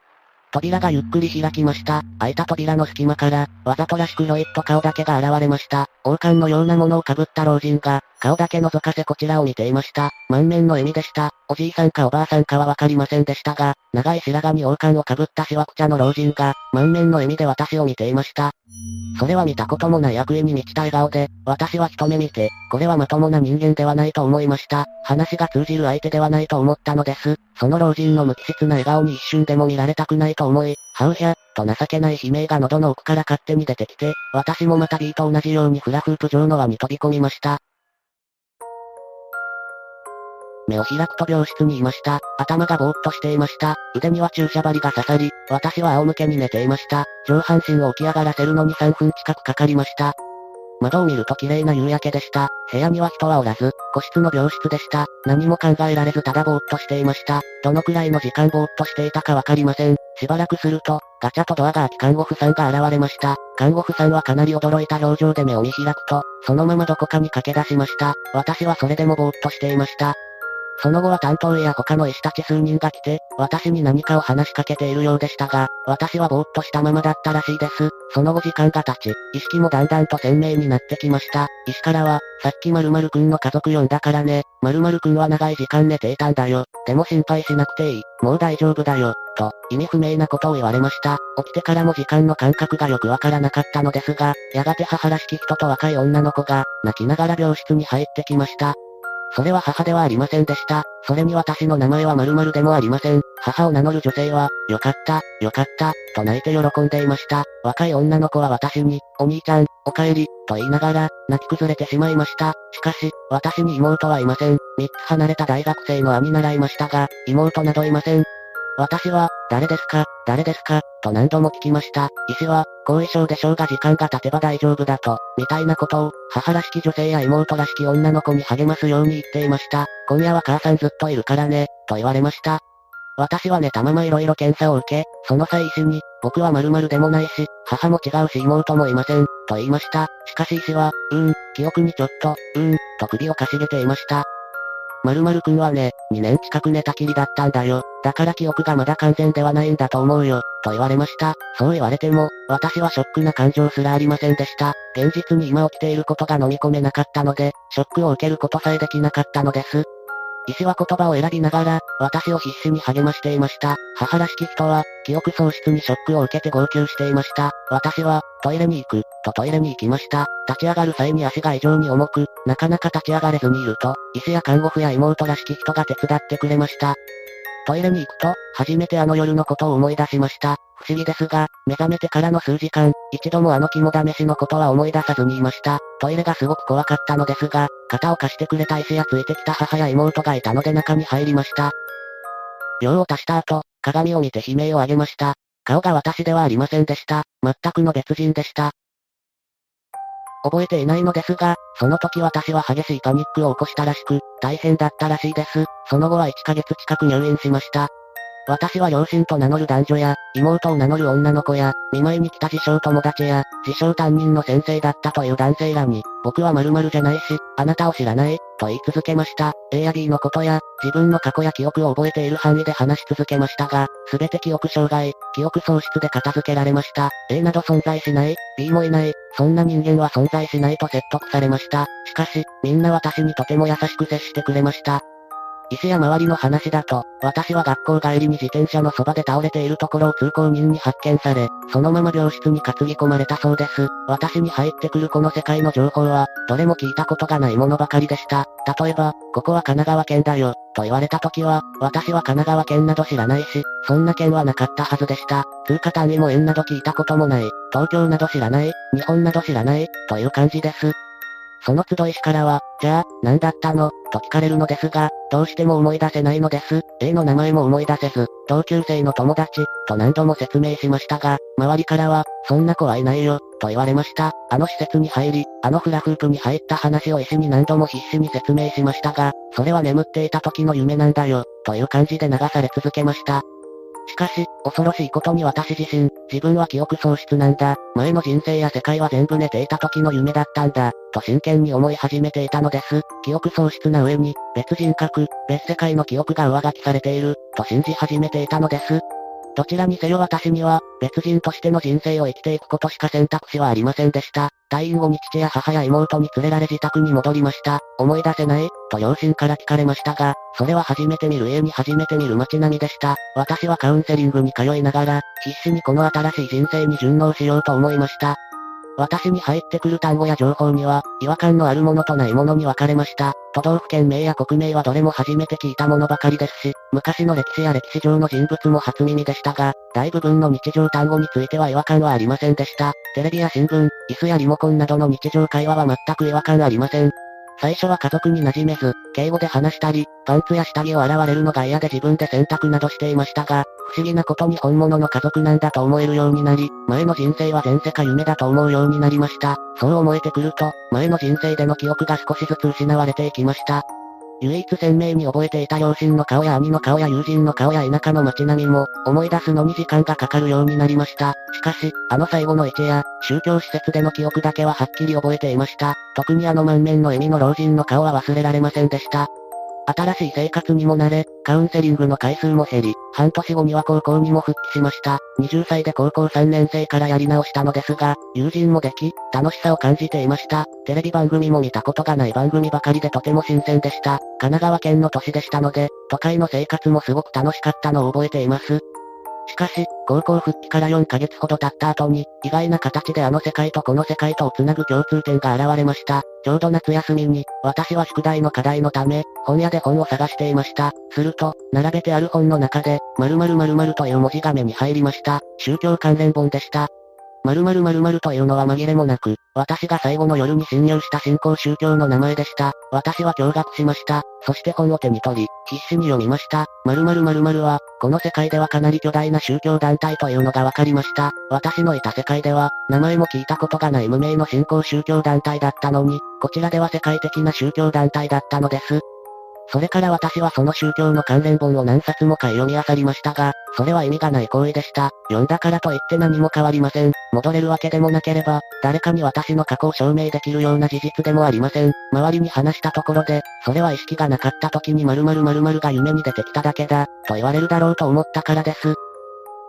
S2: 扉がゆっくり開きました。開いた扉の隙間から、わざとらしくロイッと顔だけが現れました。王冠のようなものをかぶった老人が、顔だけ覗かせこちらを見ていました。満面の笑みでした。おじいさんかおばあさんかはわかりませんでしたが、長い白髪王冠をかぶったしわくちゃの老人が、満面の笑みで私を見ていました。それは見たこともない悪意に満ちた笑顔で、私は一目見て、これはまともな人間ではないと思いました。話が通じる相手ではないと思ったのです。その老人の無機質な笑顔に一瞬でも見られたくないと思い、ハウヒャ、と情けない悲鳴が喉の奥から勝手に出てきて、私もまた B と同じようにフラフープ状の輪に飛び込みました。目を開くと病室にいました。頭がぼーっとしていました。腕には注射針が刺さり、私は仰向けに寝ていました。上半身を起き上がらせるのに3分近くかかりました。窓を見ると綺麗な夕焼けでした。部屋には人はおらず、個室の病室でした。何も考えられずただぼーっとしていました。どのくらいの時間ぼーっとしていたかわかりません。しばらくすると、ガチャとドアが開き看護婦さんが現れました。看護婦さんはかなり驚いた表情で目を見開くと、そのままどこかに駆け出しました。私はそれでもぼーっとしていました。その後は担当医や他の医師たち数人が来て、私に何かを話しかけているようでしたが、私はぼーっとしたままだったらしいです。その後時間が経ち、意識もだんだんと鮮明になってきました。医師からは、さっき〇〇くんの家族呼んだからね、〇〇くんは長い時間寝ていたんだよ。でも心配しなくていい。もう大丈夫だよ。と、意味不明なことを言われました。起きてからも時間の感覚がよくわからなかったのですが、やがて母らしき人と若い女の子が、泣きながら病室に入ってきました。それは母ではありませんでした。それに私の名前は〇〇でもありません。母を名乗る女性は、よかった、よかった、と泣いて喜んでいました。若い女の子は私に、お兄ちゃん、お帰り、と言いながら、泣き崩れてしまいました。しかし、私に妹はいません。三つ離れた大学生の兄習いましたが、妹などいません。私は、誰ですか誰ですかと何度も聞きました。医師は、後遺症でしょうが時間が経てば大丈夫だと、みたいなことを、母らしき女性や妹らしき女の子に励ますように言っていました。今夜は母さんずっといるからね、と言われました。私は寝たまま色々検査を受け、その際医師に、僕は〇〇でもないし、母も違うし妹もいません、と言いました。しかし医師は、うーん、記憶にちょっと、うーん、と首をかしげていました。〇〇くんはね、2年近く寝たきりだったんだよ。だから記憶がまだ完全ではないんだと思うよ、と言われました。そう言われても、私はショックな感情すらありませんでした。現実に今起きていることが飲み込めなかったので、ショックを受けることさえできなかったのです。医師は言葉を選びながら、私を必死に励ましていました。母らしき人は、記憶喪失にショックを受けて号泣していました。私は、トイレに行く、とトイレに行きました。立ち上がる際に足が異常に重く、なかなか立ち上がれずにいると、医師や看護婦や妹らしき人が手伝ってくれました。トイレに行くと、初めてあの夜のことを思い出しました。不思議ですが、目覚めてからの数時間、一度もあの肝試しのことは思い出さずにいました。トイレがすごく怖かったのですが、肩を貸してくれた石やついてきた母や妹がいたので中に入りました。量を足した後、鏡を見て悲鳴を上げました。顔が私ではありませんでした。全くの別人でした。覚えていないのですが、その時私は激しいパニックを起こしたらしく、大変だったらしいです。その後は1ヶ月近く入院しました。私は両親と名乗る男女や、妹を名乗る女の子や、見舞いに来た自称友達や、自称担任の先生だったという男性らに、僕は〇〇じゃないし、あなたを知らない、と言い続けました。A や B のことや、自分の過去や記憶を覚えている範囲で話し続けましたが、すべて記憶障害、記憶喪失で片付けられました。A など存在しない、B もいない、そんな人間は存在しないと説得されました。しかし、みんな私にとても優しく接してくれました。医師や周りの話だと、私は学校帰りに自転車のそばで倒れているところを通行人に発見され、そのまま病室に担ぎ込まれたそうです。私に入ってくるこの世界の情報は、どれも聞いたことがないものばかりでした。例えば、ここは神奈川県だよ、と言われた時は、私は神奈川県など知らないし、そんな県はなかったはずでした。通貨単位も円など聞いたこともない、東京など知らない、日本など知らない、という感じです。その集い師からは、じゃあ、何だったの？と聞かれるのですが、どうしても思い出せないのです。A の名前も思い出せず、同級生の友達、と何度も説明しましたが、周りからは、そんな子はいないよ、と言われました。あの施設に入り、あのフラフープに入った話を医師に何度も必死に説明しましたが、それは眠っていた時の夢なんだよ、という感じで流され続けました。しかし、恐ろしいことに私自身、自分は記憶喪失なんだ、前の人生や世界は全部寝ていた時の夢だったんだ、と真剣に思い始めていたのです。記憶喪失な上に、別人格、別世界の記憶が上書きされている、と信じ始めていたのです。どちらにせよ私には、別人としての人生を生きていくことしか選択肢はありませんでした。退院後に父や母や妹に連れられ自宅に戻りました。思い出せないと両親から聞かれましたが、それは初めて見る家に初めて見る街並みでした。私はカウンセリングに通いながら、必死にこの新しい人生に順応しようと思いました。私に入ってくる単語や情報には、違和感のあるものとないものに分かれました。都道府県名や国名はどれも初めて聞いたものばかりですし、昔の歴史や歴史上の人物も初耳でしたが、大部分の日常単語については違和感はありませんでした。テレビや新聞、椅子やリモコンなどの日常会話は全く違和感ありません。最初は家族に馴染めず、敬語で話したり、パンツや下着を洗われるのが嫌で自分で洗濯などしていましたが、不思議なことに本物の家族なんだと思えるようになり、前の人生は前世か夢だと思うようになりました。そう思えてくると、前の人生での記憶が少しずつ失われていきました。唯一鮮明に覚えていた両親の顔や兄の顔や友人の顔や田舎の街並みも、思い出すのに時間がかかるようになりました。しかし、あの最後の一夜、宗教施設での記憶だけははっきり覚えていました。特にあの満面の笑みの老人の顔は忘れられませんでした。新しい生活にも慣れ、カウンセリングの回数も減り、半年後には高校にも復帰しました。20歳で高校3年生からやり直したのですが、友人もでき、楽しさを感じていました。テレビ番組も見たことがない番組ばかりでとても新鮮でした。神奈川県の都市でしたので、都会の生活もすごく楽しかったのを覚えています。しかし、高校復帰から4ヶ月ほど経った後に、意外な形であの世界とこの世界とをつなぐ共通点が現れました。ちょうど夏休みに、私は宿題の課題のため、本屋で本を探していました。すると、並べてある本の中で、〇〇〇〇という文字が目に入りました。宗教関連本でした。〇〇〇〇というのは紛れもなく、私が最後の夜に侵入した新興宗教の名前でした。私は驚愕しました。そして本を手に取り、必死に読みました。〇〇〇〇は、この世界ではかなり巨大な宗教団体というのが分かりました。私のいた世界では、名前も聞いたことがない無名の新興宗教団体だったのに、こちらでは世界的な宗教団体だったのです。それから私はその宗教の関連本を何冊も買い読み漁りましたが、それは意味がない行為でした。読んだからといって何も変わりません。戻れるわけでもなければ、誰かに私の過去を証明できるような事実でもありません。周りに話したところで、それは意識がなかった時に〇〇〇〇が夢に出てきただけだ、と言われるだろうと思ったからです。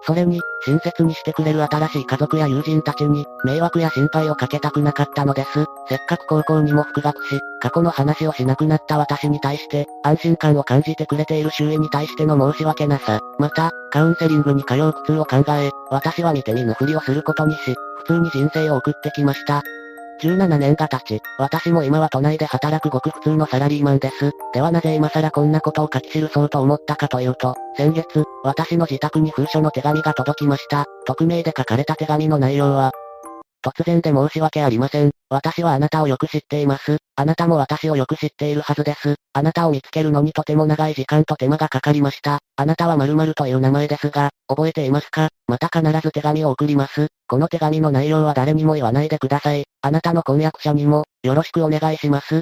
S2: それに、親切にしてくれる新しい家族や友人たちに、迷惑や心配をかけたくなかったのです。せっかく高校にも復学し、過去の話をしなくなった私に対して、安心感を感じてくれている周囲に対しての申し訳なさ。また、カウンセリングに通う苦痛を考え、私は見て見ぬふりをすることにし、普通に人生を送ってきました。17年が経ち、私も今は都内で働くごく普通のサラリーマンです。ではなぜ今更こんなことを書き記そうと思ったか？というと、先月、私の自宅に封書の手紙が届きました。匿名で書かれた手紙の内容は、突然で申し訳ありません。私はあなたをよく知っています。あなたも私をよく知っているはずです。あなたを見つけるのにとても長い時間と手間がかかりました。あなたは〇〇という名前ですが、覚えていますか？また必ず手紙を送ります。この手紙の内容は誰にも言わないでください。あなたの婚約者にも、よろしくお願いします。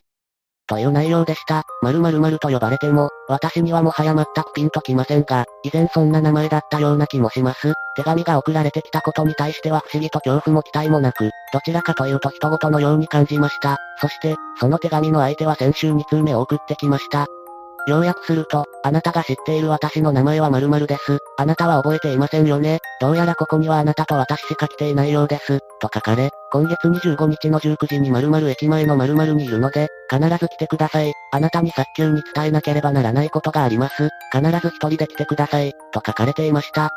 S2: という内容でした。〇〇〇と呼ばれても、私にはもはや全くピンときませんが、以前そんな名前だったような気もします。手紙が送られてきたことに対しては不思議と恐怖も期待もなく、どちらかというと人事のように感じました。そして、その手紙の相手は先週2通目を送ってきました。要約すると、あなたが知っている私の名前は〇〇です。あなたは覚えていませんよね。どうやらここにはあなたと私しか来ていないようです。と書かれ、今月25日の19時に〇〇駅前の〇〇にいるので、必ず来てください。あなたに早急に伝えなければならないことがあります。必ず一人で来てください。と書かれていました。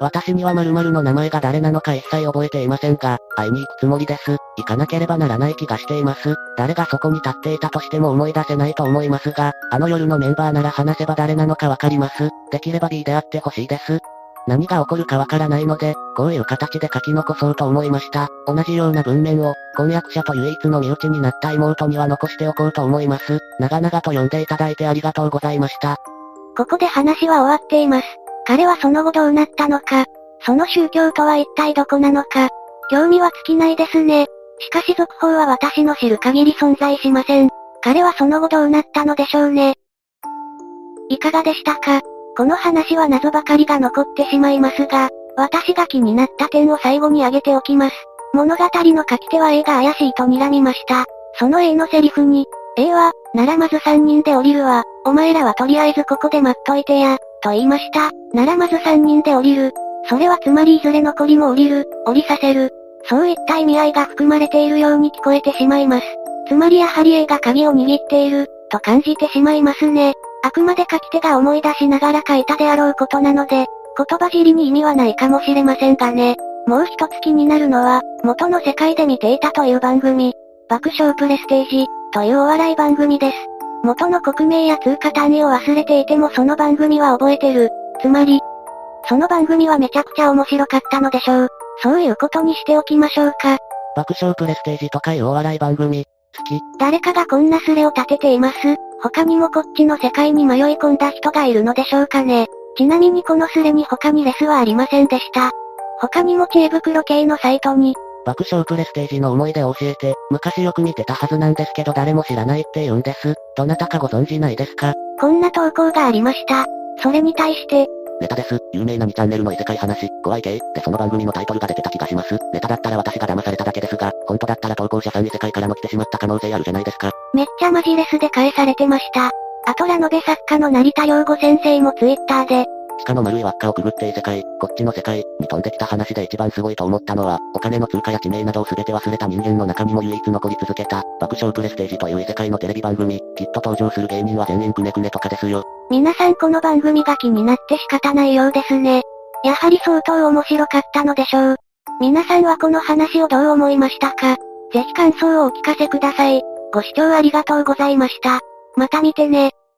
S2: 私には〇〇の名前が誰なのか一切覚えていませんが、会いに行くつもりです。行かなければならない気がしています。誰がそこに立っていたとしても思い出せないと思いますが、あの夜のメンバーなら話せば誰なのかわかります。できれば B であってほしいです。何が起こるかわからないので、こういう形で書き残そうと思いました。同じような文面を、婚約者と唯一の身内になった妹には残しておこうと思います。長々と読んでいただいてありがとうございました。
S1: ここで話は終わっています。彼はその後どうなったのか、その宗教とは一体どこなのか、興味は尽きないですね。しかし続報は私の知る限り存在しません。彼はその後どうなったのでしょうね。いかがでしたか？この話は謎ばかりが残ってしまいますが、私が気になった点を最後に挙げておきます。物語の書き手は A が怪しいと睨みました。その A のセリフに、A は、ならまず3人で降りるわ。お前らはとりあえずここで待っといてや、と言いました。ならまず3人で降りる。それはつまりいずれ残りも降りる、降りさせる。そういった意味合いが含まれているように聞こえてしまいます。つまりやはり A が鍵を握っている、と感じてしまいますね。あくまで書き手が思い出しながら書いたであろうことなので、言葉尻に意味はないかもしれませんがね。もう一つ気になるのは、元の世界で見ていたという番組、爆笑プレステージ、というお笑い番組です。元の国名や通貨単位を忘れていてもその番組は覚えてる。つまり、その番組はめちゃくちゃ面白かったのでしょう。そういうことにしておきましょうか。
S2: 爆笑プレステージとかいうお笑い番組、好き。
S1: 誰かがこんなスレを立てています。他にもこっちの世界に迷い込んだ人がいるのでしょうかね。ちなみにこのスレに他にレスはありませんでした。他にも知恵袋系のサイトに、
S2: 爆笑プレステージの思い出を教えて、昔よく見てたはずなんですけど誰も知らないって言うんです。どなたかご存知ないですか？
S1: こんな投稿がありました。それに対して、
S2: ネタです。有名な2チャンネルの異世界話、怖い系でその番組のタイトルが出てた気がします。ネタだったら私が騙されただけですが、本当だったら投稿者さん異世界からも来てしまった可能性あるじゃないですか。
S1: めっちゃマジレスで返されてました。あとラノベ作家の成田陽子先生もツイッターで、
S2: 地下の丸い輪っかをくぐって異世界、こっちの世界に飛んできた話で一番すごいと思ったのは、お金の通貨や地名などを全て忘れた人間の中にも唯一残り続けた、爆笑プレステージという異世界のテレビ番組、きっと登場する芸人は全員くねくねとかですよ。
S1: 皆さんこの番組が気になって仕方ないようですね。やはり相当面白かったのでしょう。皆さんはこの話をどう思いましたか？ぜひ感想をお聞かせください。ご視聴ありがとうございました。また見てね。